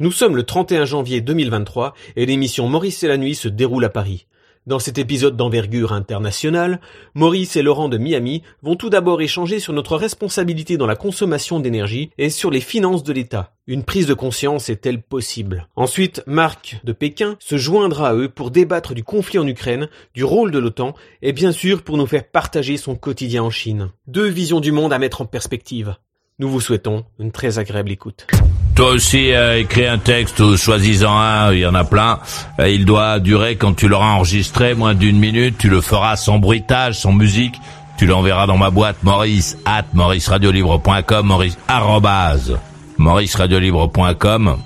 Nous sommes le 31 janvier 2023 et l'émission Maurice et la nuit se déroule à Paris. Dans cet épisode d'envergure internationale, Maurice et Laurent de Miami vont tout d'abord échanger sur notre responsabilité dans la consommation d'énergie et sur les finances de l'État. Une prise de conscience est-elle possible? Ensuite, Marc de Pékin se joindra à eux pour débattre du conflit en Ukraine, du rôle de l'OTAN et bien sûr pour nous faire partager son quotidien en Chine. Deux visions du monde à mettre en perspective. Nous vous souhaitons une très agréable écoute. Toi aussi, euh, écris un texte ou choisis-en un, il y en a plein. Euh, il doit durer, quand tu l'auras enregistré, moins d'une minute. Tu le feras sans bruitage, sans musique. Tu l'enverras dans ma boîte maurice at mauriceradiolibre.com, maurice arrobase mauriceradiolibre.com.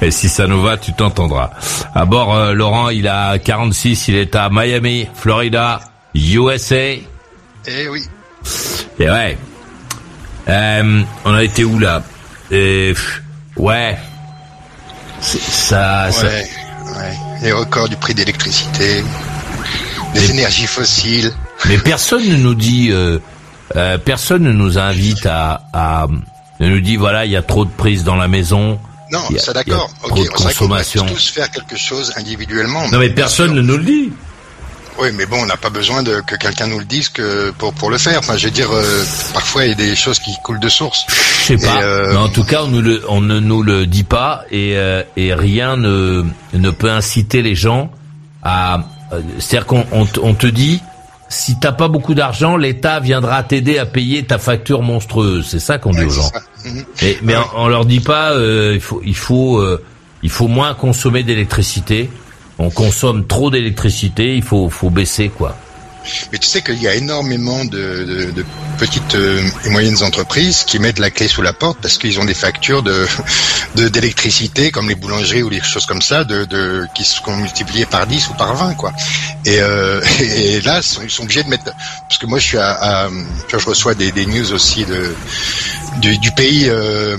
Et si ça nous va, tu t'entendras. À bord, euh, Laurent, il a 46, il est à Miami, Florida, USA. Eh oui. Et ouais. Euh, on a été où là? Et ouais. Ça, ça. Ouais. Les records du prix d'électricité, des énergies fossiles. Mais personne ne nous dit, euh, euh, personne ne nous invite à, à, ne nous dit voilà, il y a trop de prises dans la maison. Non, a- ça d'accord. Ok, va consommation. tous faire quelque chose individuellement. Non mais personne ne nous le dit. Oui, mais bon, on n'a pas besoin de que quelqu'un nous le dise que pour pour le faire. Enfin, je veux dire, euh, parfois il y a des choses qui coulent de source. Je sais pas. Euh, Mais en tout cas, on, nous le, on ne nous le dit pas et, euh, et rien ne, ne peut inciter les gens à. euh, C'est-à-dire qu'on on te- on te dit, si t'as pas beaucoup d'argent, l'État viendra t'aider à payer ta facture monstrueuse. C'est ça qu'on dit ouais, aux gens. Mhm. Et, mais Ouais. on, on leur dit pas, euh, il faut, il faut, euh, il faut moins consommer d'électricité. On consomme trop d'électricité, il faut, faut baisser quoi. Mais tu sais qu'il y a énormément de, petites euh, et moyennes entreprises qui mettent la clé sous la porte parce qu'ils ont des factures de d'électricité comme les boulangeries ou les choses comme ça de, qui sont multipliées par 10 ou par 20 quoi. Et, euh, là ils sont, obligés de mettre parce que moi je suis à, je reçois des, news aussi de du, du pays euh,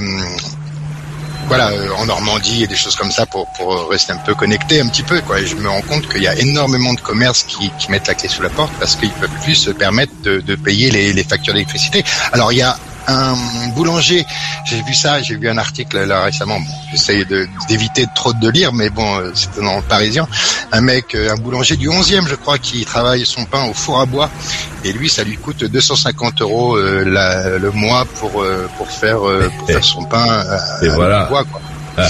voilà, euh, en Normandie et des choses comme ça pour, pour rester un peu connecté un petit peu quoi. Et je me rends compte qu'il y a énormément de commerces qui, qui mettent la clé sous la porte parce qu'ils peuvent plus se permettre de, de payer les, les factures d'électricité. Alors il y a un boulanger, j'ai vu ça, j'ai vu un article là récemment. Bon, J'essaye de- d'éviter trop de lire, mais bon, euh, c'était dans le Parisien. Un mec, euh, un boulanger du 11e, je crois, qui travaille son pain au four à bois, et lui, ça lui coûte 250 euros euh, la- le mois pour euh, pour faire euh, pour faire son pain à, Et à voilà. bois, quoi.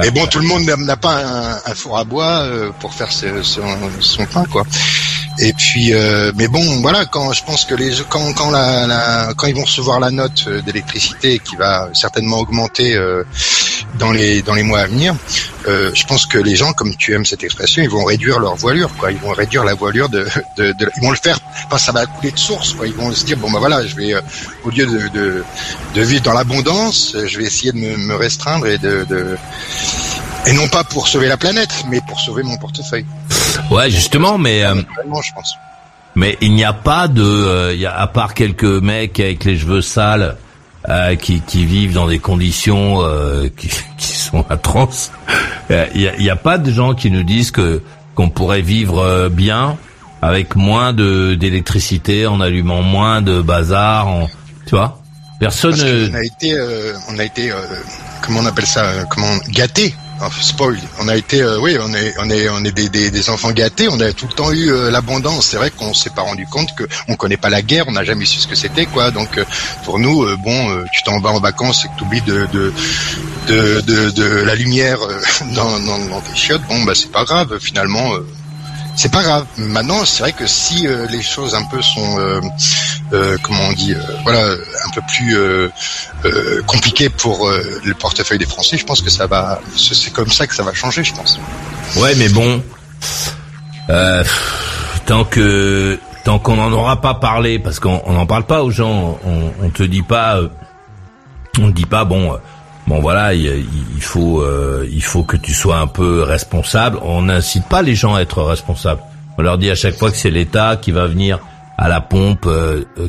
Mais bon, tout le monde n'a- pas un, un four à bois euh, pour faire ce- son, son pain, quoi. Et puis, euh, mais bon, voilà, quand je pense que les quand quand la, la- quand ils vont recevoir la note euh, d'électricité qui va certainement augmenter euh, dans les dans les mois à venir, euh, je pense que les gens, comme tu aimes cette expression, ils vont réduire leur voilure, quoi. Ils vont réduire la voilure de, de, de- ils vont le faire. Enfin, ça va couler de source, quoi. Ils vont se dire bon bah voilà, je vais euh, au lieu de, de de vivre dans l'abondance, je vais essayer de me, me restreindre et de, de et non pas pour sauver la planète, mais pour sauver mon portefeuille. Ouais, justement, mais euh, je pense. Mais il n'y a pas de, euh, il y a, à part quelques mecs avec les cheveux sales euh, qui, qui vivent dans des conditions euh, qui, qui sont atroces. Il n'y a, pas de gens qui nous disent que qu'on pourrait vivre bien avec moins de d'électricité, en allumant moins de bazar, en, tu vois. Personne. Parce qu'on a été, on a été, comment on appelle ça, comment gâté. Spoil. On a été, euh, oui, on est, on est, on est des, des, enfants gâtés. On a tout le temps eu euh, l'abondance. C'est vrai qu'on s'est pas rendu compte que on connaît pas la guerre. On n'a jamais su ce que c'était, quoi. Donc, euh, pour nous, euh, bon, tu t'en vas en vacances et que tu oublies de, de, de, de, la lumière dans, dans, dans tes chiottes. Bon, bah c'est pas grave. Finalement, c'est pas grave. Maintenant, c'est vrai que si euh, les choses un peu sont, euh, euh, comment on dit, voilà, un peu plus compliquées pour le portefeuille des Français, je pense que ça va, c'est comme ça que ça va changer, je pense. Ouais, mais bon, tant que tant qu'on n'en aura pas parlé, parce qu'on on n'en parle pas aux gens, on, on te dit pas, on te dit pas, bon, bon voilà, il, faut il faut que tu sois un peu responsable. On n'incite pas les gens à être responsables. On leur dit à chaque fois que c'est l'État qui va venir à la pompe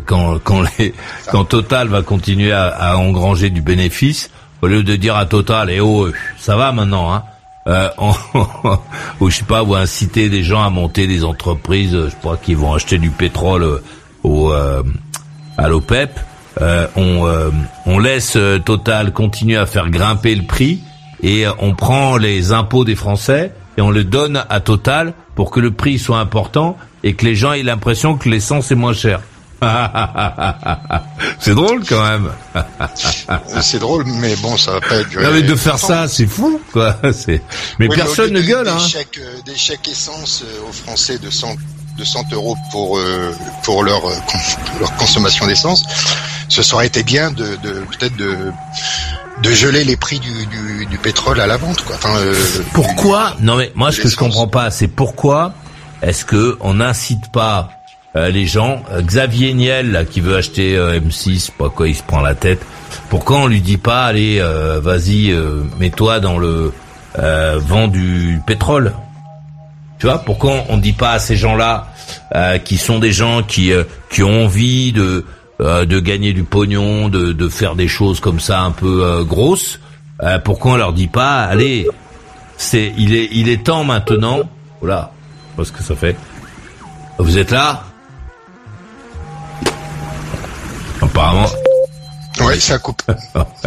quand quand les quand Total va continuer à, à engranger du bénéfice au lieu de dire à Total, eh oh, ça va maintenant, hein, euh, ou je sais pas, ou inciter des gens à monter des entreprises, je crois qu'ils vont acheter du pétrole euh, au euh, à l'OPEP. Euh, on, euh, on laisse Total continuer à faire grimper le prix et on prend les impôts des Français et on le donne à Total pour que le prix soit important et que les gens aient l'impression que l'essence est moins chère. c'est drôle quand même. c'est drôle, mais bon, ça va pas être. Non, mais de faire ça, c'est fou, quoi. C'est. Mais personne ne gueule, des hein. Chèques, euh, des chèques essence euh, aux Français de 100, de 100 euros pour euh, pour leur leur consommation d'essence. Ce serait été bien de, de peut-être de de geler les prix du, du, du pétrole à la vente, quoi. Enfin, pourquoi Non, mais moi, ce que je comprends pas, c'est pourquoi est-ce que on n'incite pas euh, les gens. Euh, Xavier Niel, qui veut acheter euh, M6, pas quoi il se prend la tête. Pourquoi on lui dit pas, allez, vas-y, mets-toi dans le vent du pétrole? Tu vois Pourquoi on dit pas à ces gens-là, qui sont des gens qui qui ont envie de de gagner du pognon, de, de faire des choses comme ça un peu grosses, pourquoi on leur dit pas, allez, c'est il est il est temps maintenant. Voilà, ce que ça fait. Vous êtes là? Apparemment. Oui, ça coupe.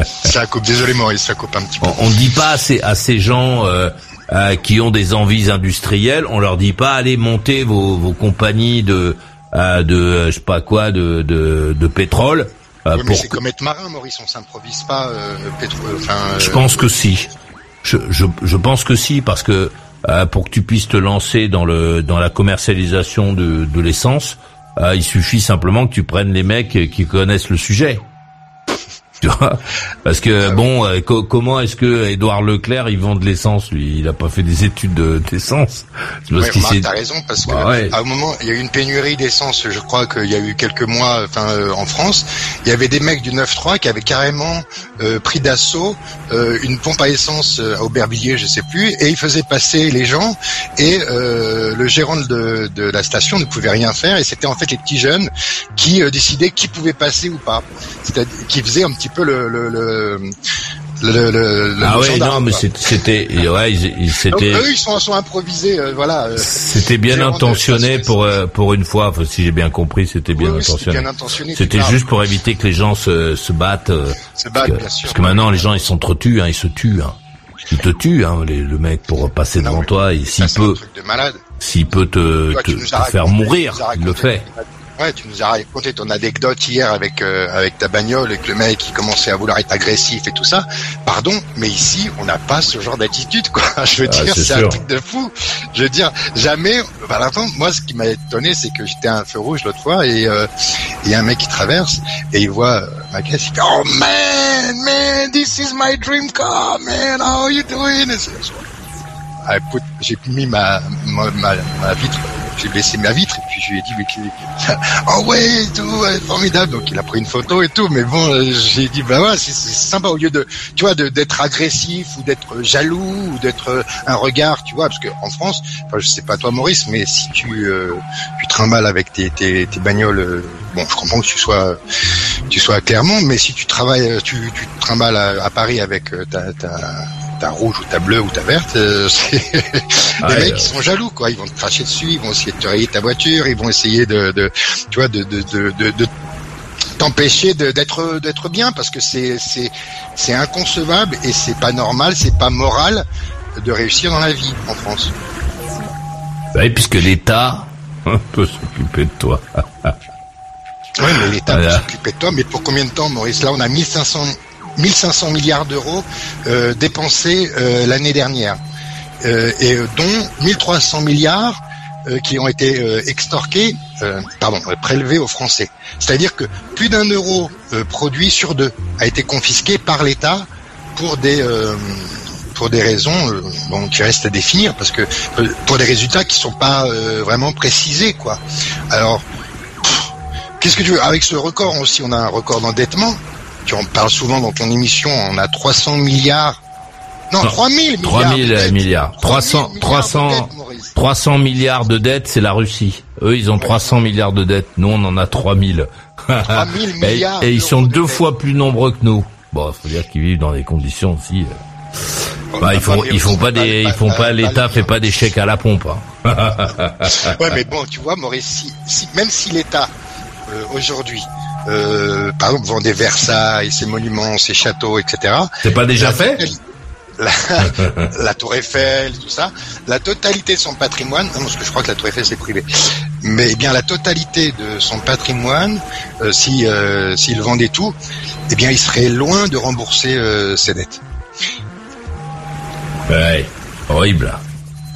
ça coupe. Désolé Maurice, ça coupe un petit peu. On, ne dit pas à ces, à ces gens euh, euh, qui ont des envies industrielles, on leur dit pas allez monter vos, vos compagnies de euh, de je sais pas quoi de de, de pétrole. Euh, oui, mais c'est comme être marin, Maurice. On s'improvise pas euh, pétrole. Enfin, je pense que si. Je, je, je pense que si parce que pour que tu puisses te lancer dans le dans la commercialisation de, de l'essence, il suffit simplement que tu prennes les mecs qui connaissent le sujet. Tu vois. Parce que ah bon, euh, comment est-ce que Édouard Leclerc il vend de l'essence lui? Il a pas fait des études d'essence. De, ouais, t'as raison parce que bah à un moment il y a eu une pénurie d'essence. Je crois qu'il y a eu quelques mois, enfin euh, en France, il y avait des mecs du 9-3 qui avaient carrément euh, pris d'assaut une pompe à essence à Aubervilliers, je sais plus, et ils faisaient passer les gens et le gérant de, de, la station ne pouvait rien faire et c'était en fait les petits jeunes qui décidaient qui pouvait passer ou pas, c'est-à-dire qui faisaient un petit peu le, le, le le, le, ah oui non mais c'était ouais ils, c'était eux ils sont, sont improvisés euh, voilà euh, c'était bien intentionné pour euh, pour une fois si j'ai bien compris c'était bien, intentionné. c'était juste pour éviter que les gens se se battent, se battent parce, que, bien sûr, parce que maintenant les gens ils tués hein, ils se tuent hein. ils te tuent hein, les, le mec pour passer devant toi et s'il peut s'il peut te, te, te faire mourir il le fait Ouais, tu nous as raconté ton anecdote hier avec euh, avec ta bagnole et que le mec qui commençait à vouloir être agressif et tout ça. Pardon, mais ici on n'a pas ce genre d'attitude quoi. Je veux ah, dire, c'est un truc de fou. Je veux dire, jamais. La moi, ce qui m'a étonné, c'est que j'étais à un feu rouge l'autre fois et euh, il y a un mec qui traverse et il voit euh, ma caisse. Il dit Oh man, man, this is my dream car, man. How are you doing? Ah, j'ai mis ma, ma, ma, ma vitre j'ai baissé ma vitre et puis je lui ai dit mais oh ouais tout formidable. Donc il a pris une photo et tout mais bon euh, j'ai dit bah ouais c'est sympa. Au lieu de tu vois d'être agressif ou d'être jaloux ou d'être euh, un regard tu vois parce que en France enfin je sais pas toi Maurice mais si tu euh, tu trimbales avec tes tes, tes bagnoles euh, bon je comprends que tu sois tu sois à mais si tu travailles tu tu trimbales à, à Paris avec ta, ta ta rouge ou ta bleue ou ta verte, euh, c'est des mecs qui sont jaloux, quoi. Ils vont te cracher dessus, ils vont essayer de te rayer ta voiture, ils vont essayer de, de tu vois, de, de, de, de t'empêcher d'être d'être bien parce que c'est c'est c'est inconcevable et c'est pas normal, c'est pas moral de réussir dans la vie en France. Oui, puisque l'État peut s'occuper de toi. oui, mais l'État peut s'occuper de toi, mais pour combien de temps, Maurice? Là, on a 1500 1500 milliards d'euros euh, dépensés euh, l'année dernière, euh, et dont 1300 milliards qui ont été extorqués, pardon, prélevés aux Français. C'est-à-dire que plus d'un euro produit sur deux a été confisqué par l'État pour des pour des raisons bon, qui restent à définir, parce que pour des résultats qui sont pas vraiment précisés, quoi. Alors, qu'est-ce que tu veux? Avec ce record aussi, on a un record d'endettement tu en parles souvent dans ton émission, on a 300 milliards. Non, Non, 3000 milliards. 3000 de dettes. milliards. 300, 3000 300, milliards de dettes, Maurice. 300 milliards de dettes, c'est la Russie. Eux, ils ont 300 milliards de dettes. Nous, on en a 3000. 3000 et, milliards et ils sont de deux fois plus nombreux que nous. Bon, faut dire qu'ils vivent dans des conditions aussi. euh, Bah, ils font, ils font pas des, ils font pas, l'État fait pas des chèques à la pompe. hein. Ouais, mais bon, tu vois, Maurice, si, si- même si l'État euh, aujourd'hui, euh, par exemple, vendait Versailles, ses monuments, ses châteaux, etc. C'est pas déjà la fait la Tour Eiffel, tout ça, la totalité de son patrimoine, non, parce que je crois que la Tour Eiffel c'est privé, mais eh bien la totalité de son patrimoine, euh, si euh, s'il vendait tout, eh bien il serait loin de rembourser euh, ses dettes. Ouais, horrible.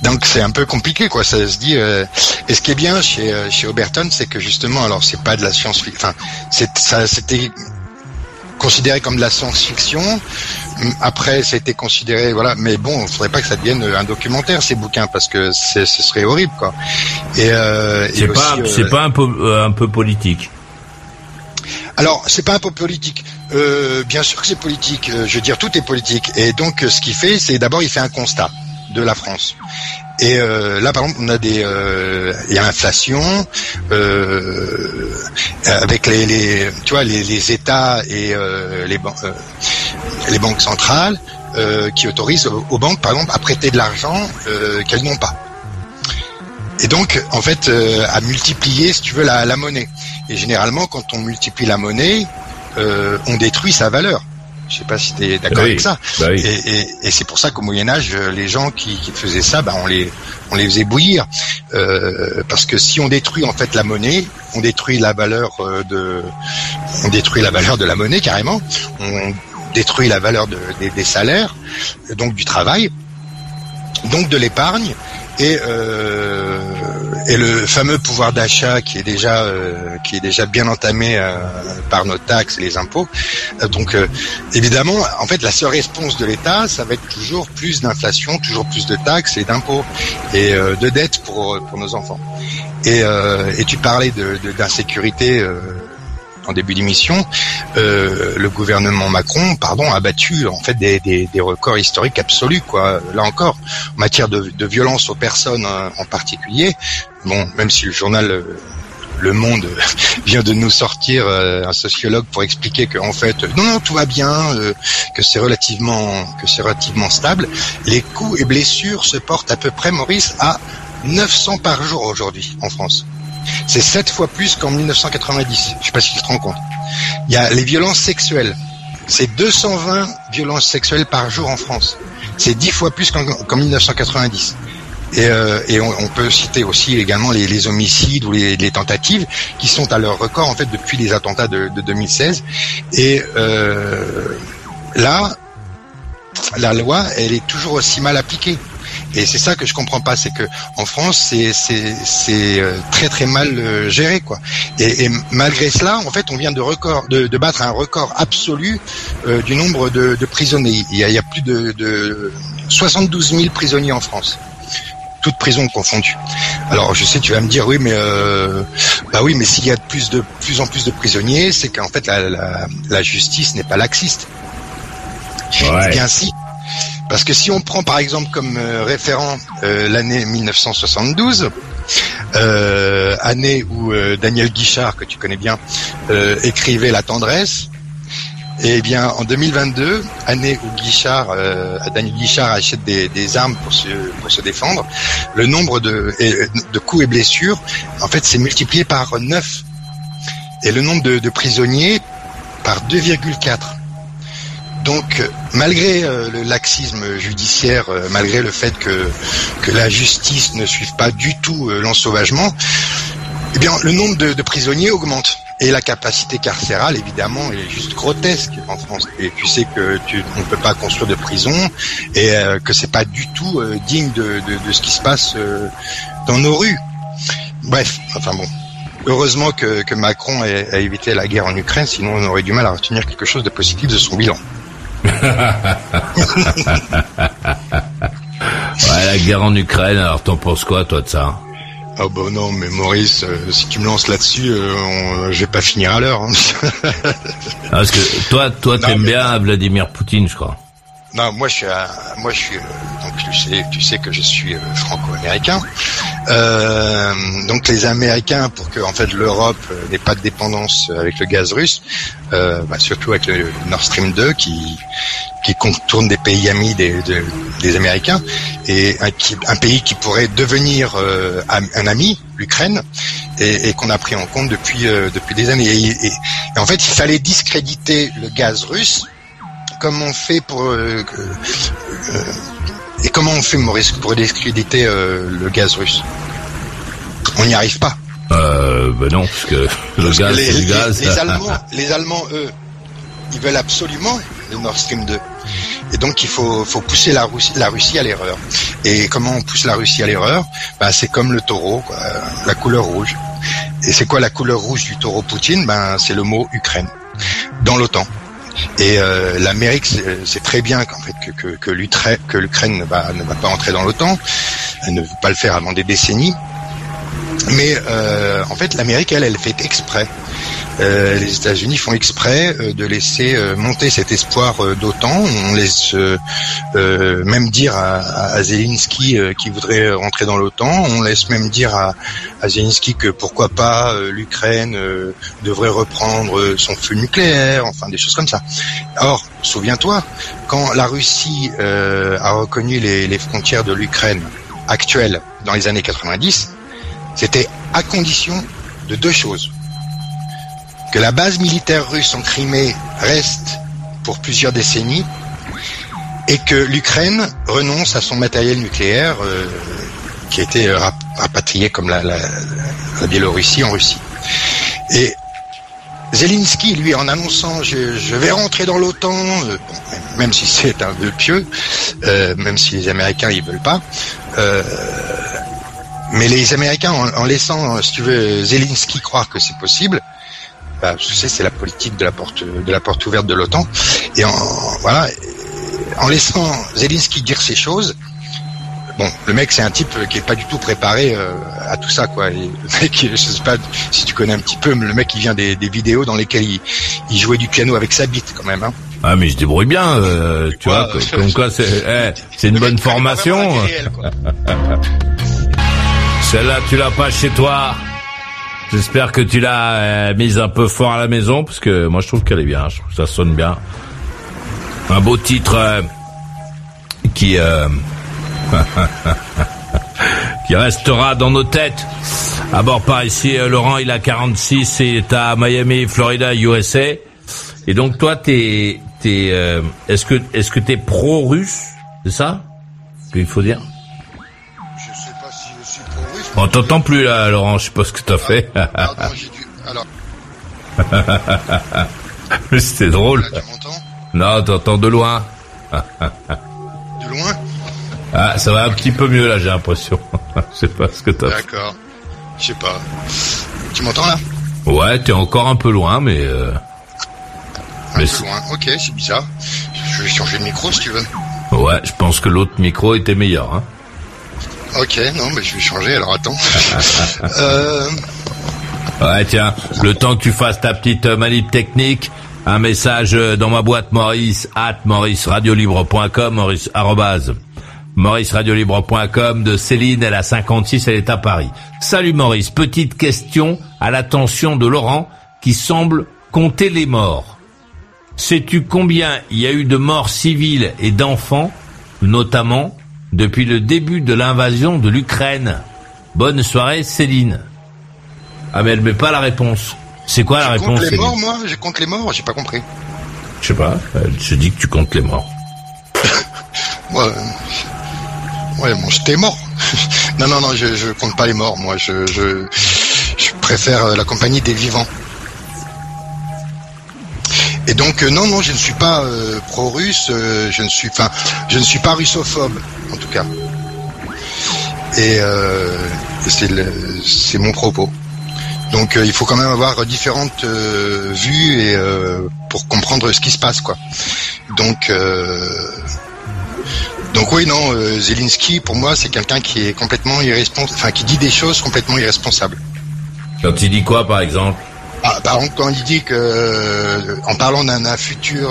Donc c'est un peu compliqué quoi. Ça se dit. euh, Et ce qui est bien chez euh, chez Oberton, c'est que justement, alors c'est pas de la science-fiction. Enfin, c'est ça, c'était considéré comme de la science-fiction. Après, ça a été considéré, voilà. Mais bon, il faudrait pas que ça devienne un documentaire ces bouquins parce que c'est- ce serait horrible quoi. Et, euh, C'est pas, aussi, euh, c'est pas un peu, euh, un peu politique. Alors, c'est pas un peu politique. Euh, bien sûr que c'est politique. Euh, je veux dire, tout est politique. Et donc, euh, ce qu'il fait, c'est d'abord, il fait un constat de la France. Et euh, là, par exemple, on a des, euh, il y euh, avec les, tu vois, les, États et les, les banques centrales qui autorisent aux, banques, par exemple, à prêter de l'argent qu'elles n'ont pas. Et donc, en fait, à multiplier, si tu veux, la, monnaie. Et généralement, quand on multiplie la monnaie, on détruit sa valeur. Je sais pas si tu es d'accord Oui. avec ça. Bah oui. Et, et- et c'est pour ça qu'au Moyen Âge, euh, les gens qui, qui faisaient ça, bah, on les on les faisait bouillir, Euh, parce que si on détruit en fait la monnaie, on détruit la valeur euh, de, on détruit la valeur de la monnaie carrément, on détruit la valeur de- des, des salaires, donc du travail, donc de l'épargne et euh, et le fameux pouvoir d'achat qui est déjà euh, qui est déjà bien entamé euh, par nos taxes et les impôts. Euh, donc euh, évidemment, en fait, la seule réponse de l'État, ça va être toujours plus d'inflation, toujours plus de taxes et d'impôts et de dettes pour pour nos enfants. Et, et tu parlais de de- d'insécurité. euh, en début d'émission, euh, le gouvernement Macron, pardon, a battu en fait des, records historiques absolus, quoi. Là encore, en matière de, de violence aux personnes euh, en particulier. Bon, même si le journal euh, Le Monde vient de nous sortir euh, un sociologue pour expliquer que en fait, non, non, tout va bien, que c'est relativement, que c'est relativement stable. Les coups et blessures se portent à peu près, Maurice, à 900 par jour aujourd'hui en France. C'est sept fois plus qu'en 1990. Je sais pas si tu te rends compte. Il y a les violences sexuelles. C'est 220 violences sexuelles par jour en France. C'est dix fois plus qu'en qu'en 1990. Et, euh, et on, peut citer aussi également les, homicides ou les, tentatives qui sont à leur record en fait depuis les attentats de, de 2016. Et euh, là, la loi, elle est toujours aussi mal appliquée. Et c'est ça que je comprends pas, c'est que en France, c'est c'est c'est euh, très très mal euh, géré quoi. Et, et malgré cela, en fait, on vient de record de, de battre un record absolu euh, du nombre de, de prisonniers. Il y, a, il y a plus de, de 72 000 prisonniers en France, toutes prisons confondues. Alors je sais, tu vas me dire oui, mais euh, bah oui, mais s'il y a de plus de plus en plus de prisonniers, c'est qu'en fait la, la, la justice n'est pas laxiste. Ouais. Eh bien si. Parce que si on prend par exemple comme euh, référent euh, l'année 1972, euh, année où euh, Daniel Guichard, que tu connais bien, euh, écrivait La tendresse, et bien en 2022, année où Guichard, euh, Daniel Guichard achète des, des armes pour se, pour se défendre, le nombre de, de coups et blessures, en fait, c'est multiplié par 9. Et le nombre de, de prisonniers par 2,4. Donc, euh, malgré euh, le laxisme judiciaire, euh, malgré le fait que, la justice ne suive pas du tout l'ensauvagement, eh bien, le nombre de, prisonniers augmente. Et la capacité carcérale, évidemment, est juste grotesque en France. Et tu sais que tu on ne peut pas construire de prison et que c'est pas du tout digne de, ce qui se passe dans nos rues. Bref, enfin bon. Heureusement que, Macron a évité la guerre en Ukraine, sinon on aurait du mal à retenir quelque chose de positif de son bilan. Ouais, la guerre en Ukraine, alors t'en penses quoi, toi, de ça Ah bah non, mais Maurice, euh, si tu me lances là-dessus, euh, je vais pas finir à l'heure. Hein. Ah, parce que toi, toi, t'aimes bien Vladimir Poutine, je crois. Non, moi je suis, moi je suis, euh, donc tu sais, tu sais que je suis euh, franco-américain. Euh, donc les Américains, pour que en fait l'Europe n'ait pas de dépendance avec le gaz russe, bah, surtout avec le Nord Stream 2 qui qui contourne des pays amis des, des Américains et un, un, pays qui pourrait devenir un ami, l'Ukraine, et, et qu'on a pris en compte depuis depuis des années. et en fait, il fallait discréditer le gaz russe comment on fait pour euh, euh, et comment on fait Maurice pour discréditer euh, le gaz russe? On n'y arrive pas. Euh, ben non, parce que le gaz, les, le gaz. Les, Allemands, les Allemands, eux, ils veulent absolument le Nord Stream 2. Et donc il faut, faut pousser la Russie, la Russie à l'erreur. Et comment on pousse la Russie à l'erreur? Ben, C'est comme le taureau, quoi, la couleur rouge. Et c'est quoi la couleur rouge du taureau Poutine? Ben c'est le mot Ukraine dans l'OTAN. Et euh, l'Amérique sait très bien qu'en fait que l'Ukraine ne va, ne va pas entrer dans l'OTAN, elle ne veut pas le faire avant des décennies. Mais euh, en fait, l'Amérique, elle, elle fait exprès. Euh, les États-Unis font exprès euh, de laisser euh, monter cet espoir d'OTAN. On laisse même dire à, à Zelensky qui voudrait rentrer dans l'OTAN. On laisse même dire à, à Zelensky que pourquoi pas l'Ukraine devrait reprendre son feu nucléaire. Enfin, des choses comme ça. Or, souviens-toi, quand la Russie a reconnu les, les frontières de l'Ukraine actuelle dans les années 90, c'était à condition de deux choses. Que la base militaire russe en Crimée reste pour plusieurs décennies et que l'Ukraine renonce à son matériel nucléaire euh, qui a été rapatrié comme la, la, la, Biélorussie en Russie. Et Zelensky, lui, en annonçant je, je vais rentrer dans l'OTAN, euh, même si c'est un vœu pieux, euh, même si les Américains ils veulent pas, euh, mais les Américains, en, laissant, si tu veux, Zelensky croire que c'est possible, bah, tu sais, c'est la politique de la porte de la porte ouverte de l'OTAN. Et en voilà, en laissant Zelensky dire ces choses, bon, le mec c'est un type qui est pas du tout préparé euh, à tout ça, quoi. Et le mec, je sais pas si tu connais un petit peu, mais le mec il vient des, des vidéos dans lesquelles il, il, jouait du piano avec sa bite quand même. Hein. Ah mais il se débrouille bien, euh, tu vois. Comme quoi c'est eh, c'est une bonne formation. Celle-là, tu l'as pas chez toi. J'espère que tu l'as euh, mise un peu fort à la maison, parce que moi je trouve qu'elle est bien, je trouve que ça sonne bien. Un beau titre euh, qui euh, qui restera dans nos têtes. À bord par ici, Laurent, il a 46 et est à Miami, Florida, USA. Et donc toi, t'es, t'es, est-ce que, est-ce que t'es pro-russe, c'est ça? Qu'il faut dire? On t'entend plus là, Laurent, je sais pas ce que t'as fait. Pardon, j'ai dû... Alors... Mais c'était drôle. Là, tu m'entends? Non, t'entends de loin. de loin? Ah, ça va un petit peu mieux là, j'ai l'impression. je sais pas ce que t'as fait. D'accord. Je sais pas. Tu m'entends là? Ouais, t'es encore un peu loin, mais... Euh... Un mais peu loin, ok, c'est bizarre. Je vais changer de micro si tu veux. Ouais, je pense que l'autre micro était meilleur. Hein. Ok, non, mais je vais changer, alors attends. euh... Ouais, tiens, le temps que tu fasses ta petite manip technique, un message dans ma boîte Maurice, at mauriceradiolibre.com, maurice, arrobase, mauriceradiolibre.com de Céline, elle a 56, elle est à Paris. Salut Maurice, petite question à l'attention de Laurent, qui semble compter les morts. Sais-tu combien il y a eu de morts civiles et d'enfants, notamment depuis le début de l'invasion de l'Ukraine. Bonne soirée, Céline. Ah mais elle met pas la réponse. C'est quoi la réponse compte les morts, moi Je compte les morts, j'ai pas compris. Je sais pas, elle se dit que tu comptes les morts. ouais, ouais, bon, j'étais mort. non, non, non, je, je compte pas les morts, moi. Je, je, je préfère euh, la compagnie des vivants. Et donc euh, non, non, je ne suis pas euh, pro-russe, euh, je ne suis, je ne suis pas russophobe en tout cas. Et c'est mon propos. Donc il faut quand même avoir différentes vues et pour comprendre ce qui se passe, quoi. Donc Donc oui, non, Zelensky, pour moi, c'est quelqu'un qui est complètement irresponsable, enfin, qui dit des choses complètement irresponsables. Quand il dit quoi, par exemple? Ah, par exemple, quand il dit que, en parlant futur,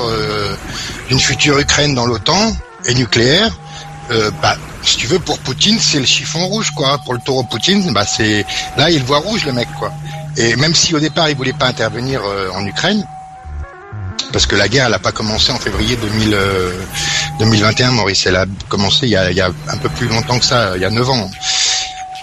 d'une future Ukraine dans l'OTAN et nucléaire, bah, si tu veux, pour Poutine, c'est le chiffon rouge, quoi. Pour le taureau Poutine, bah, c'est là, il voit rouge, le mec, quoi. Et même si au départ, il voulait pas intervenir en Ukraine, parce que la guerre, elle n'a pas commencé en février 2000, 2021, Maurice. Elle a commencé il y a, il y a, un peu plus longtemps que ça, il y a 9 ans.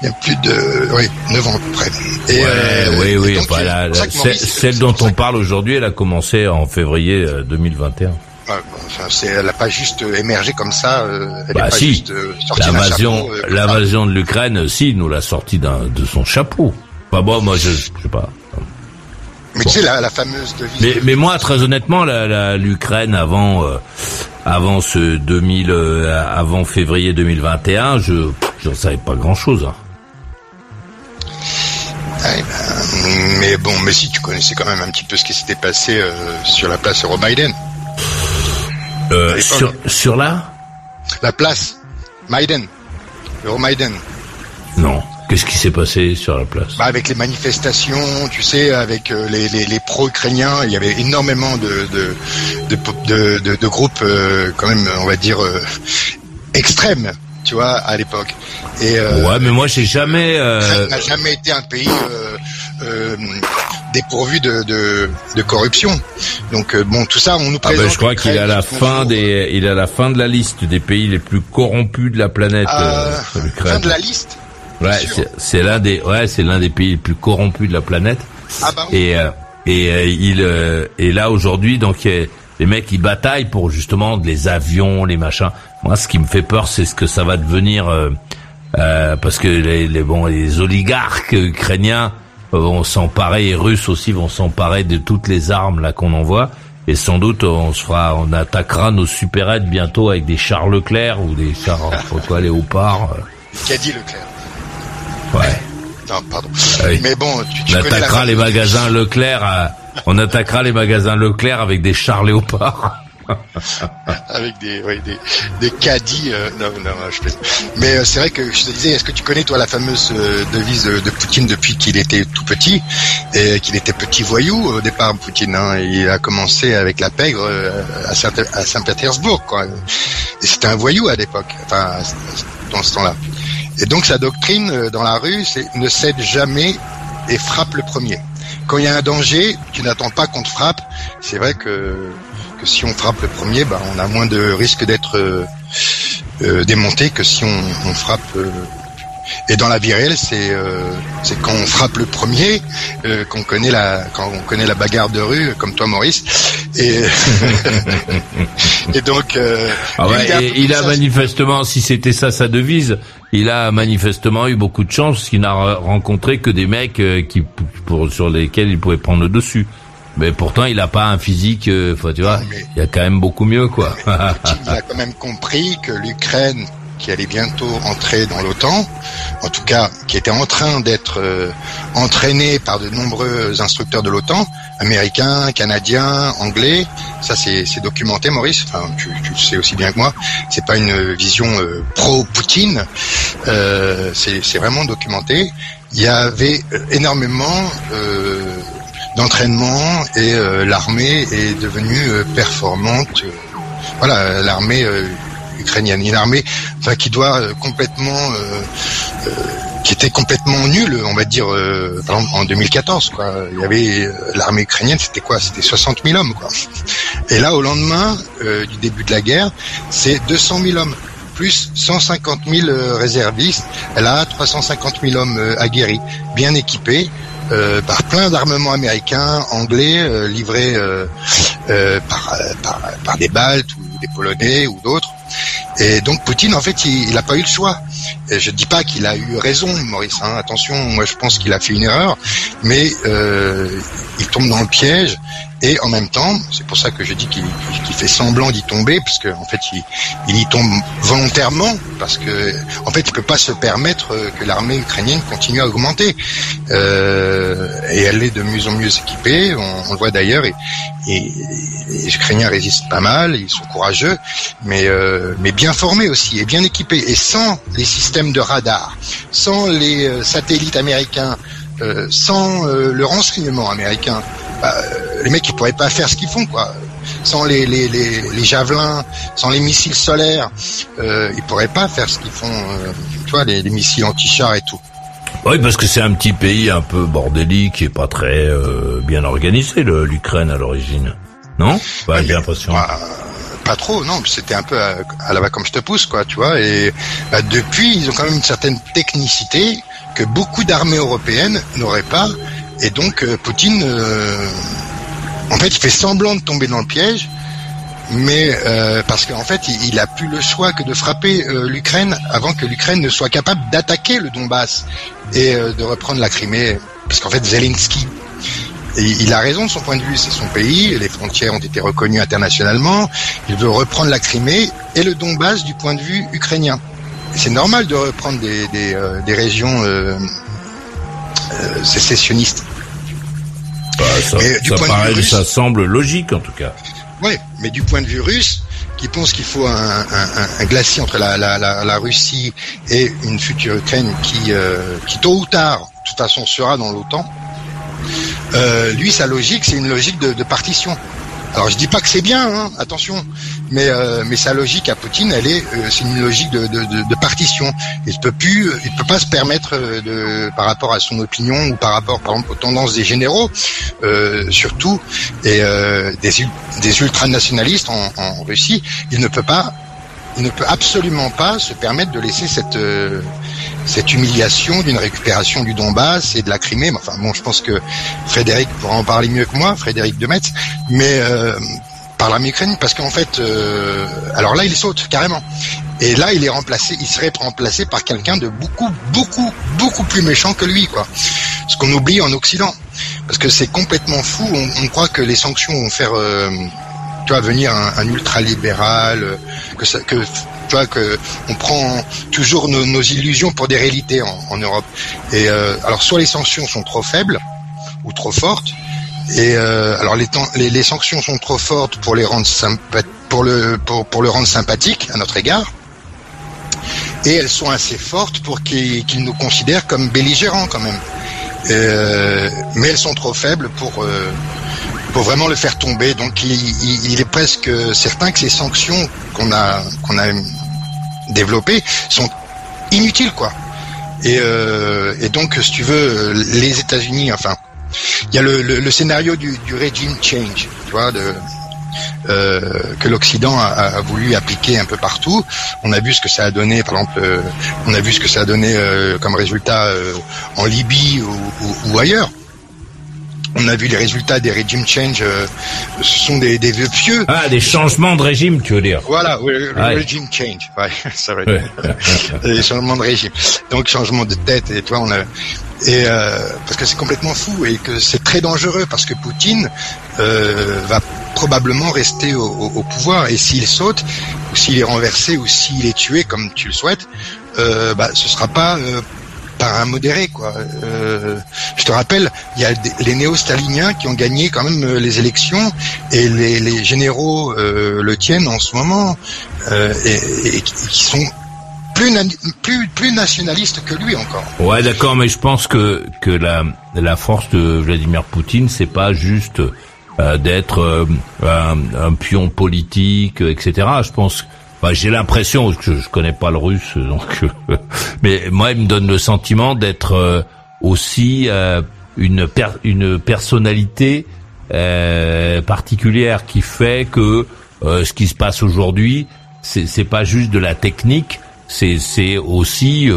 Il y a plus de, oui, 9 ans près. Et, euh, oui, oui, la, celle dont on parle aujourd'hui, elle a commencé en février 2021. Enfin, elle n'a pas juste émergé comme ça. Elle bah pas si. juste l'invasion, l'invasion de l'Ukraine, si, nous l'a sorti de son chapeau. Pas bon, moi, je, je sais pas. Mais tu sais la, la fameuse devise. Mais, mais moi, très honnêtement, l'Ukraine avant, euh, avant ce 2000, euh, avant février 2021, je, j'en savais pas grand chose. Hein. Eh ben, mais bon, mais si tu connaissais quand même un petit peu ce qui s'était passé euh, sur la place Euromaiden. Euh, sur, sur la La place Maiden, Euromaiden. Non. Qu'est-ce qui s'est passé sur la place? Bah Avec les manifestations, tu sais, avec euh, les, les, les pro-ukrainiens, il y avait énormément de, de, de, de, de groupes, euh, quand même, on va dire, euh, extrêmes, tu vois, à l'époque. Et ouais, mais moi, j'ai jamais. Euh... n'a jamais été un pays euh, dépourvu de, de, de, corruption. Donc bon, tout ça, on nous présente. Ah ben, je crois qu'il est à la fin des, il est à la fin de la liste des pays les plus corrompus de la planète. Euh, fin de la liste. Ouais, c'est l'un des ouais, c'est l'un des pays les plus corrompus de la planète. Ah bah oui. Et euh, et euh, il euh, est là aujourd'hui donc les mecs ils bataillent pour justement les avions, les machins. Moi ce qui me fait peur c'est ce que ça va devenir parce que les, les bon les oligarques ukrainiens vont s'emparer et russes aussi vont s'emparer de toutes les armes là qu'on envoie et sans doute on se fera on attaquera nos supérettes bientôt avec des chars Leclerc ou des chars quoi léopards. Qu'a dit Leclerc Ouais. Non, pardon. Ah oui. Mais bon, tu, tu on attaquera les magasins Leclerc. À... On attaquera les magasins Leclerc avec des chars léopards. avec des, oui, des, des caddies. Euh, non, non, je. Mais euh, c'est vrai que je te disais, est-ce que tu connais toi la fameuse euh, devise de, Poutine depuis qu'il était tout petit et qu'il était petit voyou au départ, Poutine. Hein, il a commencé avec la pègre euh, à Saint-Pétersbourg, quoi. Et c'était un voyou à l'époque, enfin dans ce temps-là. Et donc sa doctrine euh, dans la rue, c'est ne cède jamais et frappe le premier. Quand il y a un danger, tu n'attends pas qu'on te frappe. C'est vrai que, que si on frappe le premier, bah, on a moins de risque d'être euh, euh, démonté que si on, on frappe. Euh, et dans la vie réelle, c'est euh, c'est quand on frappe le premier qu'on connaît la quand on connaît la bagarre de rue, comme toi Maurice. Et et donc ah ouais, et il a ça, manifestement, si c'était ça sa devise, il a manifestement eu beaucoup de chance parce qu'il n'a rencontré que des mecs qui pour sur lesquels il pouvait prendre le dessus. Mais pourtant, il n'a pas un physique. Euh, tu vois, il y a quand même beaucoup mieux, quoi. il a quand même compris que l'Ukraine qui allait bientôt entrer dans l'OTAN, en tout cas qui était en train d'être euh, entraîné par de nombreux instructeurs de l'OTAN, américains, canadiens, anglais. Ça c'est documenté, Maurice. Enfin, tu, tu, le sais aussi bien que moi. C'est pas une vision euh, pro-Poutine. Euh, c'est vraiment documenté. Il y avait énormément d'entraînement et l'armée est devenue performante. Voilà, l'armée ukrainienne, une armée enfin qui doit euh, complètement euh, euh, qui était complètement nulle, on va dire, euh, par exemple, en 2014. Quoi. Il y avait l'armée ukrainienne, c'était quoi? C'était 60 000 hommes. Quoi. Et là, au lendemain euh, du début de la guerre, c'est 200 000 hommes plus 150 000 réservistes. Elle a 350 000 hommes aguerris, bien équipés. Euh, par plein d'armements américains, anglais, euh, livrés euh, par, par, par des Baltes ou des Polonais ou d'autres. Et donc Poutine, en fait, il n'a pas eu le choix. Je dis pas qu'il a eu raison, Maurice. Hein. Attention, moi je pense qu'il a fait une erreur, mais euh, il tombe dans le piège et en même temps, c'est pour ça que je dis qu'il fait semblant d'y tomber, parce qu'en en fait, il, y tombe volontairement, parce que en fait, il peut pas se permettre que l'armée ukrainienne continue à augmenter, euh, et elle est de mieux en mieux équipée. On, le voit d'ailleurs, et, les Ukrainiens résistent pas mal, ils sont courageux, mais euh, mais bien formés aussi et bien équipés. Et sans les systèmes de radar, sans les euh, satellites américains, euh, sans euh, le renseignement américain, bah, les mecs ils pourraient pas faire ce qu'ils font quoi. Sans les, les, les, les, javelins, sans les missiles solaires, euh, ils pourraient pas faire ce qu'ils font. tu vois, les, les missiles anti-chars et tout. Oui, parce que c'est un petit pays un peu bordélique et pas très bien organisé, l'Ukraine à l'origine. Non? Bah, J'ai l'impression. Bah, pas trop, non. C'était un peu à, la va comme je te pousse, quoi, tu vois. Et bah, depuis, ils ont quand même une certaine technicité que beaucoup d'armées européennes n'auraient pas. Et donc, euh, Poutine, euh, en fait, il fait semblant de tomber dans le piège, mais euh, parce qu'en fait, il, a plus le choix que de frapper l'Ukraine avant que l'Ukraine ne soit capable d'attaquer le Donbass et de reprendre la Crimée. Parce qu'en fait, Zelensky, il a raison de son point de vue, c'est son pays, les frontières ont été reconnues internationalement, il veut reprendre la Crimée et le Donbass du point de vue ukrainien. C'est normal de reprendre des, des, euh, régions euh, euh, sécessionnistes. Bah, ça, ça semble logique en tout cas. Oui, mais du point de vue russe, qui pense qu'il faut un, glacier entre la, la, Russie et une future Ukraine qui, qui tôt ou tard, de toute façon, sera dans l'OTAN, euh, lui, sa logique, c'est une logique de, de, partition. Alors je dis pas que c'est bien, hein, attention, mais euh, mais sa logique à Poutine, elle est, euh, c'est une logique de, de, de, partition. Il peut plus, il peut pas se permettre de, par rapport à son opinion ou par rapport, par exemple, aux tendances des généraux, surtout et des des ultranationalistes en, en Russie, il ne peut pas il ne peut absolument pas se permettre de laisser cette cette humiliation d'une récupération du Donbass et de la Crimée. Enfin bon, je pense que Frédéric pourra en parler mieux que moi, Frédéric de Metz, mais euh, par la Ukraine, parce qu'en fait, euh, alors là, il saute carrément. Et là, il est remplacé, il serait remplacé par quelqu'un de beaucoup, beaucoup, beaucoup plus méchant que lui, quoi. Ce qu'on oublie en Occident, parce que c'est complètement fou. On, croit que les sanctions vont faire, euh, tu vois, venir un, un ultralibéral, que ça, que tu vois que on prend toujours nos, illusions pour des réalités en, Europe. Et euh, alors soit les sanctions sont trop faibles ou trop fortes, et euh, alors les, sanctions sont trop fortes pour les rendre pour le pour, le rendre sympathique à notre égard, et elles sont assez fortes pour qu'ils nous considèrent comme belligérants quand même. Euh, mais elles sont trop faibles pour pour vraiment le faire tomber. Donc il, est presque certain que ces sanctions qu'on a qu'on a développées sont inutiles, quoi. Et, euh, et donc, si tu veux, les États-Unis, enfin, il y a le, le, scénario du, du regime change, tu vois, euh, que l'Occident a, voulu appliquer un peu partout. On a vu ce que ça a donné, par exemple, euh, on a vu ce que ça a donné euh, comme résultat en Libye ou ailleurs on a vu les résultats des régime change. Euh, ce sont des, des vieux pieux. Ah, des changements de régime, tu veux dire Voilà, oui, le régime change. Ouais, ça va. Ouais. des changements de régime. Donc changement de tête et toi, on a et euh, parce que c'est complètement fou et que c'est très dangereux parce que Poutine euh, va probablement rester au, au, pouvoir et s'il saute ou s'il est renversé ou s'il est tué comme tu le souhaites, euh, bah, ce sera pas euh, un modéré quoi. Euh, je te rappelle, il y a les néo-staliniens qui ont gagné quand même euh, les élections et les, généraux euh, le tiennent en ce moment et, qui sont plus, plus, plus nationalistes que lui encore. Ouais, d'accord, mais je pense que que la la force de Vladimir Poutine, c'est pas juste d'être un, un, pion politique, etc. Je pense j'ai l'impression que je, connais pas le russe, donc, mais moi, il me donne le sentiment d'être euh, aussi euh, une une personnalité euh, particulière qui fait que ce qui se passe aujourd'hui, c'est c'est pas juste de la technique, c'est c'est aussi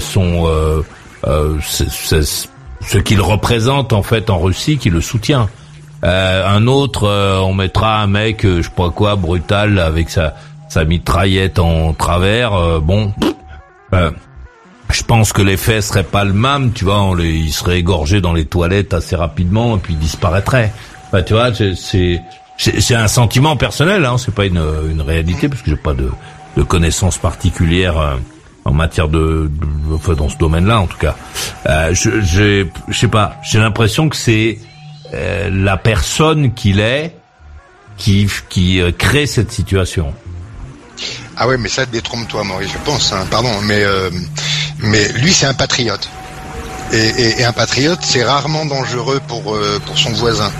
son ce qu'il représente en fait en Russie qui le soutient. un autre, on mettra un mec, je sais pas quoi, brutal avec sa sa mitraillette en travers, euh, bon, euh, je pense que l'effet serait pas le même, tu vois, il serait égorgé dans les toilettes assez rapidement et puis disparaîtrait. Bah, tu vois, c'est c'est un sentiment personnel, hein, c'est pas une, une réalité parce que j'ai pas de, de connaissances particulières euh, en matière de, enfin dans ce domaine-là en tout cas. Je, je, sais pas, j'ai l'impression que c'est la personne qu'il est qui qui crée cette situation. Ah ouais, mais ça détrompe-toi, Maurice, je pense. Hein, pardon, mais euh, mais lui, c'est un patriote. Et, un patriote, c'est rarement dangereux pour euh, son voisin,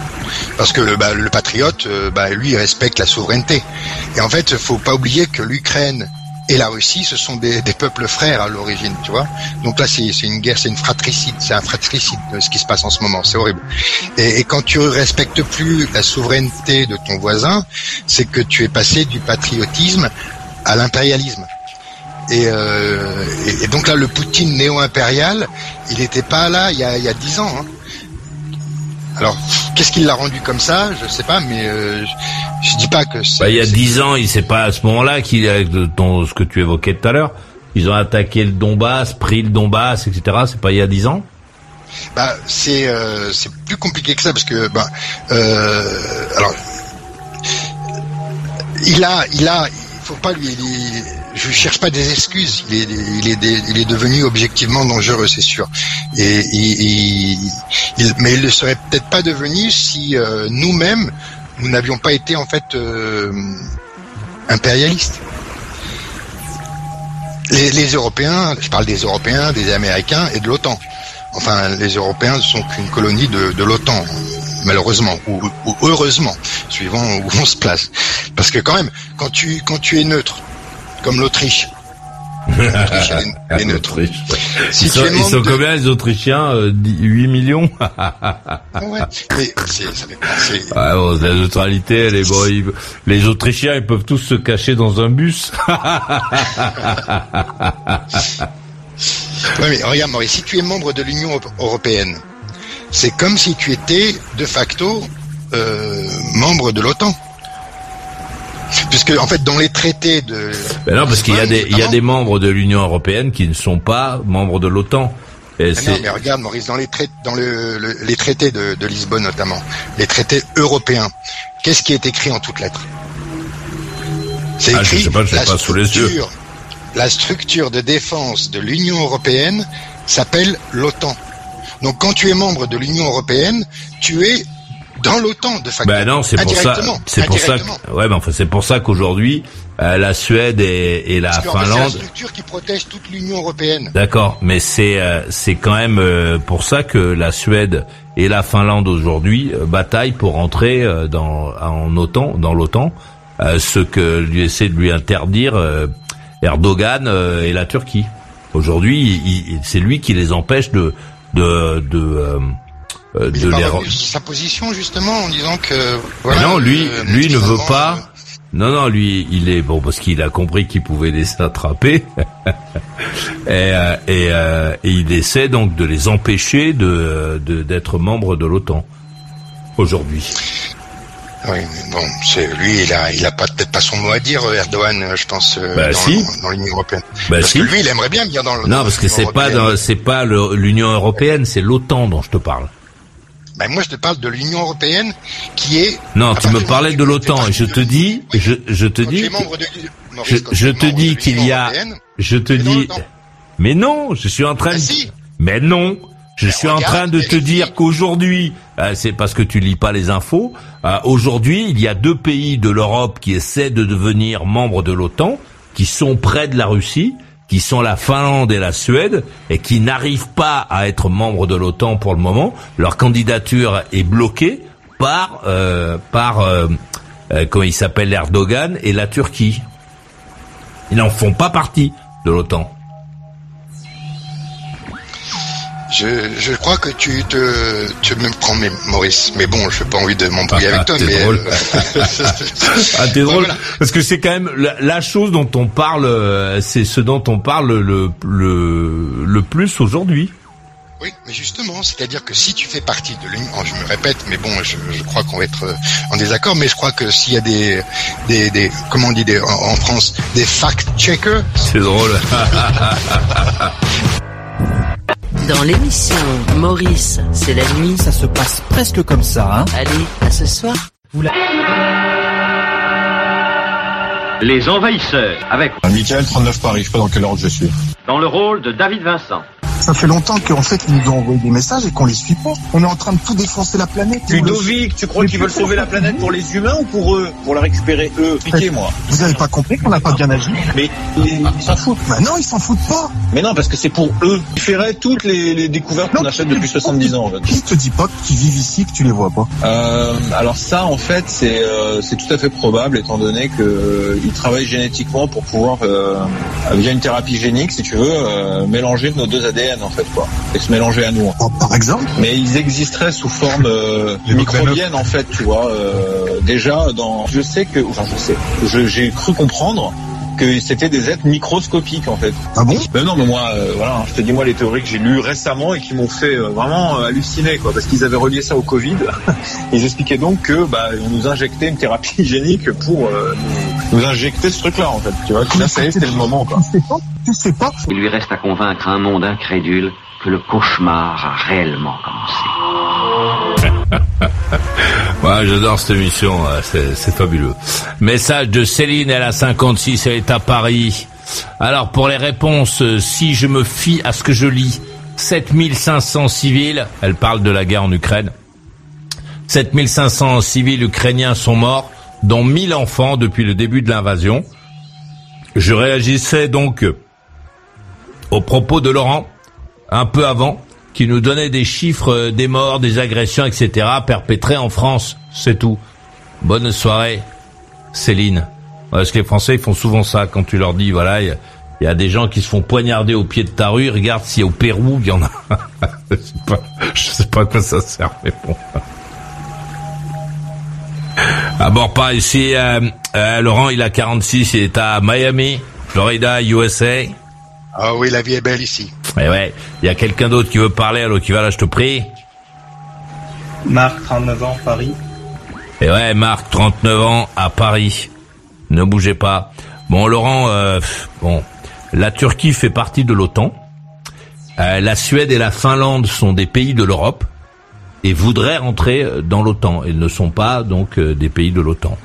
parce que le, bah, patriote, euh, bah, lui, il respecte la souveraineté. Et en fait, faut pas oublier que l'Ukraine et la Russie, ce sont des, des peuples frères à l'origine, tu vois. Donc là, c'est une guerre, c'est une fratricide, c'est un fratricide ce qui se passe en ce moment, c'est horrible. Et, et, quand tu respectes plus la souveraineté de ton voisin, c'est que tu es passé du patriotisme à l'impérialisme. Et, euh, et, donc là, le Poutine néo-impérial, il n'était pas là il y a, 10 ans. Hein. Alors, qu'est-ce qui l'a rendu comme ça? Je sais pas, mais euh, je, je dis pas que. Bah, il y a 10 ans, il c'est pas à ce moment-là qu'il a ce que tu évoquais tout à l'heure. Ils ont attaqué le Donbass, pris le Donbass, etc. C'est pas il y a 10 ans? Bah, c'est euh, c'est plus compliqué que ça parce que bah, euh, alors il a il a faut pas lui il, je cherche pas des excuses. Il est, devenu objectivement dangereux, c'est sûr. Mais il ne serait peut-être pas devenu si euh, nous-mêmes nous n'avions pas été en fait euh, impérialistes. Les, Européens, je parle des Européens, des Américains et de l'OTAN. Enfin, les Européens ne sont qu'une colonie de, l'OTAN, malheureusement ou, heureusement, suivant où on se place. Parce que quand même, quand tu es neutre, comme l'Autriche. Si ils, sont, ils sont de... combien les Autrichiens euh, 8 millions ouais, mais ça fait penser... ah, bon, La neutralité, elle est bon. Ils, les Autrichiens, ils peuvent tous se cacher dans un bus. ouais, mais regarde, Maurice, si tu es membre de l'Union européenne, c'est comme si tu étais de facto euh, membre de l'OTAN. Puisque en fait dans les traités de ben non parce qu'il y a des il y a des membres de l'Union européenne qui ne sont pas membres de l'OTAN. Et non, mais regarde Maurice dans les traités dans le, le, les traités de, de, Lisbonne notamment, les traités européens, qu'est-ce qui est écrit en toutes lettres C'est ah, écrit je sais pas, je sais pas sous les yeux. La structure de défense de l'Union européenne s'appelle l'OTAN. Donc quand tu es membre de l'Union européenne, tu es dans l'OTAN de facto. Ben non, c'est pour ça. C'est pour ça. Que, ouais, mais enfin, c'est pour ça qu'aujourd'hui, euh, la Suède et, et la Parce Finlande. C'est la structure qui protège toute l'Union européenne. D'accord, mais c'est euh, c'est quand même euh, pour ça que la Suède et la Finlande aujourd'hui euh, bataillent pour rentrer euh, dans en OTAN, dans l'OTAN, ce que lui essaie de lui interdire Erdogan et la Turquie. Aujourd'hui, c'est lui qui les empêche de de, de euh, de les... sa position justement en disant que voilà, non lui euh, lui ne veut pas non non lui il est bon parce qu'il a compris qu'il pouvait les attraper et, euh, et, euh, et, il essaie donc de les empêcher de d'être membre de l'OTAN aujourd'hui oui, mais bon, c'est lui, il a, il a pas peut-être pas son mot à dire, Erdogan, je pense, bah, dans, si. dans l'Union européenne. Bah, parce si. que lui, il aimerait bien bien dans le. Non, parce que c'est pas, c'est pas l'Union européenne, c'est l'OTAN dont je te parle. Ben moi, je te parle de l'Union européenne qui est. Non, tu me parlais de l'OTAN et je te dis, je, je te dis, je, je te dis qu'il y a, je te dis, mais non, je suis en train ben de, mais non, je Ben suis en train de te dire qu'aujourd'hui, euh, c'est parce que tu lis pas les infos. euh, aujourd'hui, il y a deux pays de l'Europe qui essaient de devenir membres de l'OTAN, qui sont près de la Russie, qui sont la Finlande et la Suède, et qui n'arrivent pas à être membres de l'OTAN pour le moment. Leur candidature est bloquée par euh, par euh, euh, comment il s'appelle Erdogan et la Turquie. Ils n'en font pas partie de l'OTAN. Je, je crois que tu te, tu me prends, mais, Maurice. Mais bon, je n'ai pas envie de m'embrouiller avec toi. T'es mais drôle. euh, Ah, t'es drôle. voilà. Parce que c'est quand même la, la chose dont on parle, euh, c'est ce dont on parle le, le, le plus aujourd'hui. Oui, mais justement, c'est-à-dire que si tu fais partie de l'Union, je me répète, mais bon, je, je crois qu'on va être euh, en désaccord, mais je crois que s'il y a des, des, des comment on dit des, en, en France, des fact-checkers, C'est drôle. Dans l'émission Maurice, c'est la nuit. Ça se passe presque comme ça, hein Allez, à ce soir. Les Envahisseurs, avec Michael, 39 Paris, je sais pas dans quel ordre je suis. dans le rôle de David Vincent. Ça fait longtemps qu'en fait, ils nous ont envoyé des messages et qu'on les suit pas. On est en train de tout défoncer la planète. Ludovic, tu crois qu'ils veulent sauver la planète pour les humains ou pour eux Pour la récupérer eux Expliquez-moi. Vous avez pas compris qu'on n'a pas bien agi Mais ils s'en foutent. Bah non, ils s'en foutent pas. Mais non, parce que c'est pour eux. Ils feraient toutes les, les découvertes qu'on a faites depuis 70 ans. En fait. Qui te dit pas qu'ils vivent ici, que tu les vois pas? Euh, alors ça, en fait, c'est euh, c'est tout à fait probable, étant donné que euh, ils travaillent génétiquement pour pouvoir, via une thérapie génique, si tu veux, mélanger nos deux ADN, en fait, quoi, et se mélanger à nous. Par- Par exemple Mais ils existeraient sous forme euh, microbienne en fait, tu vois. euh, déjà dans, je sais que, enfin je sais, je- j'ai cru comprendre que c'était des êtres microscopiques en fait. Ah bon? Ben non, mais moi, euh, voilà, je te dis moi les théories que j'ai lues récemment et qui m'ont fait euh, vraiment euh, halluciner quoi, parce qu'ils avaient relié ça au Covid. Ils expliquaient donc que bah on nous injectait une thérapie génique pour euh, nous injecter ce truc-là en fait. Tu vois, là ça y est, c'était le moment quoi. Tu sais pas Tu sais pas Il lui reste à convaincre un monde incrédule que le cauchemar a réellement commencé. Ouais, j'adore cette émission, c'est fabuleux. Message de Céline, elle a 56, elle est à Paris. Alors pour les réponses, euh, si je me fie à ce que je lis, 7500 civils, elle parle de la guerre en Ukraine, 7500 civils ukrainiens sont morts, dont 1000 enfants depuis le début de l'invasion. Je réagissais donc aux propos de Laurent, un peu avant, qui nous donnait des chiffres euh, des morts, des agressions, etc. perpétrées en France. C'est tout. Bonne soirée, Céline. Parce que les Français ils font souvent ça quand tu leur dis, voilà, il y a- il y, a des gens qui se font poignarder au pied de ta rue. Regarde si au Pérou il y en a. je sais pas, je sais pas à quoi ça sert, mais bon. À bord pas ici. euh, euh, Laurent, il a 46, il est à Miami, Florida, USA. Ah oui, la vie est belle ici. Et ouais, il y a quelqu'un d'autre qui veut parler, alors qui va là, je te prie? Marc, 39 ans, Paris. Et ouais, Marc, 39 ans, à Paris. Ne bougez pas. Bon, Laurent, euh, bon, la Turquie fait partie de l'OTAN. Euh, la Suède et la Finlande sont des pays de l'Europe et voudraient rentrer euh, dans l'OTAN. Ils ne sont pas donc euh, des pays de l'OTAN.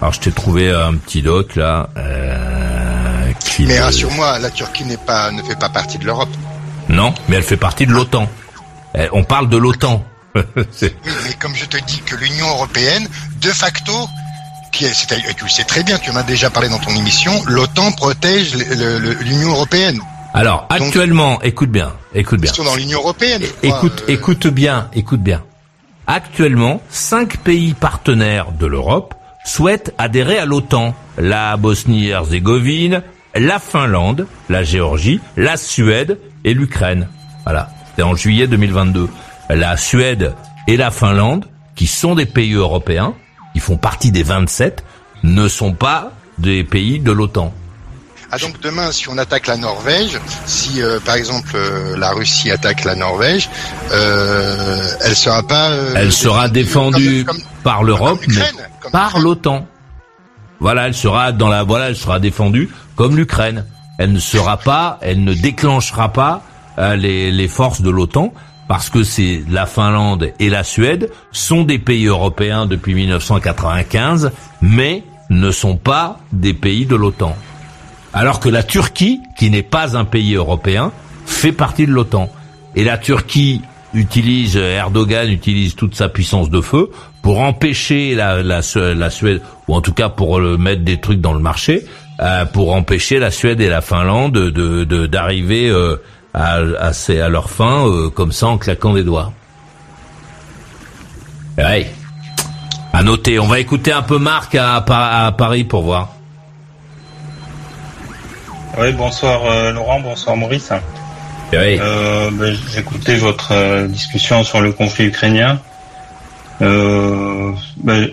Alors, je t'ai trouvé un petit doc là. Euh, qui Mais rassure-moi, la Turquie n'est pas, ne fait pas partie de l'Europe. Non, mais elle fait partie de l'OTAN. Eh, On parle de l'OTAN. Oui, mais comme je te dis que l'Union européenne, de facto, qui est, c'est- tu le sais très bien, tu en as déjà parlé dans ton émission, l'OTAN protège l'Union européenne. Alors, Donc- actuellement, écoute bien, écoute bien. Ils sont dans l'Union européenne. je crois, Écoute, euh, écoute bien, écoute bien. Actuellement, cinq pays partenaires de l'Europe souhaitent adhérer à l'OTAN. La Bosnie-Herzégovine, la Finlande, la Géorgie, la Suède et l'Ukraine. Voilà. C'était en juillet 2022. La Suède et la Finlande, qui sont des pays européens, qui font partie des 27, ne sont pas des pays de l'OTAN. Ah donc demain, si on attaque la Norvège, si euh, par exemple euh, la Russie attaque la Norvège, euh, elle sera pas. Elle sera défendue comme- comme- par l'Europe, mais par l'OTAN. Voilà, elle sera dans la, voilà, elle sera défendue comme l'Ukraine. Elle ne sera pas, elle ne déclenchera pas les, les forces de l'OTAN parce que c'est la Finlande et la Suède sont des pays européens depuis 1995, mais ne sont pas des pays de l'OTAN. Alors que la Turquie, qui n'est pas un pays européen, fait partie de l'OTAN. Et la Turquie utilise, Erdogan utilise toute sa puissance de feu pour empêcher la, la, Su- la Suède, ou en tout cas pour mettre des trucs dans le marché, euh, pour empêcher la Suède et la Finlande de de- d'arriver euh, à, à, leur fin euh, comme ça en claquant des doigts. Ouais. À noter. On va écouter un peu Marc à Paris pour voir. Oui, bonsoir euh, Laurent, bonsoir Maurice. Ouais. Euh, ben, J'écoutais votre euh, discussion sur le conflit ukrainien. Euh, ben,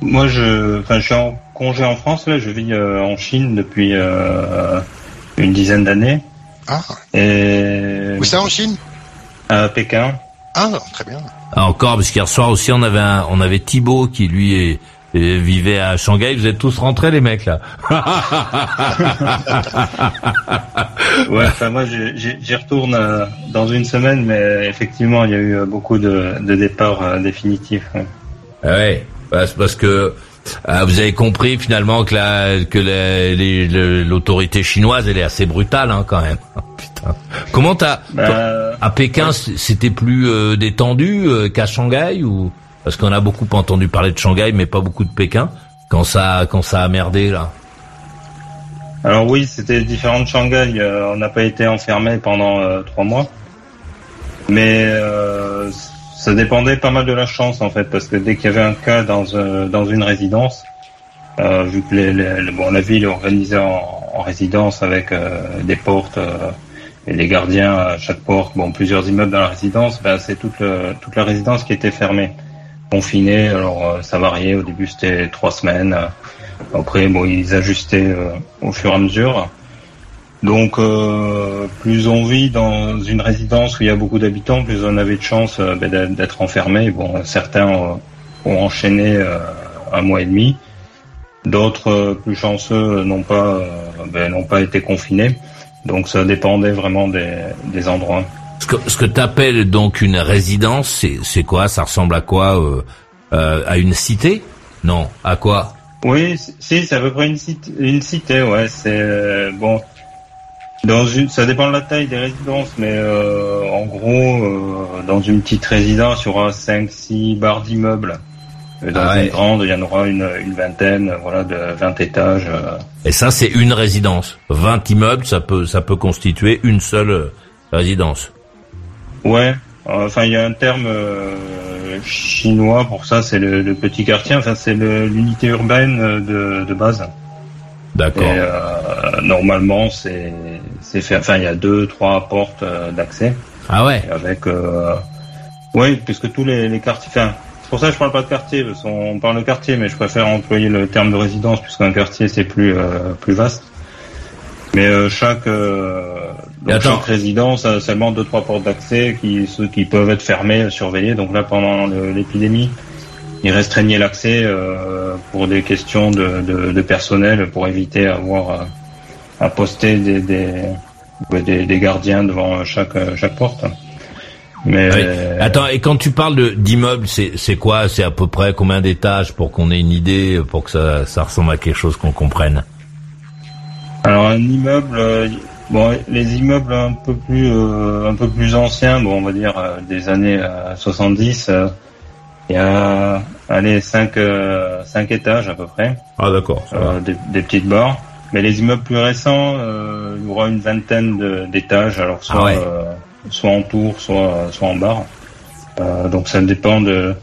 moi, je, enfin, je suis en congé en France. Là, je vis euh, en Chine depuis euh, une dizaine d'années. Ah, Et où ça en Chine? À Pékin. Ah, très bien. Ah, encore, parce qu'hier soir aussi, on avait un, on avait Thibaut qui lui est, est- vivait à Shanghai. Vous êtes tous rentrés, les mecs, là. Ouais, enfin moi j'y retourne euh, dans une semaine, mais effectivement il y a eu beaucoup de, de départs euh, définitifs. Ouais, ah ouais parce que euh, vous avez compris finalement que la que l'autorité chinoise elle est assez brutale hein, quand même. putain. Comment t'as bah, à Pékin c'était plus détendu qu'à Shanghai ou? Parce qu'on a beaucoup entendu parler de Shanghai mais pas beaucoup de Pékin quand ça quand ça a merdé là. Alors oui, c'était différent de Shanghai. Euh, on n'a pas été enfermé pendant euh, trois mois, mais euh, ça dépendait pas mal de la chance en fait, parce que dès qu'il y avait un cas dans une résidence, vu que la ville est organisée en, résidence avec des portes et des gardiens à chaque porte, bon plusieurs immeubles dans la résidence, ben, c'est toute la résidence qui était fermée, confinée. Alors ça variait. Au début c'était trois semaines. Après, bon, ils ajustaient euh, au fur et à mesure. Donc, euh, plus on vit dans une résidence où il y a beaucoup d'habitants, plus on avait de chance euh, ben, d'être enfermé. Bon, certains ont enchaîné un mois et demi. D'autres, plus chanceux, n'ont pas, ben, n'ont pas été confinés. Donc, ça dépendait vraiment des endroits. Ce que, ce que tu appelles donc une résidence, c'est quoi? Ça ressemble à quoi À une cité? Non, à quoi? Oui, si, c'est à peu près une, cité, une cité, ouais. C'est euh, bon. Dans une, ça dépend de la taille des résidences, mais euh, en gros, euh, dans une petite résidence, il y aura 5-6 barres d'immeubles. Dans ah une grande, il y en aura une, une vingtaine, voilà, de 20 étages. Et ça, c'est une résidence. 20 immeubles, ça peut, ça peut constituer une seule résidence. Ouais. Enfin, il y a un terme chinois pour ça, c'est le, petit quartier. Enfin, c'est l'unité urbaine de, de base. D'accord. Euh, normalement, c'est c'est fait. Enfin, il y a deux, trois portes euh, d'accès. Ah ouais. Avec. Euh, oui, puisque tous les, les quartiers. Enfin, c'est pour ça que je parle pas de quartier, parce qu'on parle de quartier, mais je préfère employer le terme de résidence, puisqu'un quartier c'est plus plus vaste. Mais chaque donc chaque résidence a seulement deux trois portes d'accès qui ceux qui peuvent être fermées, surveillées. Donc là pendant l'épidémie, ils restreignaient l'accès euh, pour des questions de, de, de, personnel pour éviter avoir à, à poster des, des, des, des, gardiens devant chaque chaque porte. Mais attends et quand tu parles d'immeubles, c'est c'est quoi? C'est à peu près combien d'étages pour qu'on ait une idée pour que ça ça ressemble à quelque chose qu'on comprenne? Alors un immeuble euh, Bon, les immeubles un peu plus euh, un peu plus anciens, bon, on va dire euh, des années 70, euh, il y a allez cinq cinq étages à peu près. Ah d'accord. Des, des, petites barres. Mais les immeubles plus récents, il y aura une vingtaine d'étages, alors soit ah soit en tour, soit soit en barre. donc ça dépend de.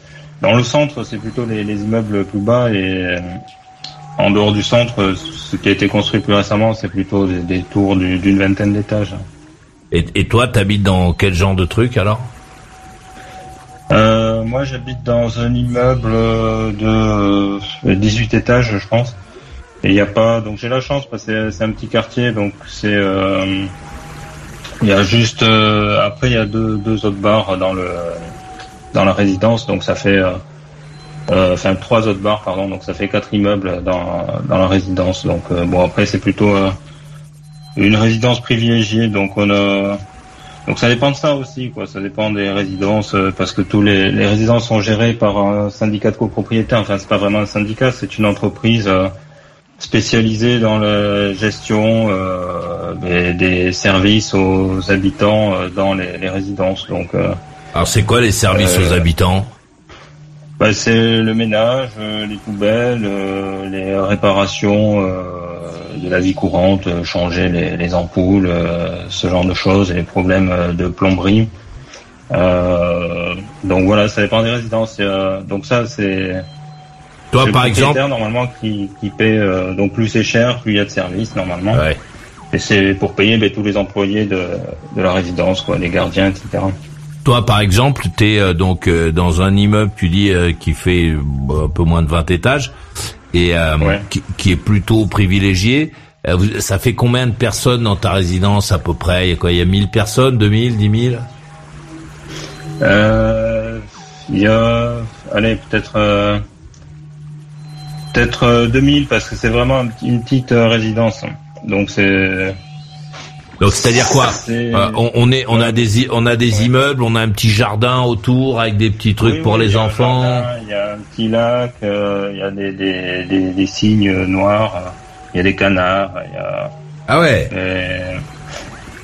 Dans le centre, c'est plutôt les, les immeubles plus bas et en dehors du centre, ce qui a été construit plus récemment, c'est plutôt des, tours d'une vingtaine d'étages. Et, et toi, t'habites dans quel genre de truc alors? Euh, Moi, j'habite dans un immeuble de 18 euh, étages, je pense. Et il n'y a pas, donc j'ai la chance parce que c'est un petit quartier, donc c'est, euh, il y a juste, après il y a deux, deux autres bars dans le, dans la résidence, donc ça fait enfin trois autres bars pardon donc ça fait quatre immeubles dans, dans la résidence. Donc euh, bon après c'est plutôt euh, une résidence privilégiée. Donc on a donc ça dépend de ça aussi quoi. Ça dépend des résidences parce que tous les, les résidences sont gérées par un syndicat de copropriétaires. Enfin c'est pas vraiment un syndicat c'est une entreprise spécialisée dans la gestion des, des, services aux habitants dans les, les résidences. Donc alors c'est quoi les services aux habitants? Bah, c'est le ménage, euh, les poubelles, euh, les réparations euh, de la vie courante, changer les, les ampoules, ce genre de choses, et les problèmes de plomberie. donc voilà, ça dépend des résidences. donc ça, c'est toi par exemple normalement qui, qui paie donc plus c'est cher, plus il y a de services normalement. Ouais. Et c'est pour payer ben, tous les employés de, de la résidence, quoi, les gardiens, etc. Toi, par exemple, tu es euh, donc euh, dans un immeuble, tu dis, euh, qui fait un peu moins de 20 étages et qui, est plutôt privilégié. ça fait combien de personnes dans ta résidence à peu près? Il y a quoi? Il y a 1000 personnes, 2000, 10 000 Il y a, allez, peut-être peut-être 2000 parce que c'est vraiment une petite résidence. Donc c'est Donc c'est-à-dire quoi euh, on, on, est, on a des, on a des immeubles, on a un petit jardin autour avec des petits trucs pour les enfants. Il y a un petit lac, euh, il y a des, des, des, des cygnes noirs, il y a des canards, il y a. Ah ouais.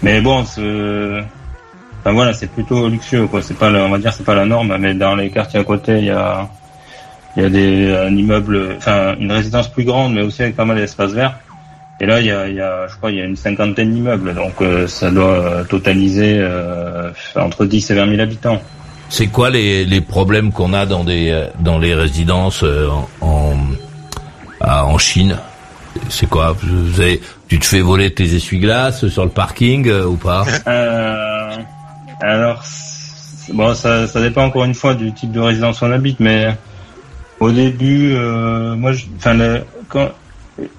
mais bon, enfin voilà, c'est plutôt luxueux quoi. C'est pas, on va dire, c'est pas la norme, mais dans les quartiers à côté, il y a, il y a des, un immeuble, enfin une résidence plus grande, mais aussi avec pas mal d'espace vert. Et là, il y a, il y a, je crois, il y a une cinquantaine d'immeubles, donc euh, ça doit euh, totaliser euh, entre 10 et 20 000 habitants. C'est quoi les, les problèmes qu'on a dans des dans les résidences en en, Chine? C'est quoi? Vous avez, Tu te fais voler tes essuie-glaces sur le parking ou pas? Alors, bon, ça, ça dépend encore une fois du type de résidence où on habite, mais au début, moi, enfin, quand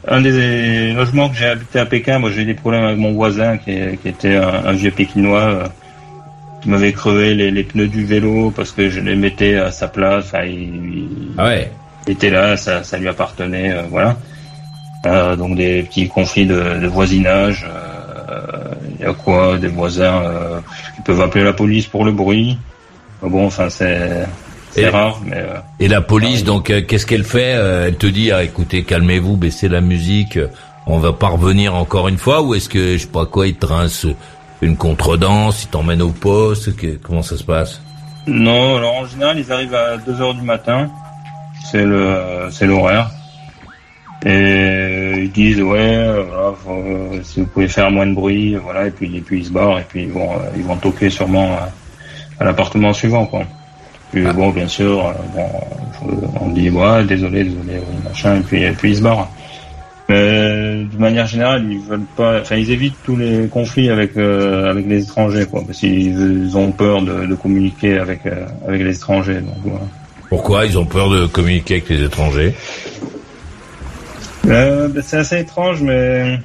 un des logements que j'ai habité à Pékin, moi j'ai eu des problèmes avec mon voisin qui, était un, vieux pékinois euh, qui m'avait crevé les, pneus du vélo parce que je les mettais à sa place. il, ah ouais. était là, ça, lui appartenait, euh, voilà. Euh, donc des petits conflits de, voisinage. Il y a quoi Des voisins qui peuvent appeler la police pour le bruit. Bon, enfin c'est c'est rare, mais. Euh, et la police, donc, euh, qu'est-ce qu'elle fait euh, Elle te dit, ah, écoutez, calmez-vous, baissez la musique, on va pas revenir encore une fois, ou est-ce que, je sais pas quoi, ils te une contredanse, ils t'emmènent au poste, comment ça se passe? Non, alors en général, ils arrivent à 2 heures du matin, c'est le, c'est l'horaire. Et ils disent ouais, voilà, si vous pouvez faire moins de bruit, voilà, et puis et puis ils se barrent et puis ils vont ils vont toquer sûrement à, à l'appartement suivant quoi. Puis bon, bien sûr, euh, bon, on dit ouais, désolé, désolé, machin, et puis, et puis ils se barrent. Mais de manière générale, ils veulent pas, enfin, ils évitent tous les conflits avec euh, avec les étrangers, quoi, parce qu'ils ont peur de, de communiquer avec euh, avec les étrangers. Donc, voilà. Pourquoi ils ont peur de communiquer avec les étrangers? Ben, C'est assez étrange, mais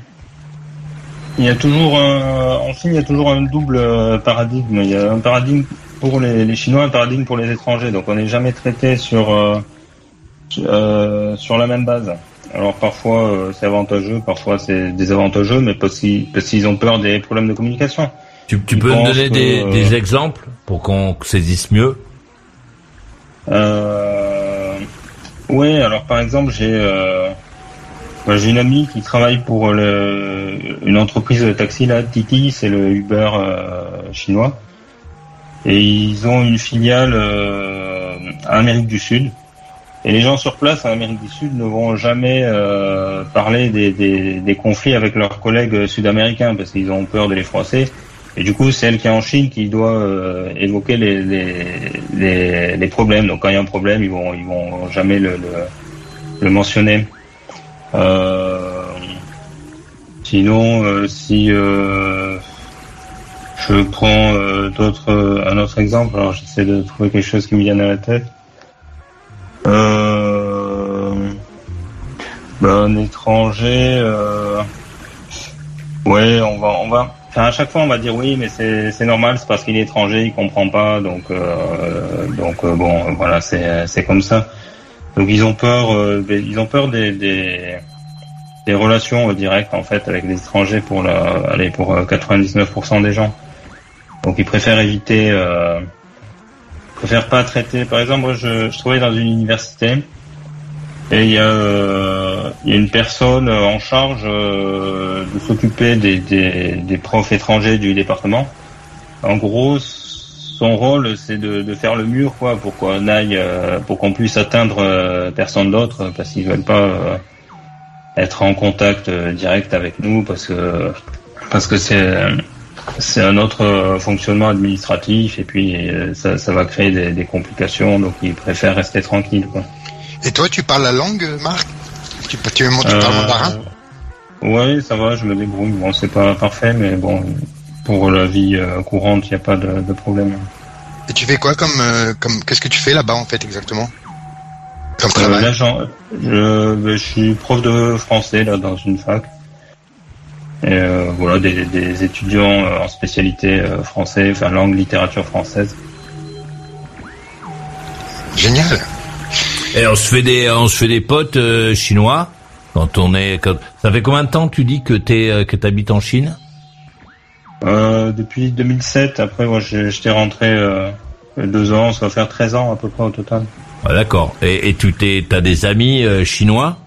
il y a toujours un, en Chine, il y a toujours un double paradigme. Il y a un paradigme pour les, Chinois, un paradigme pour les étrangers. Donc on n'est jamais traité sur euh, euh, sur la même base. Alors parfois euh, c'est avantageux, parfois c'est désavantageux, mais parce qu'ils ont peur des problèmes de communication. Tu, tu peux me donner des, des, exemples pour qu'on saisisse mieux Oui, alors par exemple j'ai j'ai une amie qui travaille pour le, une entreprise de taxi là, Titi, c'est le Uber chinois. Et ils ont une filiale euh, en Amérique du Sud. Et les gens sur place en Amérique du Sud ne vont jamais euh, parler des, conflits avec leurs collègues sud-américains parce qu'ils ont peur de les froisser. Et du coup, c'est elle qui est en Chine qui doit euh, évoquer les, problèmes. Donc quand il y a un problème, ils vont vont jamais le, mentionner. Euh, sinon, si je prends euh, d'autres, euh, un autre exemple. Alors j'essaie de trouver quelque chose qui me vienne à la tête. Euh, ben, un étranger. Ouais, on va, on va. Enfin, à chaque fois, on va dire oui, mais c'est, normal, c'est parce qu'il est étranger, il comprend pas, donc, donc bon, voilà, c'est, comme ça. Donc ils ont peur, ils ont peur des, des, relations directes en fait avec les étrangers pour la, pour 99% des gens. Donc ils préfèrent éviter, euh, préfèrent pas traiter. Par exemple, je, je travaille dans une université et il y a, euh, une personne en charge euh, de s'occuper des, des, des, profs étrangers du département. En gros, son rôle, c'est de, de, faire le mur, quoi, pour qu'on aille, pour qu'on puisse atteindre personne d'autre, parce qu'ils veulent pas être en contact direct avec nous, parce que parce que c'est c'est un autre euh, fonctionnement administratif et puis euh, ça, ça va créer des, des, complications, donc ils préfèrent rester tranquilles. Quoi. Et toi, tu parles la langue, Marc? Tu, tu, tu parles euh, mandarin Oui, ça va, je me débrouille. Bon, c'est pas parfait, mais bon, pour la vie courante, il n'y a pas de, de, problème. Et tu fais quoi comme, comme qu'est-ce que tu fais là-bas en fait exactement? Comme travail? là, je, je suis prof de français là dans une fac. Et euh, voilà, des, des, étudiants euh, en spécialité euh, français, enfin langue, littérature française. Génial. Et on se fait des, on se fait des potes chinois quand on est. Quand... Ça fait combien de temps tu dis que t'es que t'habites en Chine? Euh, depuis 2007. Après, moi, j'étais rentré euh, deux ans. Ça va faire 13 ans à peu près au total. Ah, D'accord. Et, et tu t'es, t'as des amis euh, chinois?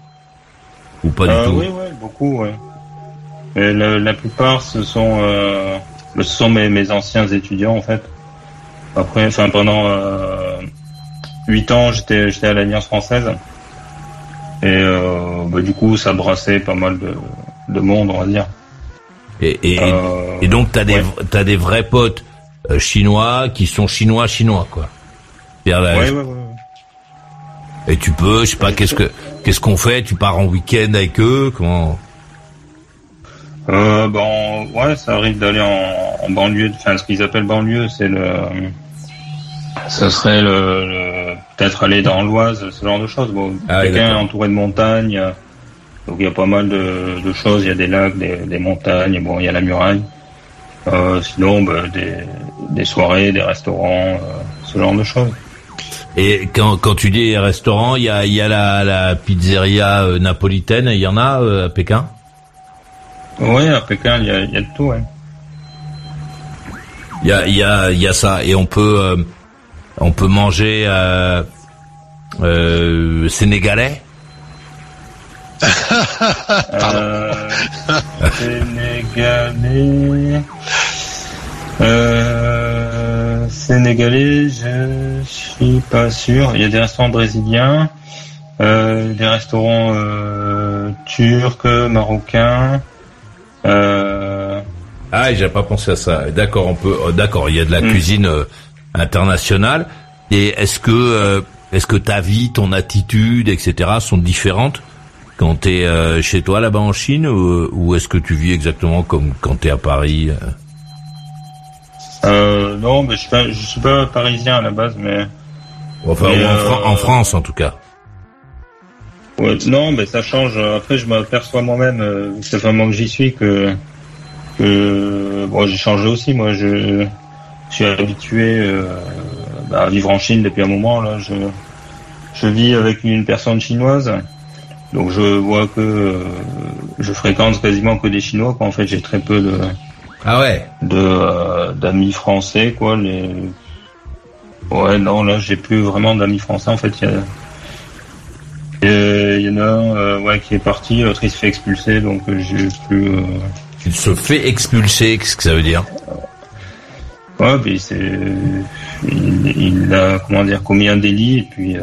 Ou pas Euh, du tout? Oui, oui, beaucoup, ouais. La, la plupart, ce sont, euh, ce sont mes, mes anciens étudiants, en fait. Après, enfin, pendant euh, 8 ans, j'étais, j'étais à l'Alliance française. Et euh, bah, du coup, ça brassait pas mal de, de monde, on va dire. Et, Euh, et donc t'as des ouais. t'as des vrais potes chinois qui sont chinois chinois quoi. Là, Ouais, ouais. Et tu peux, je sais pas, qu'est-ce que qu'est-ce qu'on fait? Tu pars en week-end avec eux? Comment? Euh, bon, ouais, ça arrive d'aller en, en banlieue, enfin ce qu'ils appellent banlieue, c'est le, ce serait le, le- peut-être aller dans l'Oise, ce genre de choses. Bon, Ah oui, quelqu'un d'accord. entouré de montagnes, euh, donc il y a pas mal de, de choses. Il y a des lacs, des, des montagnes, bon, il y a la muraille. Euh, sinon, bah, des, des soirées, des restaurants, euh, ce genre de choses. Et quand quand tu dis restaurant, il y a il y a la la pizzeria napolitaine, il y en a euh, à Pékin? Oui, à Pékin, il y a, il y a de tout. Ouais. Il y a il y a il y a ça et on peut euh, on peut manger euh, euh, sénégalais? Sénégalais. Euh, Sénégalais, je suis pas sûr. Il y a des restaurants brésiliens, euh, des restaurants euh, turcs, marocains. Euh, Ah, j'ai pas pensé à ça. D'accord, on peut. euh, D'accord, il y a de la Mm. cuisine euh, internationale. Et est-ce que euh, est-ce que ta vie, ton attitude, etc. sont différentes quand t'es euh, chez toi là-bas en Chine ou, ou est-ce que tu vis exactement comme quand t'es à Paris non, mais je suis pas, je suis pas parisien à la base, mais Enfin, Mais, ou en, Fran- en France en tout cas. Ouais, non, mais ça change. Après, je m'aperçois moi-même, euh, ça fait un moment que j'y suis, que, que bon, j'ai changé aussi. Moi, je, je suis habitué euh, bah, à vivre en Chine depuis un moment. Là, je, je vis avec une personne chinoise, donc je vois que euh, je fréquente quasiment que des Chinois. Quoi. En fait, j'ai très peu de, Ah ouais? de euh, d'amis français, quoi. Les, ouais, non, là, j'ai plus vraiment d'amis français. En fait, il y a et Il y en a un euh, ouais, qui est parti, l'autre il se fait expulser, donc euh, j'ai plus. Euh... Il se fait expulser, qu'est-ce que ça veut dire? Ouais, mais c'est, il, il a comment dire commis un délit et puis euh,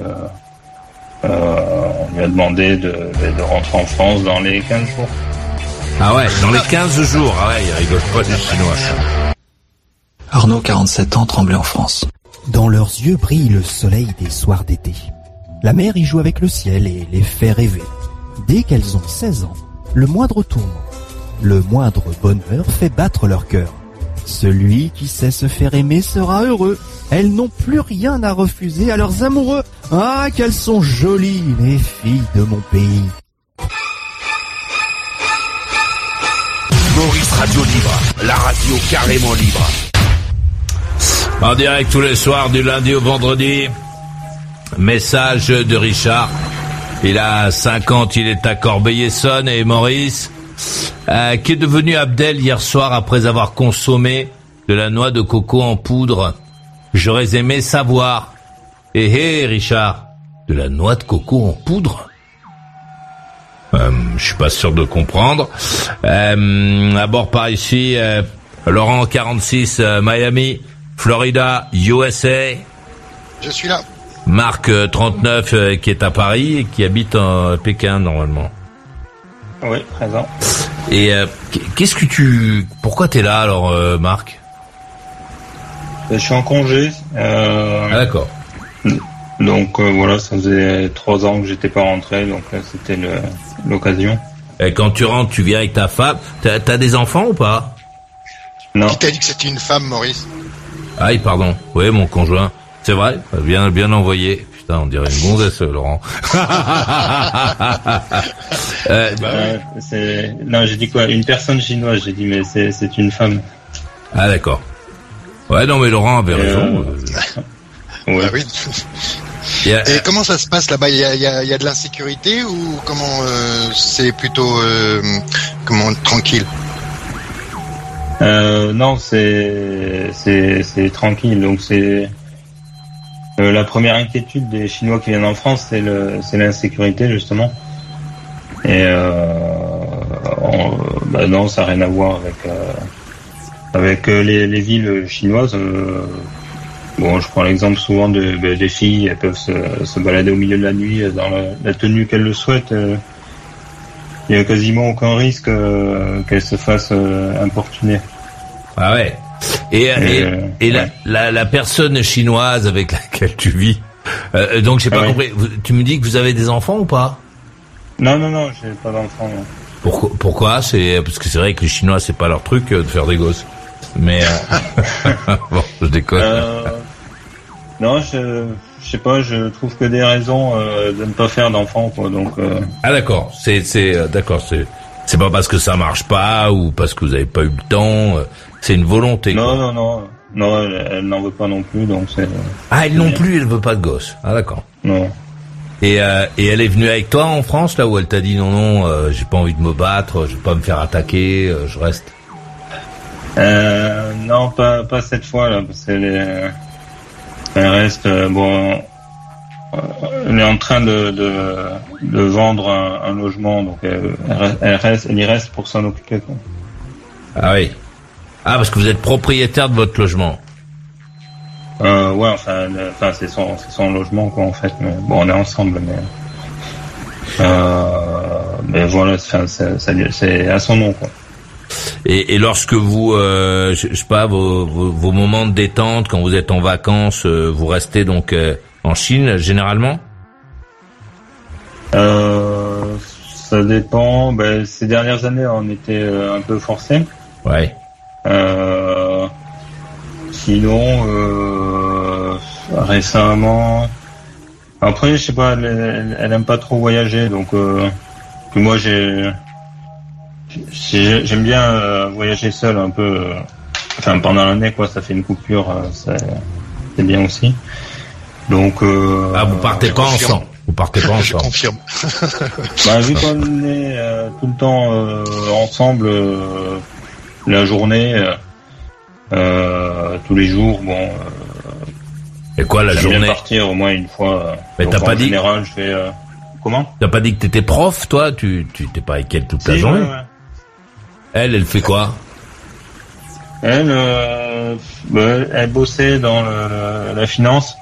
euh, on lui a demandé de, rentrer en France dans les 15 jours. Ah ouais, dans les 15 jours. Ah ouais, il rigole pas les Chinois. Arnaud, 47 ans, tremblait en France. Dans leurs yeux brille le soleil des soirs d'été. La mer y joue avec le ciel et les fait rêver. Dès qu'elles ont 16 ans, le moindre tourment, le moindre bonheur fait battre leur cœur. Celui qui sait se faire aimer sera heureux. Elles n'ont plus rien à refuser à leurs amoureux. Ah, qu'elles sont jolies, les filles de mon pays. Maurice Radio Libre, la radio carrément libre. En direct tous les soirs du lundi au vendredi. Message de Richard. Il a 50, il est à Corbeil-Essonne et Maurice, euh, qui est devenu Abdel hier soir après avoir consommé de la noix de coco en poudre. J'aurais aimé savoir. Eh hé Richard, de la noix de coco en poudre? Euh, je suis pas sûr de comprendre. Euh, à bord par ici, euh, Laurent 46, euh, Miami, Florida, USA. Je suis là. Marc euh, 39 euh, qui est à Paris et qui habite en Pékin normalement. Oui, présent. Et euh, qu'est-ce que tu, pourquoi t'es là alors, euh, Marc? Je suis en congé. Euh, Ah d'accord. Donc euh, voilà, ça faisait trois ans que j'étais pas rentré, donc là c'était le- l'occasion. Et quand tu rentres, tu viens avec ta femme. T'as as des enfants ou pas? Non. Qui t'a dit que c'était une femme, Maurice? Aïe, pardon. Oui, mon conjoint. C'est vrai, bien, bien envoyé. Putain, on dirait une gonzesse, Laurent. Euh, Euh, c'est- non, j'ai dit quoi? Une personne chinoise, j'ai dit, mais c'est c'est une femme. Ah d'accord. Ouais, non mais Laurent avait Euh, raison. Ouais. Ah oui. Et comment ça se passe là-bas? Il y a, il y a- y a de l'insécurité ou comment euh, c'est plutôt euh, comment tranquille? Euh, non, c'est c'est c'est tranquille. Donc c'est euh, la première inquiétude des Chinois qui viennent en France, c'est le c'est l'insécurité justement. Et euh, on- bah non, ça n'a rien à voir avec euh, avec les, les villes chinoises. bon, je prends l'exemple souvent de, bah, des filles, elles peuvent se, balader au milieu de la nuit dans la, la tenue qu'elles le souhaitent. Il n'y a quasiment aucun risque qu'elles se fassent importuner. Ah ouais. Et, et, Euh, et la, la, la personne chinoise avec laquelle tu vis, euh, donc j'ai pas Ah ouais. compris, tu me dis que vous avez des enfants ou pas? Non, non, non, j'ai pas d'enfant. non. Pourquoi, pourquoi? C'est parce que c'est vrai que les Chinois c'est pas leur truc euh, de faire des gosses. Mais euh, bon, je déconne. Euh, non, je, je sais pas, je trouve que des raisons euh, de ne pas faire d'enfants, quoi. Donc, euh, Ah d'accord, c'est c'est euh, d'accord, c'est c'est pas parce que ça marche pas ou parce que vous avez pas eu le temps, euh, c'est une volonté. non, quoi. non, non, non, elle, elle n'en veut pas non plus, donc c'est. Ah elle non plus, elle veut pas de gosse. Ah d'accord. Non. Et euh, et elle est venue avec toi en France là où elle t'a dit non non, euh, j'ai pas envie de me battre, je vais pas me faire attaquer, euh, je reste? Euh, non, pas, pas cette fois là, parce qu'elle est, elle reste bon. Elle est en train de, de, de vendre un, un logement, donc elle reste, elle y reste pour s'en occuper. Quoi. Ah oui. Ah parce que vous êtes propriétaire de votre logement. Euh, ouais, enfin, le- enfin c'est son, c'est son logement quoi en fait. Mais, bon, on est ensemble, mais euh, mais voilà, c'est, à son nom quoi. Et, et lorsque vous, euh, je, je sais pas, vos, vos, vos moments de détente, quand vous êtes en vacances, euh, vous restez donc euh, en Chine généralement? Euh, ça dépend. Ben, ces dernières années, on était euh, un peu forcé. Ouais. Euh, sinon, euh, récemment. Après, je sais pas, elle, elle, elle aime pas trop voyager, donc euh, moi j'ai j'ai- j'aime bien euh, voyager seul un peu. euh, enfin, pendant l'année, quoi, ça fait une coupure, euh, c'est bien aussi. Donc. Euh, Ah, vous partez pas confirme. ensemble? Vous partez pas Je ensemble? confirme. Bah, vu qu'on est euh, tout le temps euh, ensemble euh, la journée, euh, euh, tous les jours, bon. euh, Et quoi la journée partir au moins une fois. Mais t'as pas en dit- général, je fais. euh, Comment? T'as pas dit que t'étais prof, toi? Tu tu t'es pas avec elle toute la journée? ouais, ouais. Elle, elle fait quoi? Elle, euh, bah, elle bossait dans le- la finance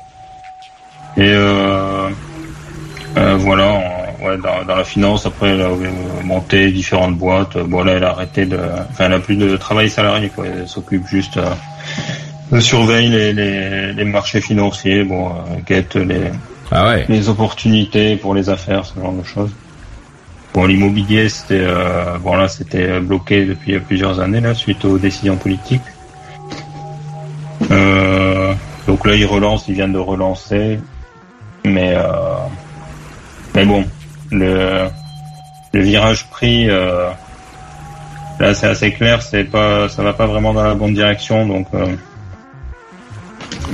et euh, euh, voilà, ouais, dans, dans la finance. Après, elle a euh, monté différentes boîtes. Bon, là, elle a arrêté de, enfin, elle a plus de travail salarié. Quoi. Elle s'occupe juste euh, de surveiller les, les, les marchés financiers. Bon, euh, guette les Ah ouais. les opportunités pour les affaires, ce genre de choses. Bon, l'immobilier, c'était euh, bon là, c'était bloqué depuis plusieurs années là, suite aux décisions politiques. Euh, donc là, ils relancent, ils viennent de relancer, mais euh, mais bon, le le virage pris, euh, là, c'est assez clair, c'est pas, ça va pas vraiment dans la bonne direction, donc. euh,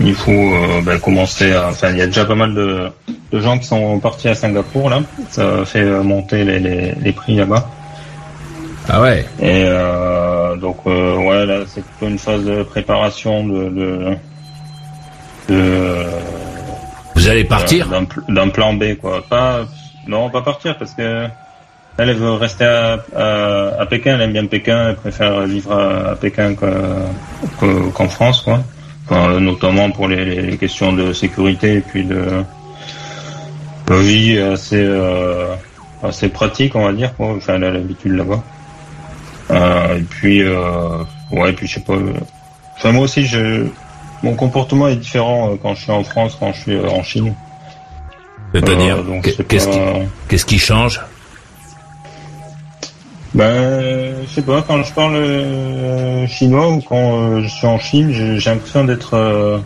il faut euh, ben, commencer à... Enfin, il y a déjà pas mal de, de gens qui sont partis à Singapour, là. Ça fait monter les, les, les prix là-bas. Ah ouais. Et euh, donc, euh, ouais, là, c'est plutôt une phase de préparation de... de, de Vous allez partir? d'un plan B, quoi. Pas... Non, pas partir, parce que... Elle, veut rester à, Pékin, elle aime bien Pékin, elle préfère vivre à, Pékin que- que- qu'en France, quoi. Notamment pour les, questions de sécurité et puis de, vie assez, euh, assez pratique, on va dire, quoi. Enfin, elle a l'habitude là-bas. Euh, et puis, euh, ouais, et puis je sais pas. Enfin, moi aussi, je, mon comportement est différent quand je suis en France, quand je suis en Chine. C'est-à-dire, Euh, donc qu'est- c'est qu'est-ce qui, change Ben, je sais pas, quand je parle euh, chinois ou quand euh, je suis en Chine, j'ai l'impression d'être euh,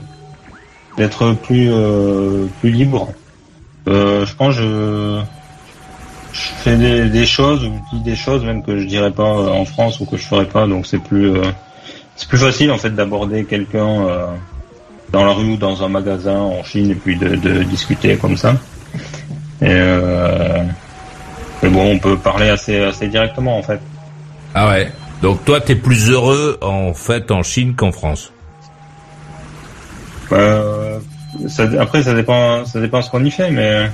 d'être plus euh, plus libre. Euh, je pense que je je fais des, des choses ou dis des choses même que je dirais pas euh, en France ou que je ferais pas, donc c'est plus euh, c'est plus facile en fait d'aborder quelqu'un euh, dans la rue ou dans un magasin en Chine et puis de, de discuter comme ça. Et euh, mais bon, on peut parler assez, assez directement en fait. Ah ouais. Donc toi, t'es plus heureux en fait en Chine qu'en France? Euh, ça, après, ça dépend, ça dépend ce qu'on y fait, mais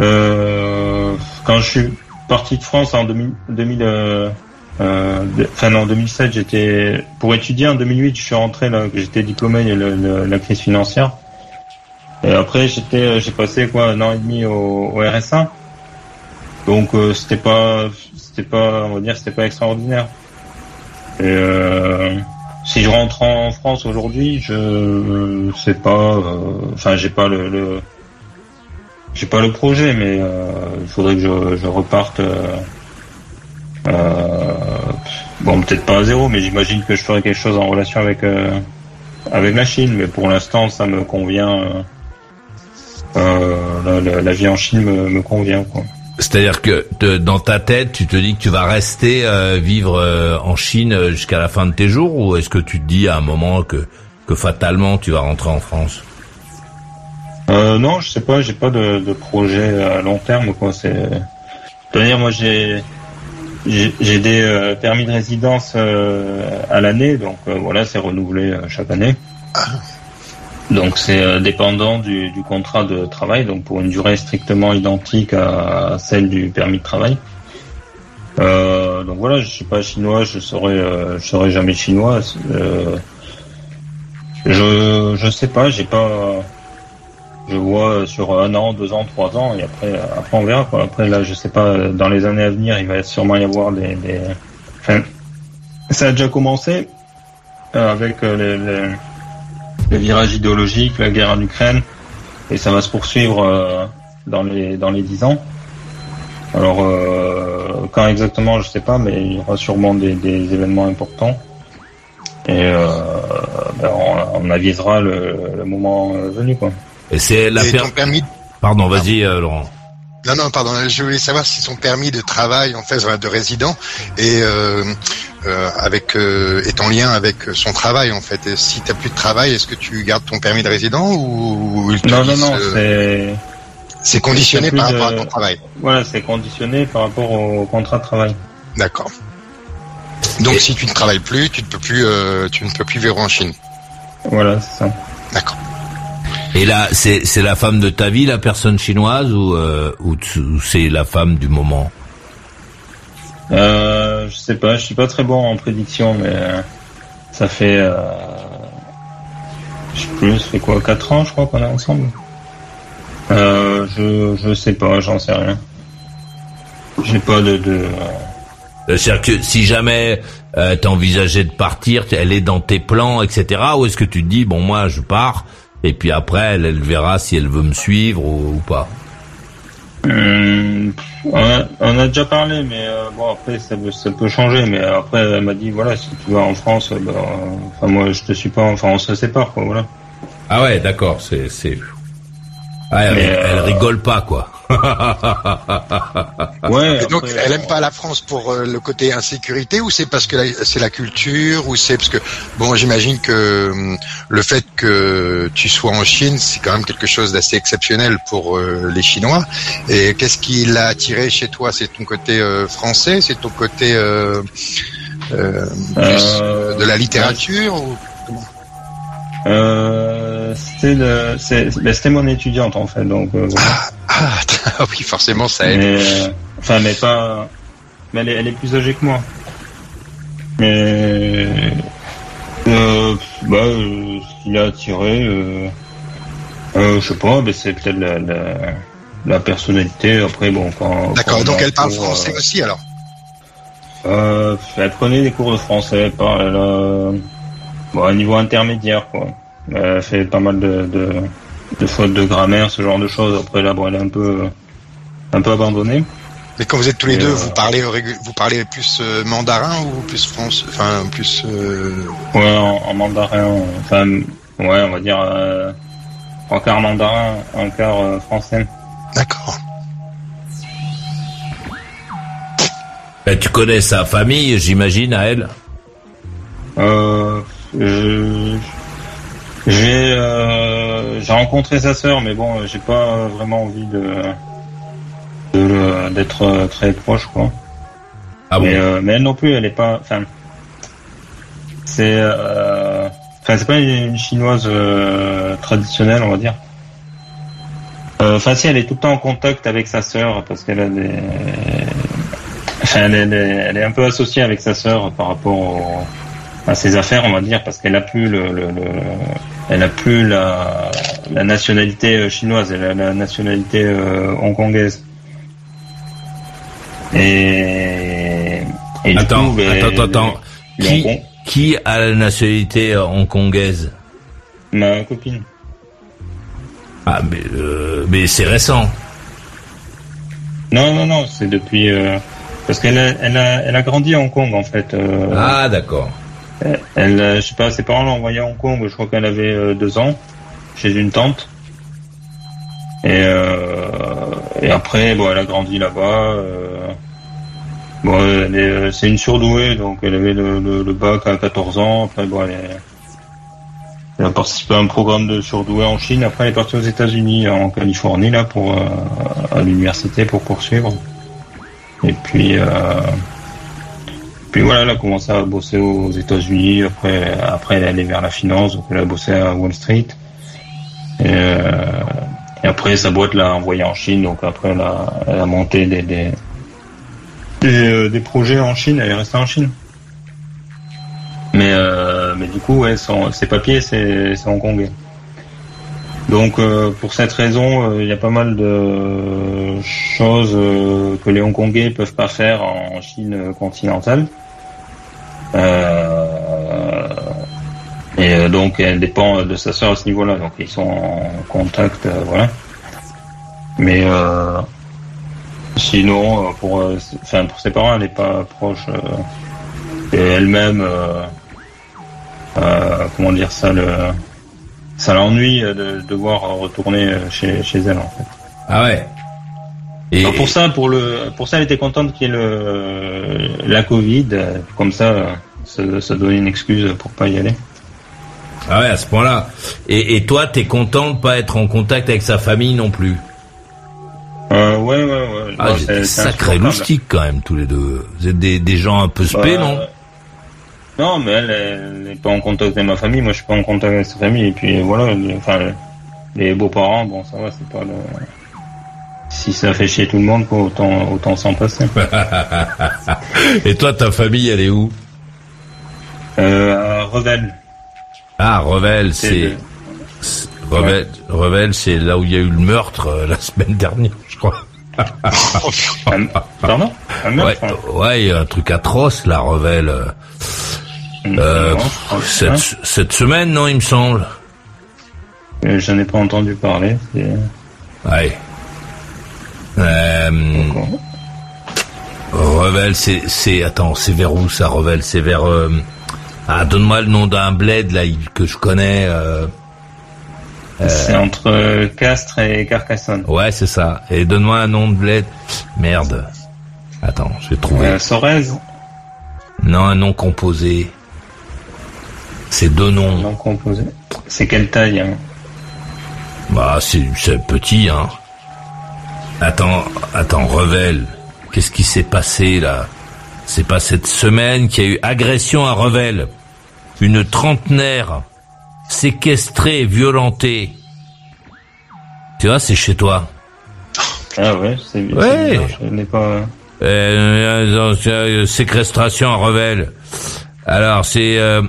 euh, quand je suis parti de France en 2000, 2000 euh, enfin en 2007, j'étais pour étudier. En 2008, je suis rentré là, j'étais diplômé il y a le, le, la crise financière. Et après, j'étais, j'ai passé quoi un an et demi au, RSA. Donc euh, c'était pas, c'était pas, on va dire, c'était pas extraordinaire. Et euh, si je rentre en France aujourd'hui, je sais pas, euh, enfin j'ai pas le, j'ai pas le projet, mais euh, il faudrait que je, reparte. Euh, euh, bon, peut-être pas à zéro, mais j'imagine que je ferai quelque chose en relation avec euh, avec la Chine. Mais pour l'instant, ça me convient. Euh, la, la- la vie en Chine me, me convient. Quoi. C'est-à-dire que te- dans ta tête, tu te dis que tu vas rester euh, vivre euh, en Chine jusqu'à la fin de tes jours, ou est-ce que tu te dis à un moment que que fatalement tu vas rentrer en France? Euh, non, je sais pas, j'ai pas de, de projet à long terme. Quoi. C'est, c'est-à-dire, moi, j'ai j'ai j'ai des euh, permis de résidence euh, à l'année, donc euh, voilà, c'est renouvelé euh, chaque année. Donc c'est euh, dépendant du, du contrat de travail, donc pour une durée strictement identique à celle du permis de travail. Euh, donc voilà, je suis pas chinois, je serai, euh, je serai jamais chinois. Euh, je, je sais pas, j'ai pas, je vois sur un an, deux ans, trois ans, et après, après on verra quoi. Après là, je sais pas, dans les années à venir, il va sûrement y avoir des, des... Enfin, ça a déjà commencé euh, avec euh, les, les, les virages idéologiques, la guerre en Ukraine, et ça va se poursuivre euh, dans les dans les dix ans. Alors euh, quand exactement, je sais pas, mais il y aura sûrement des, des événements importants. Et euh, ben, on, on avisera le, le moment venu quoi. Et c'est la per- permis Pardon, vas-y, euh, Laurent. Non, non, pardon. Je voulais savoir si son permis de travail, en fait, de résident, est euh, euh, avec euh, est en lien avec son travail, en fait. Et si t'as plus de travail, est-ce que tu gardes ton permis de résident ou te Non, non, non, c'est c'est conditionné par rapport de- à ton travail. Voilà, c'est conditionné par rapport au contrat de travail. D'accord. Donc, si tu ne travailles plus, tu ne peux plus, tu ne peux plus vivre en Chine. Voilà, c'est ça. D'accord. Et là, c'est la femme de ta vie, la personne chinoise, ou euh, ou, c'est la femme du moment? Euh, je sais pas, je suis pas très bon en prédiction, mais euh, ça fait, euh, je sais plus, ça fait quoi, 4 ans, je crois, qu'on est ensemble? Euh, je, je sais pas, j'en sais rien. J'ai pas de, de C'est-à-dire que si jamais euh, t'envisageais de partir, elle est dans tes plans, etc. Ou est-ce que tu te dis bon moi je pars et puis après elle, elle verra si elle veut me suivre ou, ou pas. Hum, on, a, on a déjà parlé, mais euh, bon après ça, peut- ça peut changer. Mais après elle m'a dit voilà si tu vas en France, euh, enfin moi je te suis pas, enfin on se sépare quoi, voilà. Ah ouais, d'accord, c'est c'est. Ah, elle, euh, rigole pas quoi. Ouais. Et donc, après, elle aime pas la France pour euh, le côté insécurité ou c'est parce que c'est la culture ou c'est parce que bon, j'imagine que hum, le fait que tu sois en Chine, c'est quand même quelque chose d'assez exceptionnel pour euh, les Chinois. Et qu'est-ce qui l'a attiré chez toi? C'est ton côté euh, français, c'est ton côté euh, euh, Euh, de la littérature ou Euh, c'était ben, c'était mon étudiante en fait, donc. euh, voilà. ah oui, forcément ça aide. Mais, euh, enfin, mais pas. Mais elle est, elle est plus âgée que moi. Mais. Euh, bah, euh, ce qui l'a attiré, je sais pas, mais c'est peut-être la, la, la personnalité. Après, bon, quand. D'accord. Donc on elle parle français aussi alors? Euh, elle prenait des cours de français, par, elle a, bon, à niveau intermédiaire, quoi. Elle fait pas mal de, de, de fautes de grammaire, ce genre de choses. Après, là, bon, elle est un peu, un peu abandonnée. Mais quand vous êtes tous les Et, deux, euh, vous parlez vous parlez plus euh, mandarin ou plus France, enfin plus. euh, Ouais, en, en mandarin, enfin, ouais, on va dire, euh, un quart mandarin, un quart euh, français. D'accord. Ben, tu connais sa famille, j'imagine à elle? Euh, j'ai, euh, j'ai rencontré sa sœur, mais bon, j'ai pas vraiment envie de, d'être très proche, quoi. Ah bon mais, euh, mais elle non plus, elle est pas. Enfin, c'est. euh, Enfin, c'est pas une chinoise euh, traditionnelle, on va dire. Enfin, si, elle est tout le temps en contact avec sa sœur parce qu'elle a des. Enfin, elle, elle est, elle est un peu associée avec sa sœur par rapport au- à ses affaires, on va dire, parce qu'elle a plus le, le- le- elle a plus la, la nationalité euh, chinoise, elle a la nationalité euh, hongkongaise. Et, et du Attends, coup, ben, attends, attends. le Qui, Hong Kong- qui a la nationalité euh, hongkongaise? Ma copine. Ah, mais, euh, mais c'est récent. Non, non, non, c'est depuis euh, parce qu'elle a, elle a, elle a grandi à Hong Kong en fait. Ah, d'accord. Elle, elle, euh, je sais pas, ses parents l'ont envoyée à Hong Kong. Je crois qu'elle avait euh, deux ans chez une tante. Et, euh, et après, bon, elle a grandi là-bas. euh, bon, euh, c'est une surdouée, donc elle avait le, le, le bac à 14 ans. Après, bon, elle, est- elle a participé à un programme de surdouée en Chine. Après, elle est partie aux États-Unis, en Californie, là, pour euh, à l'université pour poursuivre. Et puis. Euh, voilà, elle a commencé à bosser aux États-Unis. Après, après, elle est allée vers la finance, donc elle a bossé à Wall Street. Et, euh, après, sa boîte l'a envoyée en Chine. Donc après, elle a, elle a monté des des, euh, projets en Chine. Elle est restée en Chine. Mais euh, mais du coup, ouais, son, ses papiers, c'est hongkongais. Donc pour cette raison, il y a pas mal de choses que les Hongkongais peuvent pas faire en Chine continentale. Euh, et euh, donc elle dépend de sa sœur à ce niveau-là. Donc ils sont en contact, euh, voilà. Mais sinon, pour, enfin pour ses parents, elle n'est pas proche. et elle-même, comment dire ça, le ça l'ennuie de devoir retourner chez, chez elle en fait. Ah ouais. Et pour ça, pour le, pour ça, elle était contente qu'il y ait le la Covid, comme ça, ça, ça donnait une excuse pour pas y aller. Ah ouais, à ce point-là. Et, et toi, t'es content de pas être en contact avec sa famille non plus? Euh, ouais, ouais, ouais. Ah, c'est- insupportable. loustiques quand même, tous les deux. Vous êtes des, des gens un peu spé, Bah, non? Non, mais elle, elle n'est pas en contact avec ma famille. Moi, je suis pas en contact avec sa famille. Et puis voilà, les, enfin, les beaux-parents, bon, ça va, c'est pas le. Si ça fait chier tout le monde, quoi, autant, autant s'en passer. Et toi, ta famille, elle est où? Euh, à Revel. Ah, Revel, c'est... Revel, Revel, c'est là où il y a eu le meurtre euh, la semaine dernière, je crois. Un- Pardon? Un meurtre, ouais, hein. ouais, un truc atroce, là, Revel. euh, euh, Non, hein. cette, semaine, non, il me semble. Euh, J'en ai pas entendu parler. Ouais. Euh, Revel, c'est, c'est, attends, c'est vers où ça, Revel? C'est vers, euh, ah, donne-moi le nom d'un bled, là, que je connais, euh, C'est entre Castres et Carcassonne. ouais, c'est ça. Et donne-moi un nom de bled. Merde. Attends, je vais trouver. Euh, Sorez, Non, un nom composé. C'est deux noms. non composé. C'est quelle taille hein? Bah, c'est, c'est petit, hein. Attends, attends, Revel. Qu'est-ce qui s'est passé, là? C'est pas cette semaine qu'il y a eu agression à Revel. Une trentenaire séquestrée, violentée. Tu vois, c'est chez toi. Ah ouais, c'est Ouais. bizarre, Je n'ai pas. Euh, euh, euh, séquestration à Revel. Alors, c'est euh,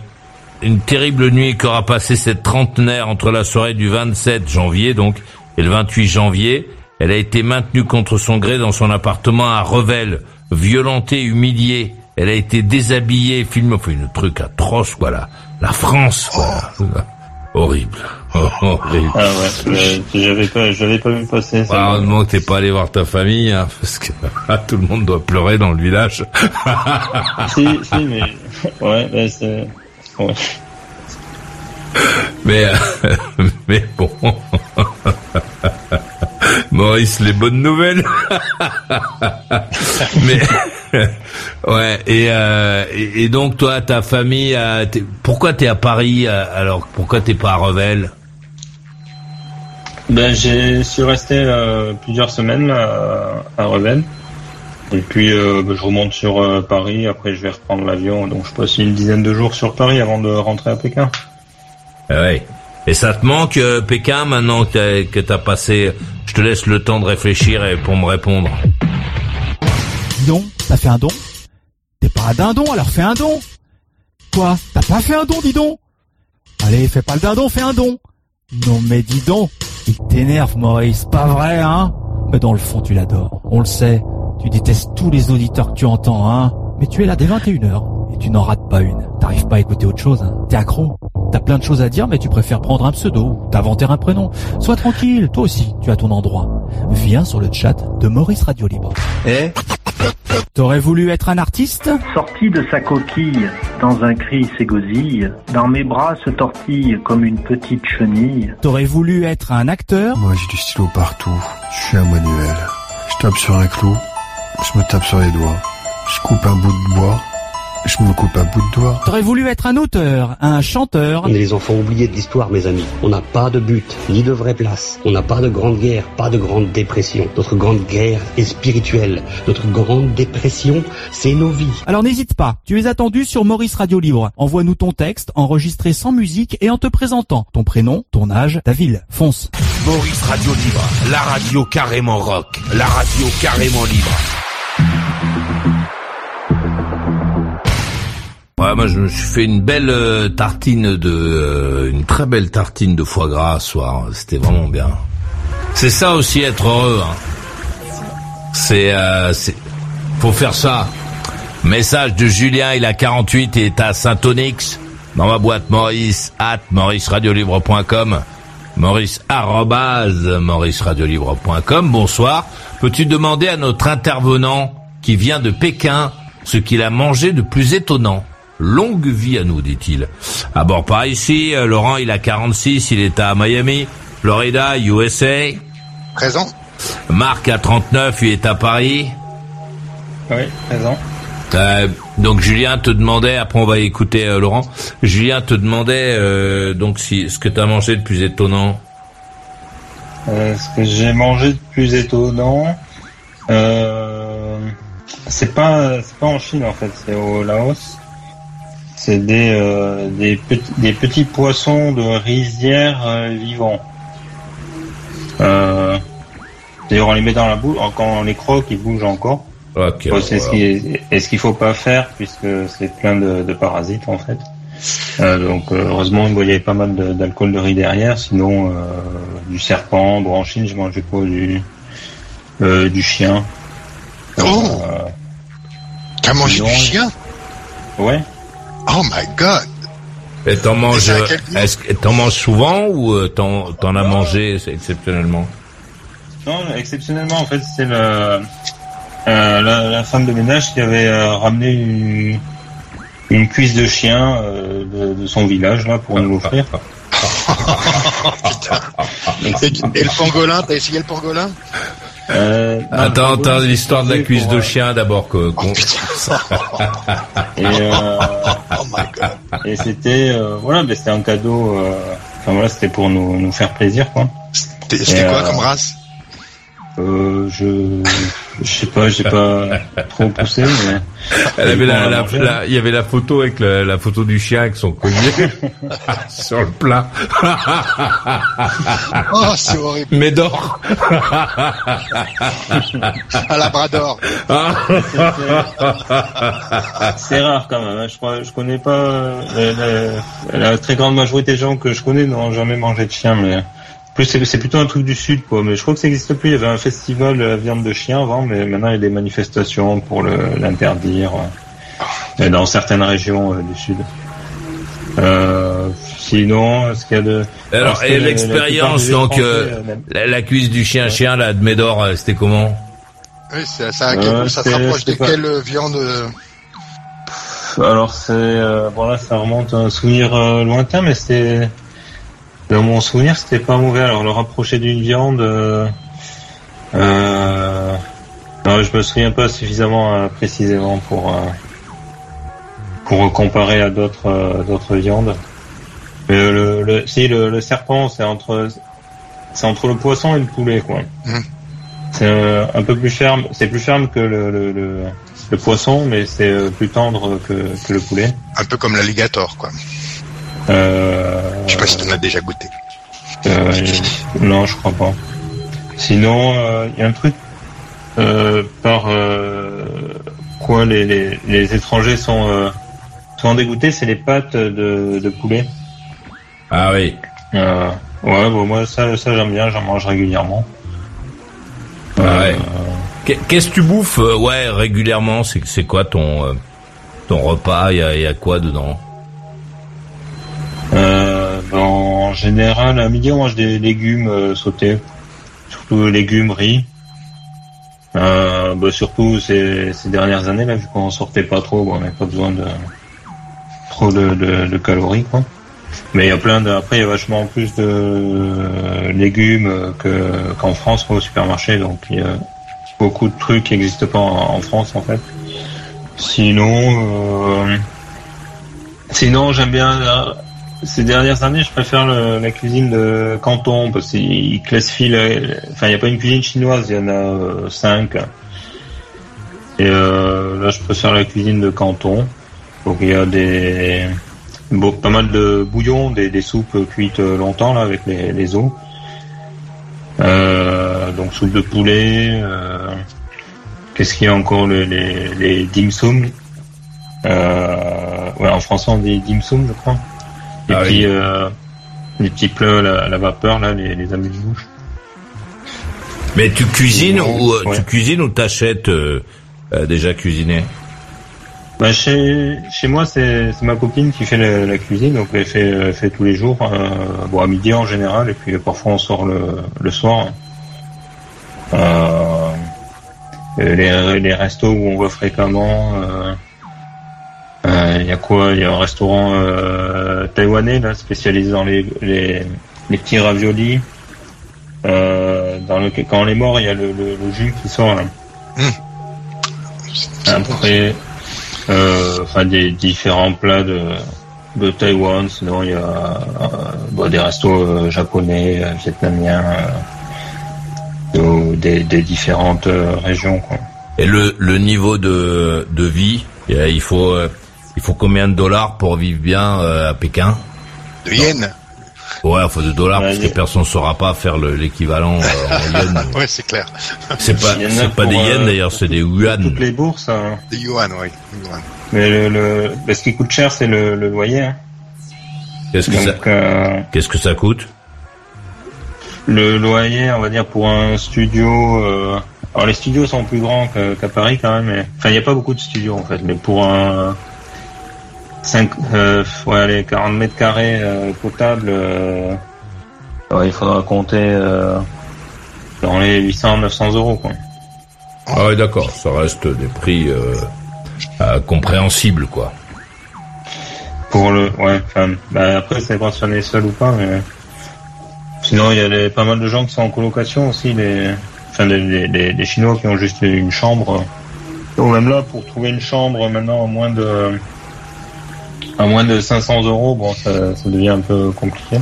une terrible nuit qu'aura passé cette trentenaire entre la soirée du 27 janvier, donc, et le 28 janvier. Elle a été maintenue contre son gré dans son appartement à Revel, violentée, humiliée. Elle a été déshabillée, filmée, enfin, une truc atroce, voilà. La France, voilà. Horrible. Horrible. Ah ouais, j'avais pas, j'avais pas vu passer ça. Ah, heureusement que t'es pas allé voir ta famille, hein, parce que ah, tout le monde doit pleurer dans le village. si, si, mais ouais, bah, c'est. Ouais. Mais, euh, mais bon. Maurice, les bonnes nouvelles. mais ouais. Et, euh, et, et donc toi, ta famille, euh, pourquoi t'es à Paris euh, alors? Pourquoi t'es pas à Revel? Ben, je suis resté euh, plusieurs semaines à Revel. Et puis bah, je remonte sur Paris, après je vais reprendre l'avion, donc je passe une dizaine de jours sur Paris avant de rentrer à Pékin. Ah ouais. Et ça te manque euh, Pékin maintenant que t'as, passé Je te laisse le temps de réfléchir et pour me répondre. Dis t'as fait un don? T'es pas un dindon, alors fais un don. Quoi T'as pas fait un don, dis donc. Allez, fais pas le dindon, fais un don. Non mais dis donc Il t'énerve, Maurice, pas vrai, hein? Mais dans le fond, tu l'adores, on le sait. Tu détestes tous les auditeurs que tu entends, hein. Mais tu es là dès 21h, et tu n'en rates pas une. T'arrives pas à écouter autre chose, hein T'es accro T'as plein de choses à dire, mais tu préfères prendre un pseudo, ou t'inventer un prénom. Sois tranquille, toi aussi, tu as ton endroit. Viens sur le chat de Maurice Radio Libre. Eh T'aurais voulu être un artiste? Sorti de sa coquille, dans un cri s'égosille, dans mes bras se tortille comme une petite chenille. T'aurais voulu être un acteur? Moi j'ai du stylo partout, je suis un manuel. Je tape sur un clou, je me tape sur les doigts. Je coupe un bout de bois, je me coupe un bout de doigt. T'aurais voulu être un auteur, un chanteur On est les enfants oubliés de l'histoire, mes amis. On n'a pas de but, ni de vraie place. On n'a pas de grande guerre, pas de grande dépression. Notre grande guerre est spirituelle. Notre grande dépression, c'est nos vies. Alors n'hésite pas, tu es attendu sur Maurice Radio Libre. Envoie-nous ton texte, enregistré sans musique et en te présentant. Ton prénom, ton âge, ta ville. Fonce. Maurice Radio Libre, la radio carrément rock, la radio carrément libre. Ouais, moi je me suis fait une belle euh, tartine de, euh, une très belle tartine de foie gras ce soir. C'était vraiment bien. C'est ça aussi être heureux. Hein. C'est, euh, c'est, faut faire ça. Message de Julien, il a 48 et est à Saint-Onyx. Dans ma boîte Maurice at mauriceradiolibre.com. Maurice arrobase mauriceradiolibre.com. Bonsoir. Peux-tu demander à notre intervenant qui vient de Pékin ce qu'il a mangé de plus étonnant? Longue vie à nous, dit-il. À bord par ici, euh, Laurent, il a 46, il est à Miami, Florida, USA. Présent. Marc a 39, il est à Paris. Oui, présent. Euh, donc Julien te demandait, après on va écouter euh, Laurent, Julien te demandait euh, donc si ce que tu as mangé de plus étonnant. Euh, ce que j'ai mangé de plus étonnant, euh, c'est pas c'est pas en Chine en fait, c'est au Laos. C'est des euh, des, petits, des petits poissons de rizière euh, vivants. Euh, D'ailleurs, on les met dans la bouche, quand on les croque, ils bougent encore. Ok. Bon, c'est ce est, ce qu'il faut pas faire puisque c'est plein de, de parasites en fait. Euh, donc euh, heureusement il y avait pas mal d'alcool de riz derrière, sinon euh, du serpent. Bon en Chine je mangeais pas du euh, du chien. Oh Euh, T'as mangé du chien? Ouais. Oh my god. Et t'en manges, euh, est-ce que t'en manges souvent ou euh, t'en t'en as mangé c'est exceptionnellement? Non, exceptionnellement en fait c'est le euh, la, la femme de ménage qui avait euh, ramené une, une cuisse de chien euh, de, de son village là pour nous l'offrir. et, et le pangolin, t'as essayé le pangolin? Euh, non, Attends, attends, l'histoire de la cuisse pour, de chien d'abord que. qu'on- Et, euh, Oh my god et c'était euh, voilà, mais c'était un cadeau. euh, Enfin voilà, c'était pour nous, nous faire plaisir quoi. C'était c'était quoi euh, comme race? Euh, je je sais pas, j'ai pas trop poussé, mais Elle avait la, Bon, la- à manger. la- il y avait la photo avec la photo du chien avec son collier sur le plat. Oh, c'est horrible Médor. Un labrador c'est rare quand même. hein. Je crois, je connais pas euh, la, la très grande majorité des gens que je connais n'ont jamais mangé de chien, mais plus c'est c'est plutôt un truc du sud quoi. Mais je crois que ça n'existe plus. Il y avait un festival de la viande de chien avant, mais maintenant il y a des manifestations pour l'interdire euh, dans certaines régions euh, du sud. Euh, sinon, ce qu'il y a de Alors, et l'expérience, donc, euh, la, la cuisse du chien chien là de Médor, c'était comment? Oui, ça, ça, Euh, Ça se c'est- rapproche de c'est pas- quelle viande Alors c'est euh, bon là ça remonte à un souvenir euh, lointain mais c'était dans mon souvenir c'était pas mauvais alors le rapprocher d'une viande euh, euh, non je me souviens pas suffisamment euh, précisément pour euh, pour comparer à d'autres euh, d'autres viandes mais le, le si le, le serpent c'est entre c'est entre le poisson et le poulet quoi Mhm. C'est un peu plus ferme. C'est plus ferme que le, le, le, le poisson, mais c'est plus tendre que, que le poulet. Un peu comme l'alligator, quoi. Euh, Je sais pas si tu en as déjà goûté. euh, non, je crois pas. Sinon, euh, il y a un truc euh, par euh, quoi les, les, les étrangers sont euh, souvent dégoûtés, c'est les pâtes de, de poulet. Ah oui. Euh, ouais, bon, moi ça, ça j'aime bien, j'en mange régulièrement. Ah Euh, ouais. Qu'est-ce que tu bouffes euh, Ouais, régulièrement. C'est c'est quoi ton euh, ton repas Il y a, il y a quoi dedans? Général, à midi, on mange des légumes euh, sautés, surtout légumes, riz. Euh, ben, surtout ces, ces dernières années, là, vu qu'on sortait pas trop, bon, on n'avait pas besoin de trop de, de, de calories, quoi. Mais il y a plein de, après, il y a vachement plus de euh, légumes que qu'en France, quoi, au supermarché, donc il y a beaucoup de trucs qui n'existent pas en, France, en fait. Sinon, euh, sinon, j'aime bien. euh, ces dernières années, je préfère le- la cuisine de Canton parce qu'il classifie. le- Enfin, il n'y a pas une cuisine chinoise, il y en a euh, cinq. Et euh, là, je préfère la cuisine de Canton. Donc, il y a des bon, pas mal de bouillons, des, soupes cuites longtemps là avec les, os. Euh, donc, soupe de poulet. euh, Qu'est-ce qu'il y a encore les, les, dim sum? Euh, ouais, en français, on dit dim sum, je crois. Et Ah oui. euh, les petits plats à la, vapeur là, les, les amuse-bouches. Mais tu cuisines ou euh, Ouais. tu cuisines ou t'achètes euh, euh, déjà cuisiné Bah, chez, chez moi, c'est c'est ma copine qui fait la, la cuisine, donc elle fait, elle fait tous les jours, euh, bon, à midi en général, et puis euh, parfois on sort le, le soir. Euh, les, les restos où on va fréquemment, euh, euh, il y a quoi? Il y a un restaurant euh, taïwanais là, spécialisé dans les, les, les petits raviolis. Euh, dans le, quand on est mort, il y a le, le, le jus qui sort là. Après, euh, enfin des différents plats de, de Taïwan. Sinon, il y a euh, bah, des restos euh, japonais, euh, vietnamiens, euh, ou des, des différentes euh, régions. Quoi. Et le, le niveau de, de vie, euh, il faut euh, il faut combien de dollars pour vivre bien euh, à Pékin De yens Ouais, il faut de dollars Ouais, parce que personne ne saura pas faire le- l'équivalent euh, en yens. Ouais, c'est clair. C'est pas c'est des yens euh, d'ailleurs, c'est des yuan. Toutes les bourses. hein. Des yuan, oui. Mais le, le, ce qui coûte cher, c'est le, le loyer. hein. Qu'est-ce que ça Donc, euh, qu'est-ce que ça coûte Le loyer, on va dire, pour un studio. euh, alors les studios sont plus grands qu'à qu'à Paris quand même. Mais, enfin, il n'y a pas beaucoup de studios en fait. Mais pour un 5, euh, ouais, allez, 40 mètres carrés euh, potable, euh, ouais, il faudra compter euh, dans les 800-900 euros quoi. Ah ouais, d'accord, ça reste des prix euh, compréhensibles quoi. Pour le, ouais, enfin, bah, après, ça dépend si on est seul ou pas, mais sinon, il y a les- pas mal de gens qui sont en colocation aussi, les, enfin, les, les, les- les Chinois qui ont juste une chambre. Donc, même là, pour trouver une chambre maintenant à moins de, à moins de 500 euros, bon, ça, ça devient un peu compliqué.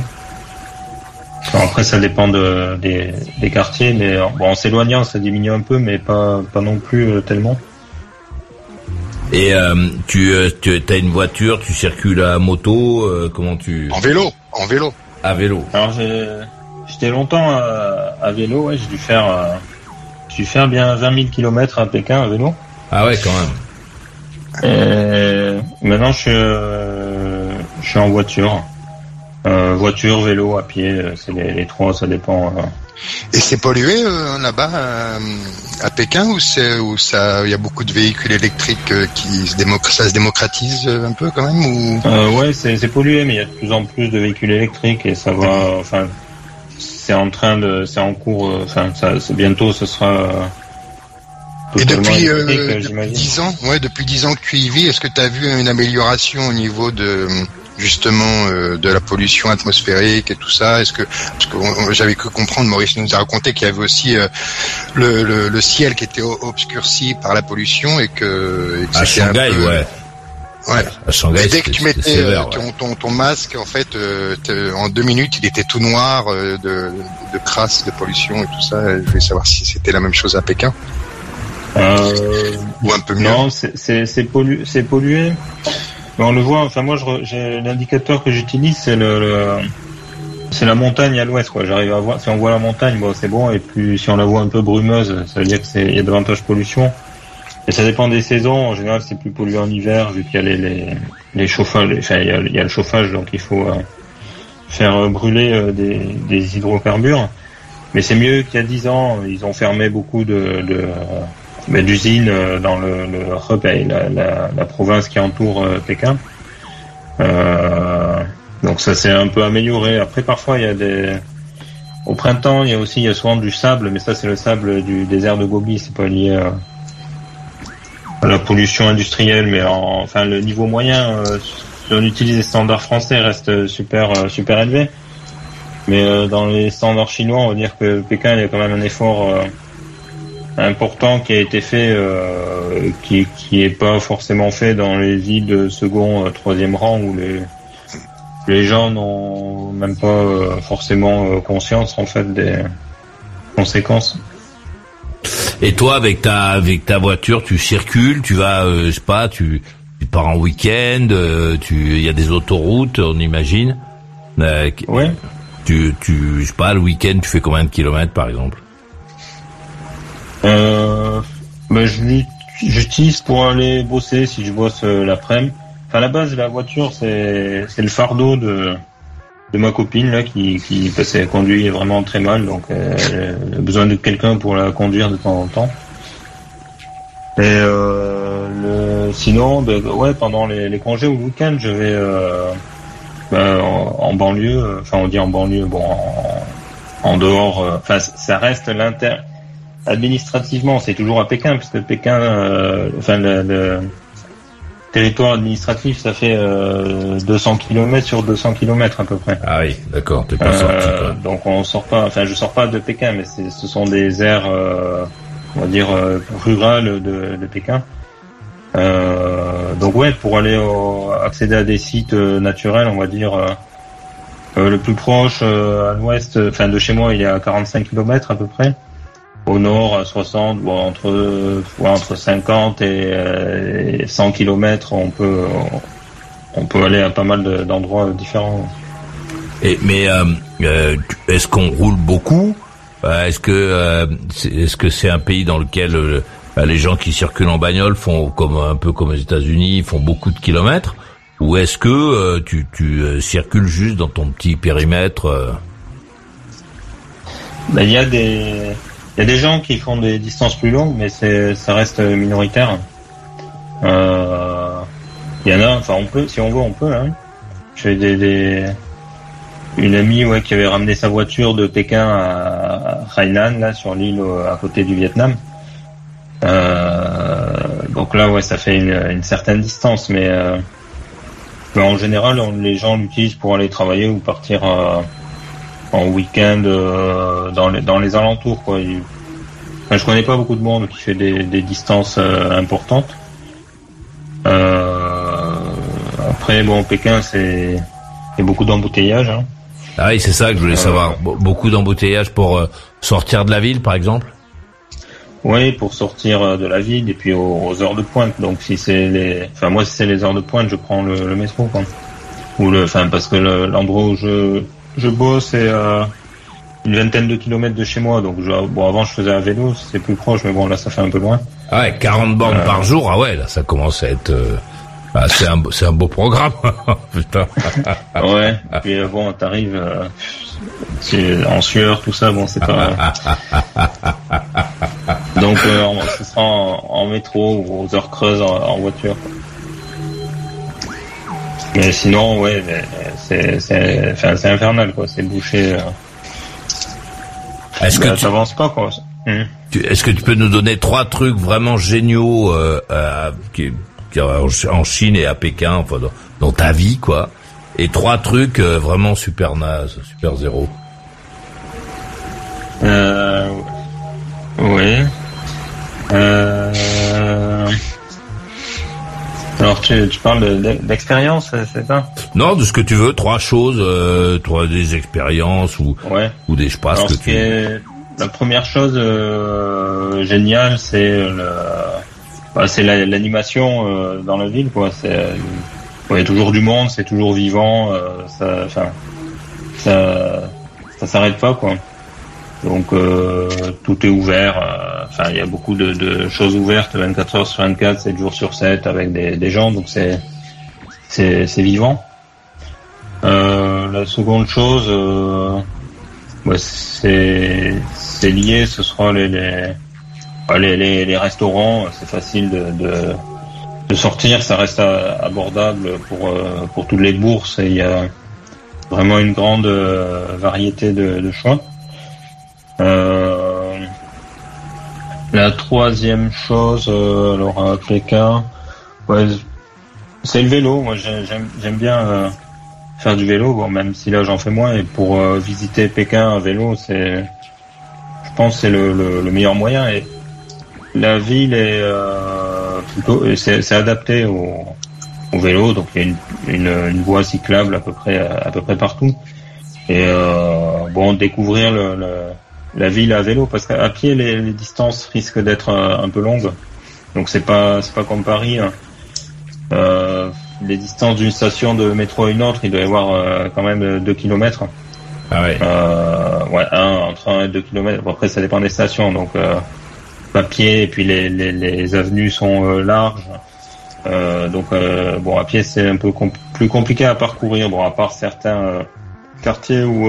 Enfin, après, ça dépend de, des, des quartiers, mais bon, en s'éloignant, ça diminue un peu, mais pas, pas non plus euh, tellement. Et euh, tu euh, tu as une voiture, tu circules à moto, euh, comment tu En vélo, en vélo. à vélo Alors j'ai- j'étais longtemps à, à vélo, ouais, j'ai dû faire, euh, j'ai dû faire bien 20 000 km à Pékin à vélo. Ah ouais, quand même. Et maintenant je suis, euh, je suis en voiture, Euh, voiture, vélo, à pied, euh, c'est les, les trois, ça dépend. euh. Et c'est pollué euh, là-bas euh, à Pékin ou c'est où ça il y a beaucoup de véhicules électriques euh, qui se ça se démocratise euh, un peu quand même ou? Euh, ouais, c'est c'est pollué, mais il y a de plus en plus de véhicules électriques et ça va, enfin, c'est en train de, c'est en cours, euh, enfin, bientôt, ce sera. Euh, Et depuis, euh, j'imagine. 10 ans, ouais, depuis 10 ans que tu y vis, est-ce que tu as vu une amélioration au niveau de justement euh, de la pollution atmosphérique et tout ça? Est-ce que parce que j'avais cru comprendre, Maurice nous a raconté qu'il y avait aussi euh, le, le, le ciel qui était obscurci par la pollution et que, et que À Shanghai, peu- ouais. Ouais. À Shanghai, Et dès que tu mettais sévère, euh, ton, ouais. ton, ton masque, en fait, euh, en deux minutes, il était tout noir euh, de, de crasse, de pollution et tout ça. Je voulais savoir si c'était la même chose à Pékin. Euh, Ou un peu mieux. Non, c'est- c'est c'est pollu- c'est pollué. Mais on le voit. Enfin, moi, l'indicateur que j'utilise, c'est le, c'est la montagne à l'ouest. Quoi. J'arrive à voir. Si on voit la montagne, bon, c'est bon. Et puis, si on la voit un peu brumeuse, ça veut dire que c'est y a davantage pollution. Et ça dépend des saisons. En général, c'est plus pollué en hiver, vu qu'il y a les les, les chauffages. Enfin, il y a, le chauffage, donc il faut euh, faire brûler euh, des, des hydrocarbures. Mais c'est mieux qu'il y a dix ans. Ils ont fermé beaucoup de, de mais d'usines euh, dans le, le Hebei, la, province qui entoure euh, Pékin. Euh, donc ça s'est un peu amélioré. Après, parfois, il y a des... Au printemps, il y a aussi il y a souvent du sable, mais ça, c'est le sable du désert de Gobi. C'est pas lié à, la pollution industrielle, mais en, enfin, le niveau moyen, si on utilise les standards français, reste super, super élevé. Mais dans les standards chinois, on va dire que Pékin, il y a quand même un effort important qui a été fait, euh, qui qui est pas forcément fait dans les villes de second, euh, troisième rang où les les gens n'ont même pas euh, forcément euh, conscience en fait des conséquences. Et toi, avec ta avec ta voiture, tu circules, tu vas, euh, je sais pas, tu, tu pars en week-end, euh, tu, il y a des autoroutes, on imagine. Euh. Tu, tu, je sais pas, le week-end, tu fais combien de kilomètres, par exemple? Euh, ben, je l'ut- j'utilise pour aller bosser si je bosse euh, l'après-midi. Enfin, à la base, la voiture, c'est le fardeau de de ma copine là qui qui qu'elle conduit vraiment très mal, donc euh, elle a besoin de quelqu'un pour la conduire de temps en temps. Et euh, sinon, ben, ouais, pendant les, congés ou le week-end, je vais euh, ben, en, en banlieue. euh, Enfin, on dit en banlieue, bon, en, en dehors. Enfin, ça reste l'inter administrativement, c'est toujours à Pékin, parce que Pékin, euh, enfin le, le territoire administratif, ça fait euh, 200 km sur 200 km à peu près. Ah oui, d'accord, t'es pas Euh, sorti, quoi. donc on sort pas, enfin je sors pas de Pékin, mais ce sont des aires, euh, on va dire euh, rurales de, de Pékin. Euh, donc ouais, pour aller au- accéder à des sites euh, naturels, on va dire euh, le plus proche euh, à l'ouest, enfin de chez moi, il est à 45 km à peu près. Au nord, à 60, bon, entre ouais, entre 50 et, euh, et 100 km, on peut on peut aller à pas mal de- d'endroits différents. Et, mais euh, euh, est-ce qu'on roule beaucoup? Euh, Est-ce que euh, c'est- est-ce que c'est un pays dans lequel euh, les gens qui circulent en bagnole font comme un peu comme aux États-Unis, font beaucoup de kilomètres? Ou est-ce que euh, tu, tu euh, circules juste dans ton petit périmètre euh? Ben, il y a des il y a des gens qui font des distances plus longues, mais ça reste minoritaire. Euh, Il y en a, enfin on peut, si on veut, on peut. Hein. J'ai des, des une amie ouais qui avait ramené sa voiture de Pékin à Hainan là sur l'île à côté du Vietnam. Euh, donc là ouais ça fait une, certaine distance, mais, euh, mais en général on- les gens l'utilisent pour aller travailler ou partir. En week-end euh, dans, les, dans les alentours. Quoi. Il- enfin, je connais pas beaucoup de monde qui fait des, des distances euh, importantes. Euh, après, bon, Pékin, c'est il y a beaucoup d'embouteillages. Hein. Ah oui, c'est ça que je voulais savoir. Be- Beaucoup d'embouteillages pour sortir de la ville, par exemple? Oui, pour sortir de la ville et puis aux, aux heures de pointe. Donc si c'est les, enfin moi si c'est les heures de pointe, je prends le, le métro. Quoi. Ou le, enfin parce que le- l'endroit où je je bosse est à une vingtaine de kilomètres de chez moi. Donc je, bon avant je faisais à vélo, c'est plus proche, mais bon là ça fait un peu loin. Ah ouais, 40 bornes Euh. par jour, ah ouais, là ça commence à être... euh, ah, c'est un, beau- c'est un beau programme, putain. Ouais. Et puis euh, bon, t'arrives euh, c'est en sueur, tout ça. Bon, c'est pas. Donc, euh, on- ce sera en, en métro ou aux heures creuses en, en voiture. quoi. Mais sinon, ouais, mais c'est c'est enfin, c'est infernal quoi. C'est bouché. euh. Est-ce que Bah, tu- pas quoi. Hum. Est-ce que tu peux nous donner trois trucs vraiment géniaux euh, euh, qui, qui- en Chine et à Pékin, enfin dans, dans ta vie, quoi, et trois trucs euh, vraiment super naze, super zéro. Euh, ouais. Euh, alors tu, tu parles de- de- d'expérience, c'est ça? Non, de ce que tu veux, trois choses, euh, trois des expériences ou Ouais. ou des je sais pas Alors, ce ce que tu. est- la première chose euh, géniale, c'est le, bah, c'est la- l'animation euh, dans la ville, quoi. C'est, euh, il y a toujours du monde, c'est toujours vivant, euh, ça, ça, ça s'arrête pas, quoi. Donc euh, tout est ouvert. euh, Enfin, il y a beaucoup de, de choses ouvertes, 24 heures sur 24, 7 jours sur 7, avec des, des gens. Donc c'est, c'est, c'est vivant. Euh, la seconde chose. Euh, Ouais, c'est c'est lié, ce sera les les, les, les, restaurants, c'est facile de, de, de sortir, ça reste abordable pour euh, pour toutes les bourses et il y a vraiment une grande euh, variété de, de choix. Euh, la troisième chose, euh, alors à Pékin, ouais, c'est le vélo. Moi, j'ai- j'aime j'aime bien. euh, faire du vélo, bon, même si là j'en fais moins, et pour visiter Pékin à vélo, c'est, je pense, c'est le, le, le meilleur moyen. Et la ville est euh, plutôt, c'est adapté au, au vélo, donc il y a une, une, une voie cyclable à peu près à peu près partout. Et euh, bon, découvrir le, le- la ville à vélo, parce qu'à pied les, les distances risquent d'être euh, un peu longues, donc c'est pas c'est pas comme Paris. hein. Euh, les distances d'une station de métro à une autre, il doit y avoir euh, quand même 2 km. Ah ouais. Euh, ouais, un, entre 1 et 2 km. Après, ça dépend des stations. Donc, à pied, et puis les, les, les avenues sont larges. Donc, bon, à pied, c'est un peu plus compliqué à parcourir. Bon, à part certains quartiers où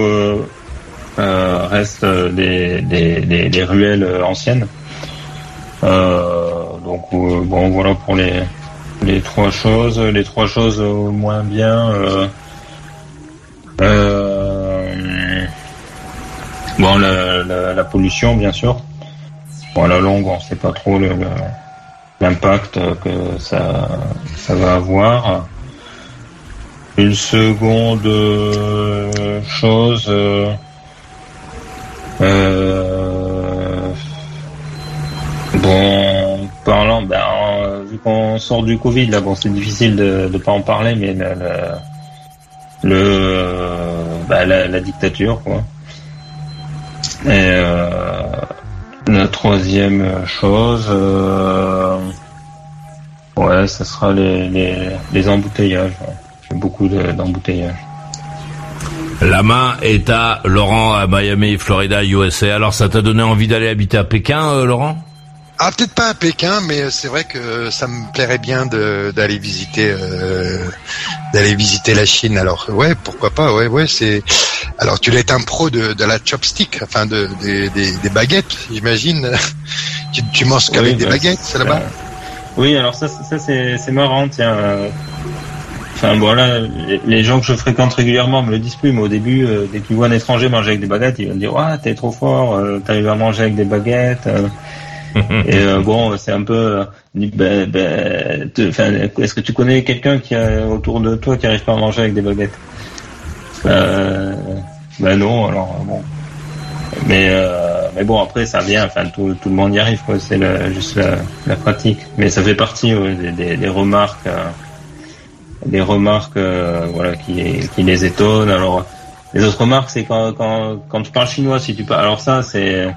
restent euh, des, des, des, ruelles euh, anciennes. Euh, donc, euh, bon, voilà pour les, les trois choses. Les trois choses au moins bien. Euh, euh, bon, la, la, la pollution, bien sûr. Bon, à la longue, on sait pas trop l'impact que ça, ça va avoir. Une seconde euh, chose. euh, euh, bon, parlant, ben, euh, vu qu'on sort du Covid, là, bon, c'est difficile de ne pas en parler, mais la, le, bah, la, la dictature, quoi. Et euh, la troisième chose, ouais, ça sera les, les, les embouteillages. ouais. Beaucoup de- d'embouteillages. La main est à Laurent à Miami, Florida, USA. Alors ça t'a donné envie d'aller habiter à Pékin, euh, Laurent? Ah, peut-être pas à Pékin, mais c'est vrai que ça me plairait bien de- d'aller visiter, euh, d'aller visiter la Chine. Alors, ouais, pourquoi pas, ouais, ouais, c'est. Alors, tu dois être un pro de, de la chopstick, enfin de des, baguettes, j'imagine. tu, tu manges qu'avec Oui, des bah, baguettes, c'est là-bas? Oui, alors ça, ça c'est c'est marrant, tiens. Enfin bon là, les- gens que je fréquente régulièrement me le disent plus, mais au début, euh, dès qu'ils voient un étranger manger avec des baguettes, ils vont me dire ah t'es trop fort, euh, t'arrives à manger avec des baguettes. euh. Et euh, bon, c'est un peu, ben, ben, est-ce que tu connais quelqu'un qui a autour de toi qui arrive pas à manger avec des baguettes? Ben non, alors bon. Mais mais bon après ça vient, enfin tout, tout le monde y arrive quoi. C'est juste la, la pratique. Mais ça fait partie ouais, des, des, des remarques, des remarques euh, voilà qui qui les étonnent. Alors les autres remarques c'est quand quand quand tu parles chinois si tu parles. Alors ça c'est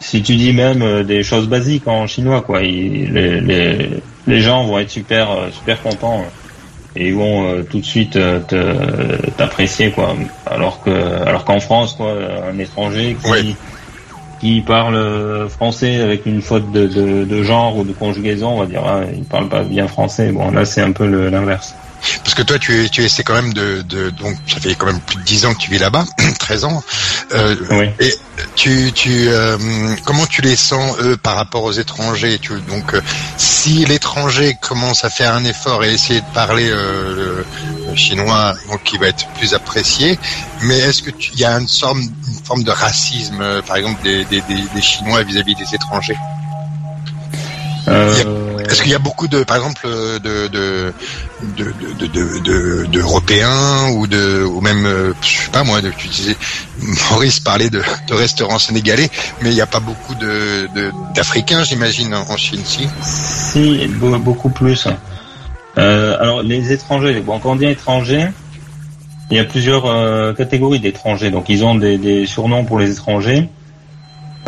si tu dis même euh, des choses basiques en chinois quoi. les, les les gens vont être super euh, super contents. Et ils vont euh, tout de suite te- t'apprécier quoi. Alors que alors qu'en France quoi, un étranger qui qui parle euh, français avec une faute de, de, genre ou de conjugaison, on va dire ah, il parle pas bien français. Bon là c'est un peu l'inverse. Parce que toi, tu, es- tu essaies quand même de, de, donc ça fait quand même plus de 10 ans que tu vis là-bas, 13 ans. Euh, Et tu, tu, euh, comment tu les sens eux par rapport aux étrangers? Tu, Donc, euh, si l'étranger commence à faire un effort et essayer de parler euh, le, le chinois, donc il va être plus apprécié. Mais est-ce que il y a une forme, une forme de racisme, euh, par exemple des, des, des, des Chinois vis-à-vis des étrangers? Euh, Est-ce qu'il y a beaucoup de, par exemple, de de de de de- de- d'Européens ou de ou même, euh, je sais pas moi, tu disais Maurice parlait de, restaurants sénégalais, mais il n'y a pas beaucoup de d'Africains, j'imagine, en Chine, si? Si, be- beaucoup plus. Euh, alors les étrangers, bon, quand on dit étrangers, il y a plusieurs euh, catégories d'étrangers. Donc ils ont des, surnoms pour les étrangers.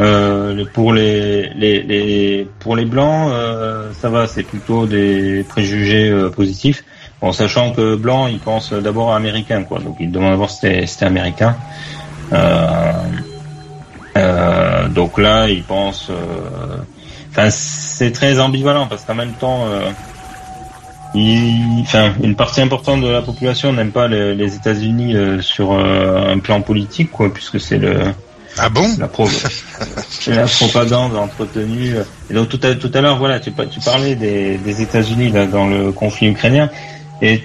Euh, pour les, les, les, pour les blancs, euh, ça va, c'est plutôt des préjugés euh, positifs. En sachant que blanc, ils pensent d'abord à américain, quoi. Donc ils demandent d'abord si c'était américain. donc là, ils pensent. Enfin, c'est très ambivalent parce qu'en même temps, il, enfin, une partie importante de la population n'aime pas les, les États-Unis sur un plan politique, quoi, puisque c'est le ah bon la, pro la propagande entretenue. Et donc tout à, tout à l'heure, voilà, tu, tu parlais des, des États-Unis dans le conflit ukrainien, et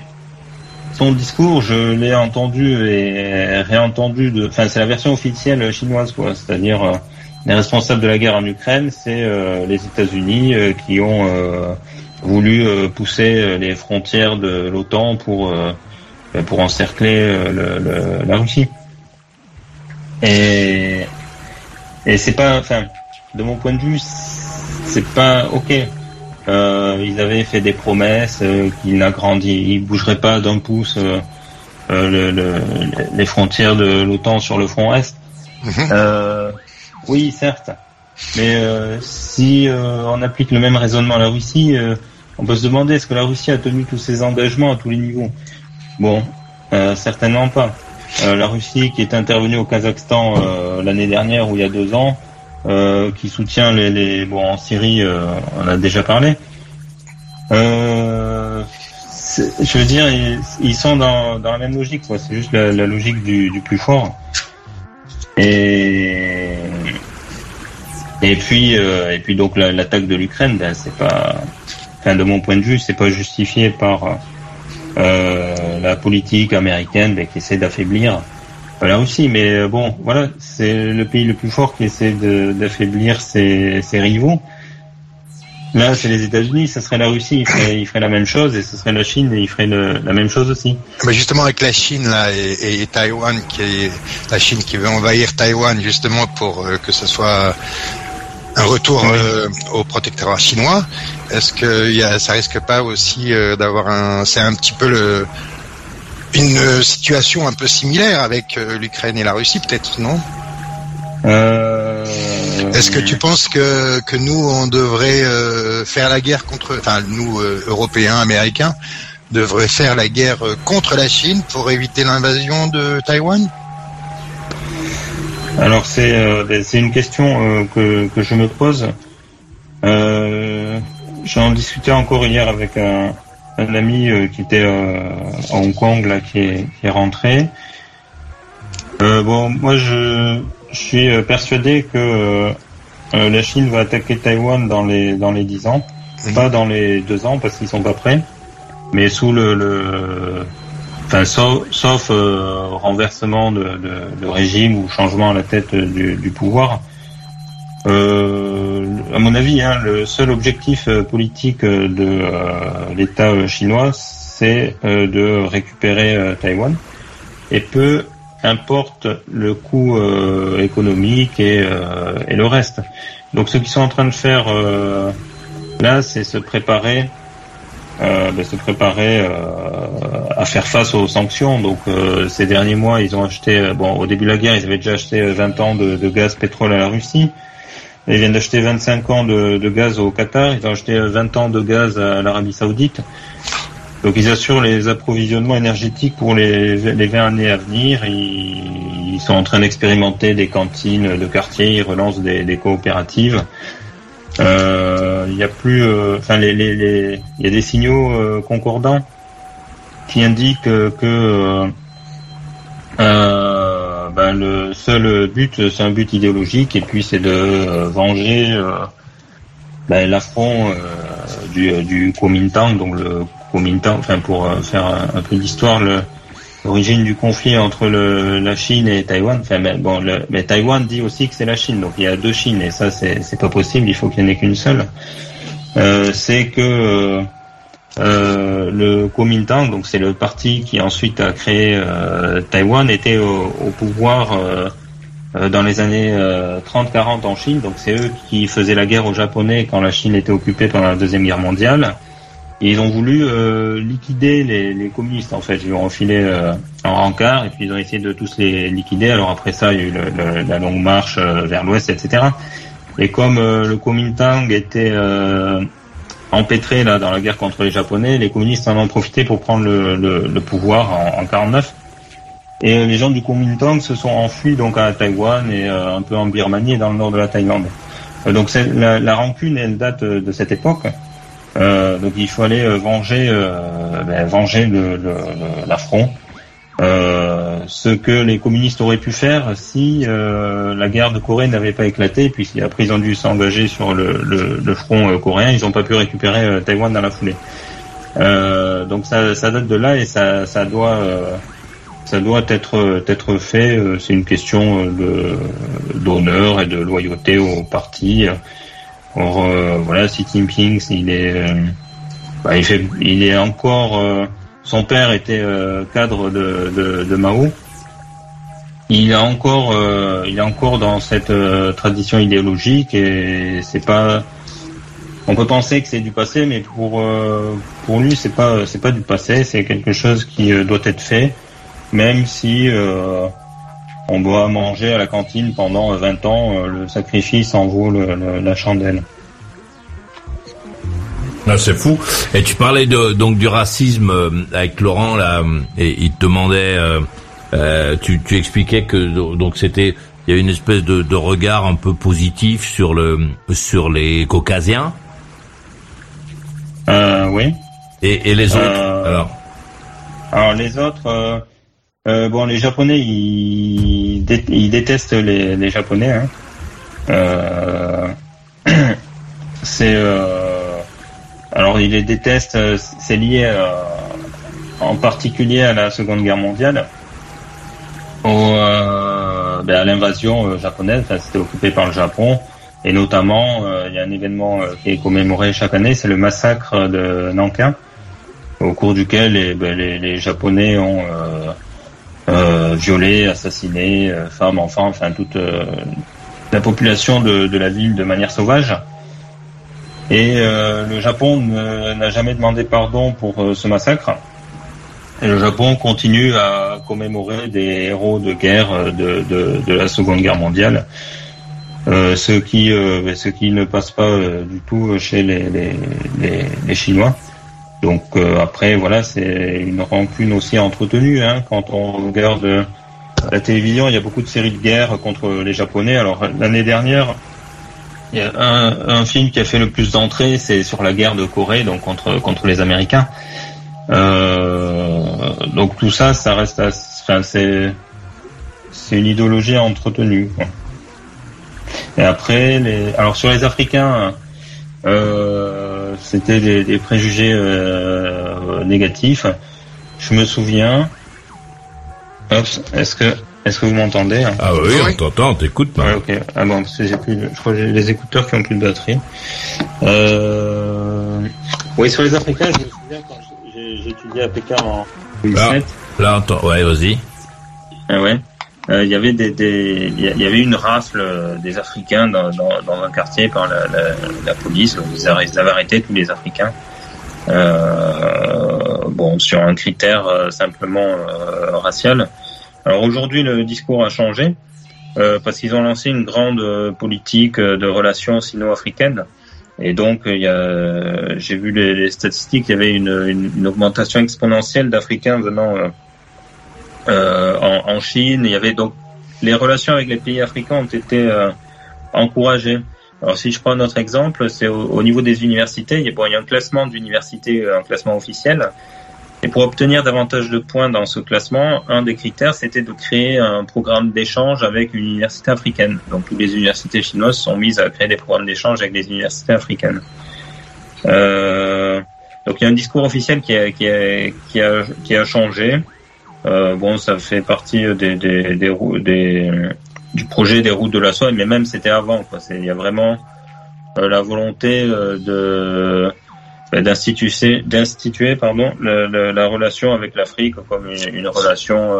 ton discours, je l'ai entendu et réentendu. De, enfin, c'est la version officielle chinoise, quoi. C'est-à-dire euh, les responsables de la guerre en Ukraine, c'est euh, les États-Unis euh, qui ont voulu pousser les frontières de l'OTAN pour pour encercler le, le, la Russie. Et, et c'est pas, enfin, de mon point de vue, c'est pas ok. Euh, ils avaient fait des promesses euh, qu'ils n'agrandissent, ils bougeraient pas d'un pouce euh, euh, le, le, les frontières de l'OTAN sur le front est. Mhm. oui, certes. Mais si on applique le même raisonnement à la Russie, on peut se demander est-ce que la Russie a tenu tous ses engagements à tous les niveaux? Bon, certainement pas. Euh, la Russie qui est intervenue au Kazakhstan euh, l'année dernière ou il y a deux ans, euh, qui soutient les, bon en Syrie, on a déjà parlé. je veux dire, ils, sont dans, dans, la même logique, C'est juste la, logique du, du, plus fort. Et et puis et puis donc l'attaque de l'Ukraine, ben, c'est pas, enfin de mon point de vue, c'est pas justifié par la politique américaine ben, qui essaie d'affaiblir la Russie. Mais euh, bon, voilà, c'est le pays le plus fort qui essaie d'affaiblir ses, rivaux. Là, c'est les États-Unis, ce serait la Russie, il ferait, il ferait, la même chose, et ce serait la Chine, et il ferait le, la même chose aussi. Mais justement, avec la Chine là et, et, Taïwan, la Chine qui veut envahir Taïwan justement pour euh, que ce soit un retour euh, au protectorat chinois. Est-ce que y a, ça risque pas aussi euh, d'avoir un, c'est un petit peu le, une situation un peu similaire avec euh, l'Ukraine et la Russie, peut-être, non? Est-ce que tu penses que, que nous, on devrait faire la guerre contre, enfin, nous, Européens, Américains, devraient faire la guerre contre la Chine pour éviter l'invasion de Taïwan? Alors c'est euh, c'est une question euh, que, que je me pose. Euh, J'en discutais encore hier avec un, un ami euh, qui était à Hong Kong là qui est, qui est rentré. bon, moi je, je suis persuadé que la Chine va attaquer Taïwan dans les dans les dix ans, pas dans les deux ans parce qu'ils sont pas prêts, mais sous le, le Enfin, sauf, euh, renversement de, de, régime ou changement à la tête du, du pouvoir. Euh, à mon avis, hein, le seul objectif euh, politique de euh, l'État chinois, c'est de récupérer Taïwan. Et peu importe le coût économique et, et, le reste. Donc, ce qu'ils sont en train de faire là, c'est se préparer euh, se préparer euh, à faire face aux sanctions. Donc euh, ces derniers mois, ils ont acheté, euh, bon au début de la guerre, ils avaient déjà acheté 20 ans de, gaz pétrole à la Russie. Ils viennent d'acheter 25 ans de, gaz au Qatar, ils ont acheté 20 ans de gaz à l'Arabie Saoudite. Donc ils assurent les approvisionnements énergétiques pour les, les 20 années à venir. Ils, sont en train d'expérimenter des cantines de quartier, ils relancent des coopératives. Euh, il y a plus, euh, enfin les, les, les, il y a des signaux euh, concordants qui indiquent que ben, le seul but, c'est un but idéologique et puis c'est de venger ben, l'affront du, du Kuomintang, donc le Kuomintang, enfin pour faire un, peu d'histoire, le, l'origine du conflit entre le, la Chine et Taïwan. Enfin, mais, bon, mais Taïwan dit aussi que c'est la Chine, donc il y a deux Chines et ça c'est pas possible. Il faut qu'il n'y en ait qu'une seule. Euh, c'est que euh, le Kuomintang, donc c'est le parti qui ensuite a créé euh, Taïwan, était au, pouvoir euh, euh, dans les années 30-40 en Chine. Donc c'est eux qui faisaient la guerre aux Japonais quand la Chine était occupée pendant la deuxième guerre mondiale. Ils ont voulu euh, liquider les, les, communistes en fait. Ils ont enfilé euh, en rencard et puis ils ont essayé de tous les liquider. Alors après ça, il y a eu le, la longue marche euh, vers l'ouest, etc. Et comme euh, le Kuomintang était empêtré là dans la guerre contre les Japonais, les communistes en ont profité pour prendre le, le pouvoir en, en 49. Et les gens du Kuomintang se sont enfuis donc à Taïwan et un peu en Birmanie et dans le nord de la Thaïlande. donc la, la rancune, elle date de cette époque. Euh, donc il fallait euh, venger, euh, ben, venger l'affront. Euh, ce que les communistes auraient pu faire si la guerre de Corée n'avait pas éclaté, puisqu'ils ils ont dû s'engager sur le, le, front coréen, ils n'ont pas pu récupérer Taïwan dans la foulée. donc ça, ça, date de là et ça, ça doit, ça doit être, être fait. C'est une question d'honneur et de loyauté au parti. Or, euh, voilà, Xi Jinping, il est, euh, bah, il est encore. Euh, son père était cadre de, de, de, Mao. Il est encore, il est encore dans cette tradition idéologique et c'est pas. On peut penser que c'est du passé, mais pour pour lui, c'est pas c'est pas du passé, c'est quelque chose qui doit être fait, même si on doit manger à la cantine pendant 20 ans, euh, le sacrifice en vaut la chandelle. Ah, c'est fou. Et tu parlais de, donc du racisme euh, avec Laurent là, et il te demandait, euh, tu, expliquais que donc c'était, il y a une espèce de, regard un peu positif sur le sur les Caucasiens. oui. Et, et les autres alors? Alors les autres. Euh, bon, les Japonais, ils, détestent les, Japonais. Hein. Euh, c'est euh, alors ils les détestent. C'est lié en particulier à la Seconde Guerre mondiale, au, ben, à l'invasion japonaise. C'était occupé par le Japon. Et notamment, il y a un événement qui est commémoré chaque année, c'est le massacre de Nankin, au cours duquel les, ben, les Japonais ont euh, violés, assassinés, euh, femmes, enfants, enfin toute euh, la population de, la ville de manière sauvage. Et le Japon n'a jamais demandé pardon pour ce massacre. Et le Japon continue à commémorer des héros de guerre de, de, la Seconde Guerre mondiale, euh, ce qui euh, qui ne passe pas du tout chez les, les, les Chinois. Donc euh, après, voilà, c'est une rancune aussi entretenue. Hein, quand on regarde la télévision, il y a beaucoup de séries de guerre contre les Japonais. Alors l'année dernière, il y a un, un, film qui a fait le plus d'entrées, c'est sur la guerre de Corée, donc contre contre les Américains. Euh, donc tout ça, ça reste, enfin c'est c'est une idéologie entretenue. Et après, les, alors sur les Africains. Euh, c'était des, préjugés euh, négatifs. Je me souviens. Est-ce que est-ce que vous m'entendez hein? Ah oui, on t'entend, on t'écoute. ok. Ah bon, parce que j'ai plus, je crois que j'ai les écouteurs qui ont plus de batterie. Euh... Oui, sur les Africains, je me souviens quand j'ai étudié à Pékin en 2007. Là, là ouais, vas-y. Ah ouais. Euh, il y avait des, il y avait une rafle des Africains dans, un quartier par la, police. Ils, avaient arrêté tous les Africains. Euh, bon, sur un critère euh, simplement euh, racial. Alors aujourd'hui, le discours a changé euh, parce qu'ils ont lancé une grande politique de relations sino-africaines. Et donc, il y a, j'ai vu les, les, statistiques, il y avait une, une, une augmentation exponentielle d'Africains venant euh, en, en, Chine. Il y avait donc les relations avec les pays africains ont été euh, encouragées. Alors si je prends notre exemple, c'est au, niveau des universités. Il y a, bon, il y a un classement d'universités, un classement officiel. Et pour obtenir davantage de points dans ce classement, un des critères, c'était de créer un programme d'échange avec une université africaine. Donc toutes les universités chinoises sont mises à créer des programmes d'échange avec les universités africaines. Euh, donc il y a un discours officiel qui a, qui a, qui a, qui a changé. Euh, bon, ça fait partie des, des, des, des, du projet des routes de la soie, mais même c'était avant. Il y a vraiment euh, la volonté euh, bah, d'instituer, la relation avec l'Afrique comme une, relation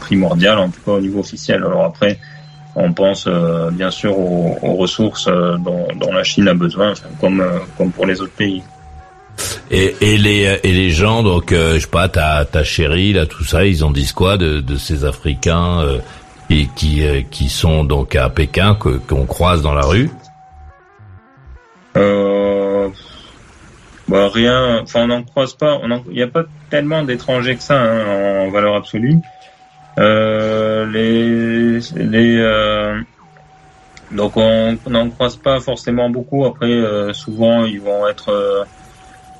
primordiale, en tout cas au niveau officiel. Alors après, on pense bien sûr aux, ressources dont, dont, la Chine a besoin, comme, comme pour les autres pays. Et, et les et les gens donc euh, je sais pas ta ta chérie là tout ça ils en disent quoi de, de ces Africains euh, qui qui, euh, qui sont donc à Pékin que qu'on croise dans la rue? Euh, bah rien, enfin on n'en croise pas, il n'y a pas tellement d'étrangers que ça hein, en valeur absolue. Les les donc on n'en croise pas forcément beaucoup. Après souvent ils vont être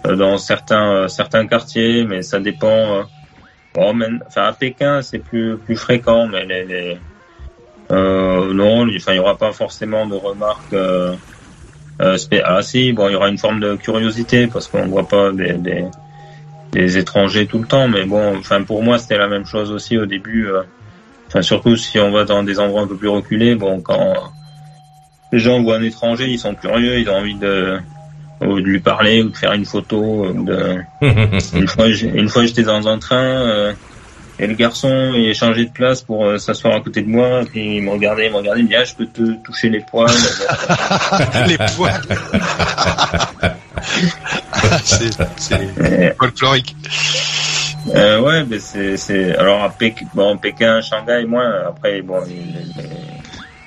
dans certains euh, certains quartiers, mais ça dépend. euh, bon, même- enfin à Pékin c'est plus plus fréquent, mais les, les euh, non, il y aura pas forcément de remarques. Euh, euh, ah si, bon, il y aura une forme de curiosité parce qu'on voit pas des, des, des étrangers tout le temps, mais bon, enfin pour moi c'était la même chose aussi au début. euh, Enfin surtout si on va dans des endroits un peu plus reculés, bon quand les gens voient un étranger, ils sont curieux, ils ont envie de, ou de lui parler ou de faire une photo. ou De... une fois, j'ai- une fois j'étais dans un train. euh, et le garçon, il a changé de place pour euh, s'asseoir à côté de moi, puis il me regardait, il me regardait, il me dit, ah, je peux te toucher les poils. les poils. c'est c'est folklorique. Euh, ouais, mais c'est, c'est, alors à Pékin, bon, Pékin, Shanghai, moins. Après, bon, il, il-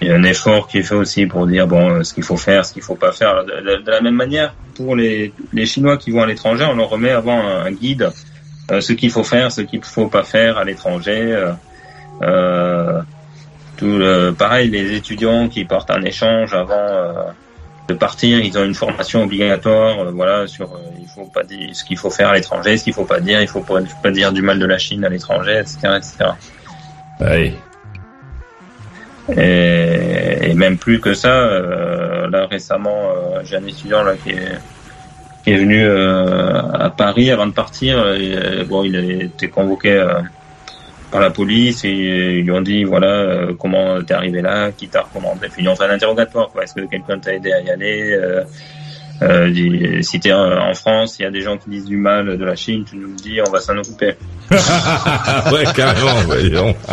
il y a un effort qui est fait aussi pour dire bon, ce qu'il faut faire, ce qu'il faut pas faire. De, la même manière, pour les, les Chinois qui vont à l'étranger, on leur remet avant un, un guide, euh, ce qu'il faut faire, ce qu'il faut pas faire à l'étranger. Euh, euh, tout le, pareil, les étudiants qui partent en échange avant euh, de partir, ils ont une formation obligatoire, euh, voilà, sur euh, il faut pas dire ce qu'il faut faire à l'étranger, ce qu'il faut pas dire, il faut pas, pas dire du mal de la Chine à l'étranger, etc., etc. Oui. Et, et même plus que ça, euh, là récemment, euh, j'ai un étudiant là qui est qui est venu euh, à Paris avant de partir. Et, euh, bon, il a été convoqué euh, par la police et ils lui ont dit voilà euh, comment t'es arrivé là, qui t'a recommandé. Puis ils ont fait un interrogatoire. Est-ce que quelqu'un t'a aidé à y aller euh, Si t'es en en France, il y a des gens qui disent du mal de la Chine, tu nous le dis, on va s'en occuper. ouais, carrément, voyons.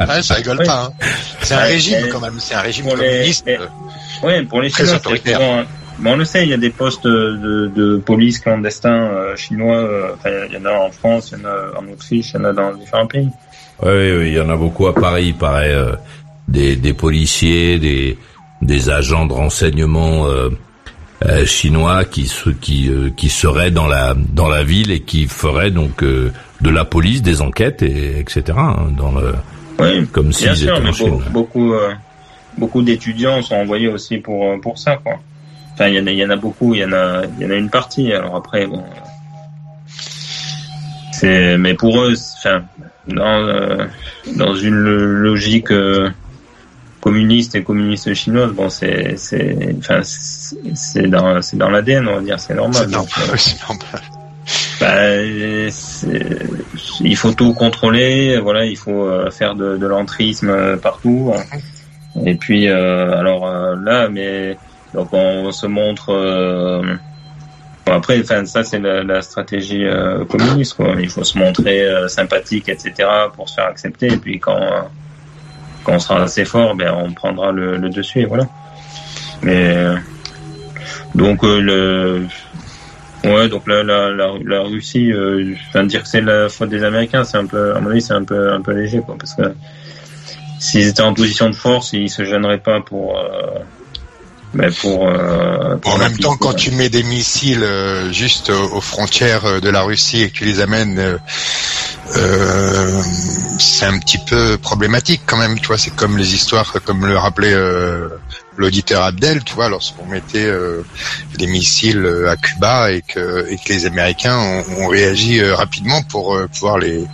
Ouais, ça rigole Ouais. pas. hein. C'est un Ouais, régime quand même. C'est un régime pour les- communiste. et- euh, Oui, pour les Chinois, c'est Bon, on le sait, il y a des postes de, de police clandestins euh, chinois. euh, enfin, il y en a en France, il y en a en Autriche, il y en a dans différents pays. Oui, oui, il y en a beaucoup à Paris, il paraît, euh, des, des policiers, des, des agents de renseignement euh, chinois qui se, qui, euh, qui seraient dans la dans la ville et qui feraient donc euh, de la police, des enquêtes et etc. hein, dans le Oui, comme bien s'ils sûr, mais beau- beaucoup, euh, beaucoup d'étudiants sont envoyés aussi pour euh, pour ça, quoi. Enfin, il y en a, il y en a beaucoup, il y en a, il y en a une partie. Alors après, bon, c'est, mais pour eux, enfin, dans dans une logique euh, communiste et communiste chinoise, bon, c'est, c'est, enfin, c'est dans, c'est dans l'ADN, on va dire, c'est normal. C'est normal. c'est normal. bah, c'est- il faut tout contrôler, voilà, il faut euh, faire de, de l'entrisme euh, partout. Et puis, euh, alors euh, là, mais donc on se montre. euh, bon, après, enfin, ça c'est la, la stratégie euh, communiste. Quoi. Il faut se montrer euh, sympathique, etc., pour se faire accepter. Et puis quand euh, on sera assez fort, ben on prendra le, dessus. Et voilà. Mais euh, donc euh, le Ouais, donc la, la, la, la Russie, euh, enfin, dire que c'est la faute des Américains, c'est un peu, à mon avis, c'est un peu, un peu léger, quoi, parce que s'ils étaient en position de force, ils se gêneraient pas pour, ben, pour, euh, pour En même temps, quand tu mets des missiles euh, juste aux frontières euh, de la Russie et que tu les amènes, euh, euh, c'est un petit peu problématique quand même. Tu vois, c'est comme les histoires, comme le rappelait euh, l'auditeur Abdel. Tu vois, lorsqu'on mettait des missiles à Cuba et que, et que les Américains ont, ont réagi rapidement pour pouvoir les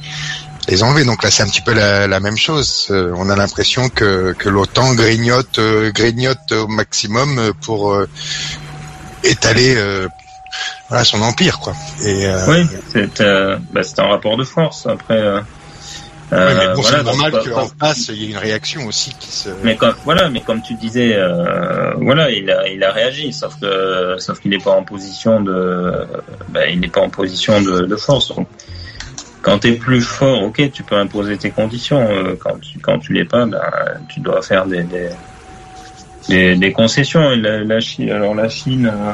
les enlever. Donc là, c'est un petit peu la, la même chose. Euh, on a l'impression que, que l'OTAN grignote, euh, grignote au maximum pour euh, étaler euh, voilà, son empire, quoi. Et euh, Oui, c'est, euh, c'est un rapport de force. Après, euh, ouais, mais bon, voilà, c'est normal qu'en face, il y ait une réaction aussi qui se. Mais comme, voilà, mais comme tu disais, euh, voilà, il a, il a réagi, sauf que, sauf qu'il n'est pas en position de, ben, il n'est pas en position de, de force. Donc, quand t'es plus fort, ok, tu peux imposer tes conditions. euh, Quand tu, quand tu l'es pas, ben, tu dois faire des, des, des, des concessions. Et la, la Chine, alors la Chine, euh,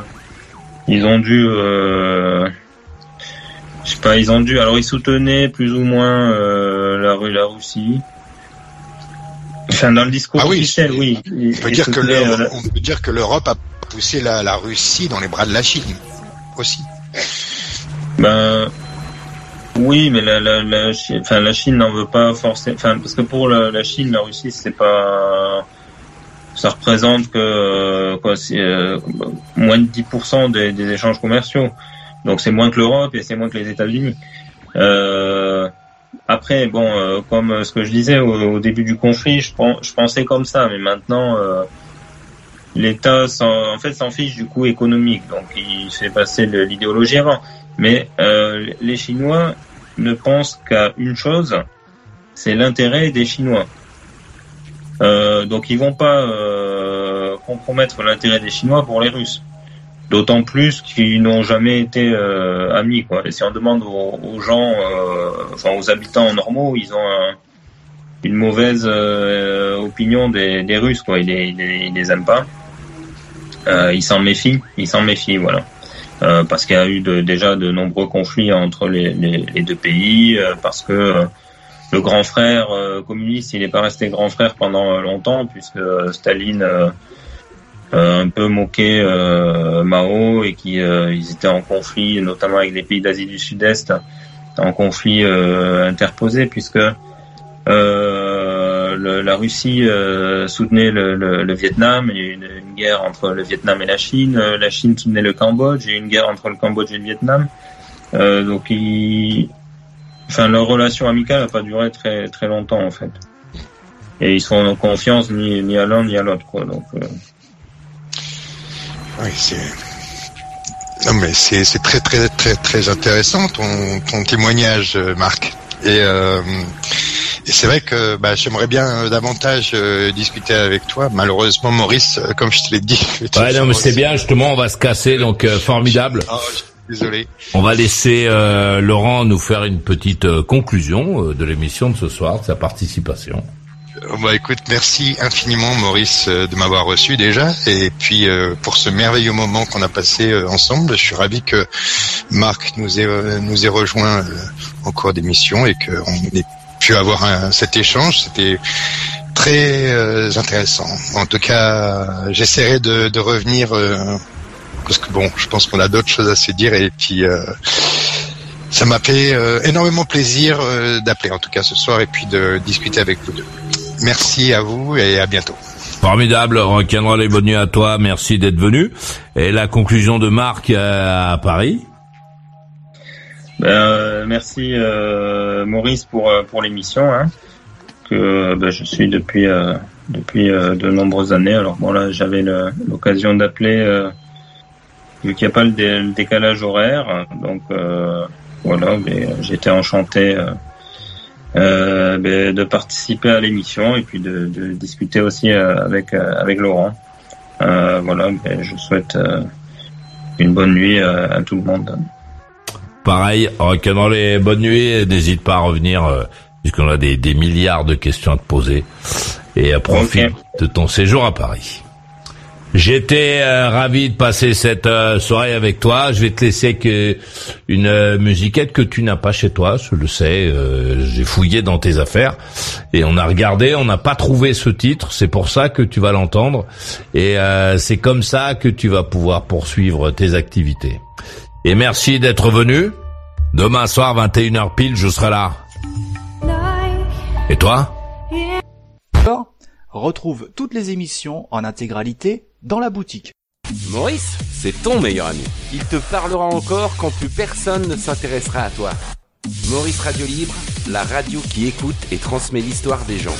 ils ont dû, euh, je sais pas, ils ont dû. Alors ils soutenaient plus ou moins euh, la, la Russie. Enfin, dans le discours Ah oui, officiel, oui. On peut dire que euh, on peut dire que l'Europe a poussé la, la Russie dans les bras de la Chine aussi. Ben oui, mais la, la, la, enfin, la Chine n'en veut pas forcément. Enfin, parce que pour la, la Chine, la Russie, c'est pas. Ça représente que euh, quoi, euh, moins de 10% des, des échanges commerciaux. Donc c'est moins que l'Europe et c'est moins que les États-Unis. Euh, après, bon, euh, comme ce que je disais au, au début du conflit, je, je pensais comme ça, mais maintenant. euh, L'État, s'en- en fait, s'en fiche du coût économique, donc il fait passer l'idéologie avant. Mais euh, les Chinois ne pensent qu'à une chose, c'est l'intérêt des Chinois. Euh, donc ils vont pas euh, compromettre l'intérêt des Chinois pour les Russes. D'autant plus qu'ils n'ont jamais été euh, amis. Quoi. Et si on demande aux, gens, euh, enfin aux habitants normaux, ils ont un- une mauvaise euh, opinion des, des Russes. Quoi. Ils, les, ils, les, aiment pas. Ils s'en méfient. Ils s'en méfient. Voilà. Euh, parce qu'il y a eu déjà de nombreux conflits entre les, deux pays, euh, parce que euh, le grand frère communiste, il n'est pas resté grand frère pendant longtemps, puisque Staline un peu moqué Mao et qui euh, ils étaient en conflit, notamment avec les pays d'Asie du Sud-Est, en conflit interposé, puisque la Russie soutenait le, Vietnam, il une entre le Vietnam et la Chine, euh, la Chine soutenait le Cambodge, eu une guerre entre le Cambodge et le Vietnam. Euh, donc leur relation amicale n'a pas duré très très longtemps en fait. Et ils sont en confiance ni, ni à l'un ni à l'autre quoi. Donc euh, Oui, c'est. Non, mais c'est très très très très intéressant ton ton témoignage, Marc. Et, et c'est vrai que bah, j'aimerais bien euh, davantage euh, discuter avec toi. Malheureusement, Maurice, euh, comme je te l'ai dit. Ouais, non, mais c'est bien, justement, on va se casser, donc euh, formidable. Oh, désolé. On va laisser euh, Laurent nous faire une petite euh, conclusion euh, de l'émission de ce soir, de sa participation. Bah écoute, merci infiniment Maurice de m'avoir reçu déjà et puis euh, pour ce merveilleux moment qu'on a passé euh, ensemble. Je suis ravi que Marc nous ait euh, nous ait rejoint euh, en cours d'émission et qu'on ait pu avoir cet échange. C'était très euh, intéressant. En tout cas, j'essaierai de, de revenir euh, parce que bon, je pense qu'on a d'autres choses à se dire et puis. euh, ça m'a fait euh, énormément plaisir euh, d'appeler en tout cas ce soir et puis de discuter avec vous deux. Merci à vous et à bientôt. Formidable, rock'n'roll et bonne nuit à toi, merci d'être venu. Et la conclusion de Marc à Paris ben, euh, merci euh, Maurice pour euh, pour l'émission hein, que ben, je suis depuis depuis de nombreuses années. Alors bon là j'avais l'occasion d'appeler vu qu'il n'y a pas le, dé- le décalage horaire, donc euh, voilà, j'étais enchanté euh, ben, de participer à l'émission et puis de, de discuter aussi avec avec Laurent. Voilà, ben, je souhaite une bonne nuit à tout le monde. Pareil, rock'n'roll et bonne nuit, et n'hésite pas à revenir, euh, puisqu'on a des, des milliards de questions à te poser. Et euh, profite de ton séjour à Paris. J'étais euh, ravi de passer cette euh, soirée avec toi. Je vais te laisser que une musiquette que tu n'as pas chez toi, je le sais. J'ai fouillé dans tes affaires et on a regardé, on n'a pas trouvé ce titre. C'est pour ça que tu vas l'entendre et c'est comme ça que tu vas pouvoir poursuivre tes activités. Et merci d'être venu. Demain soir 21h pile, je serai là. Et toi Alors, retrouve toutes les émissions en intégralité dans la boutique. Maurice, c'est ton meilleur ami. Il te parlera encore quand plus personne ne s'intéressera à toi. Maurice Radio Libre, la radio qui écoute et transmet l'histoire des gens.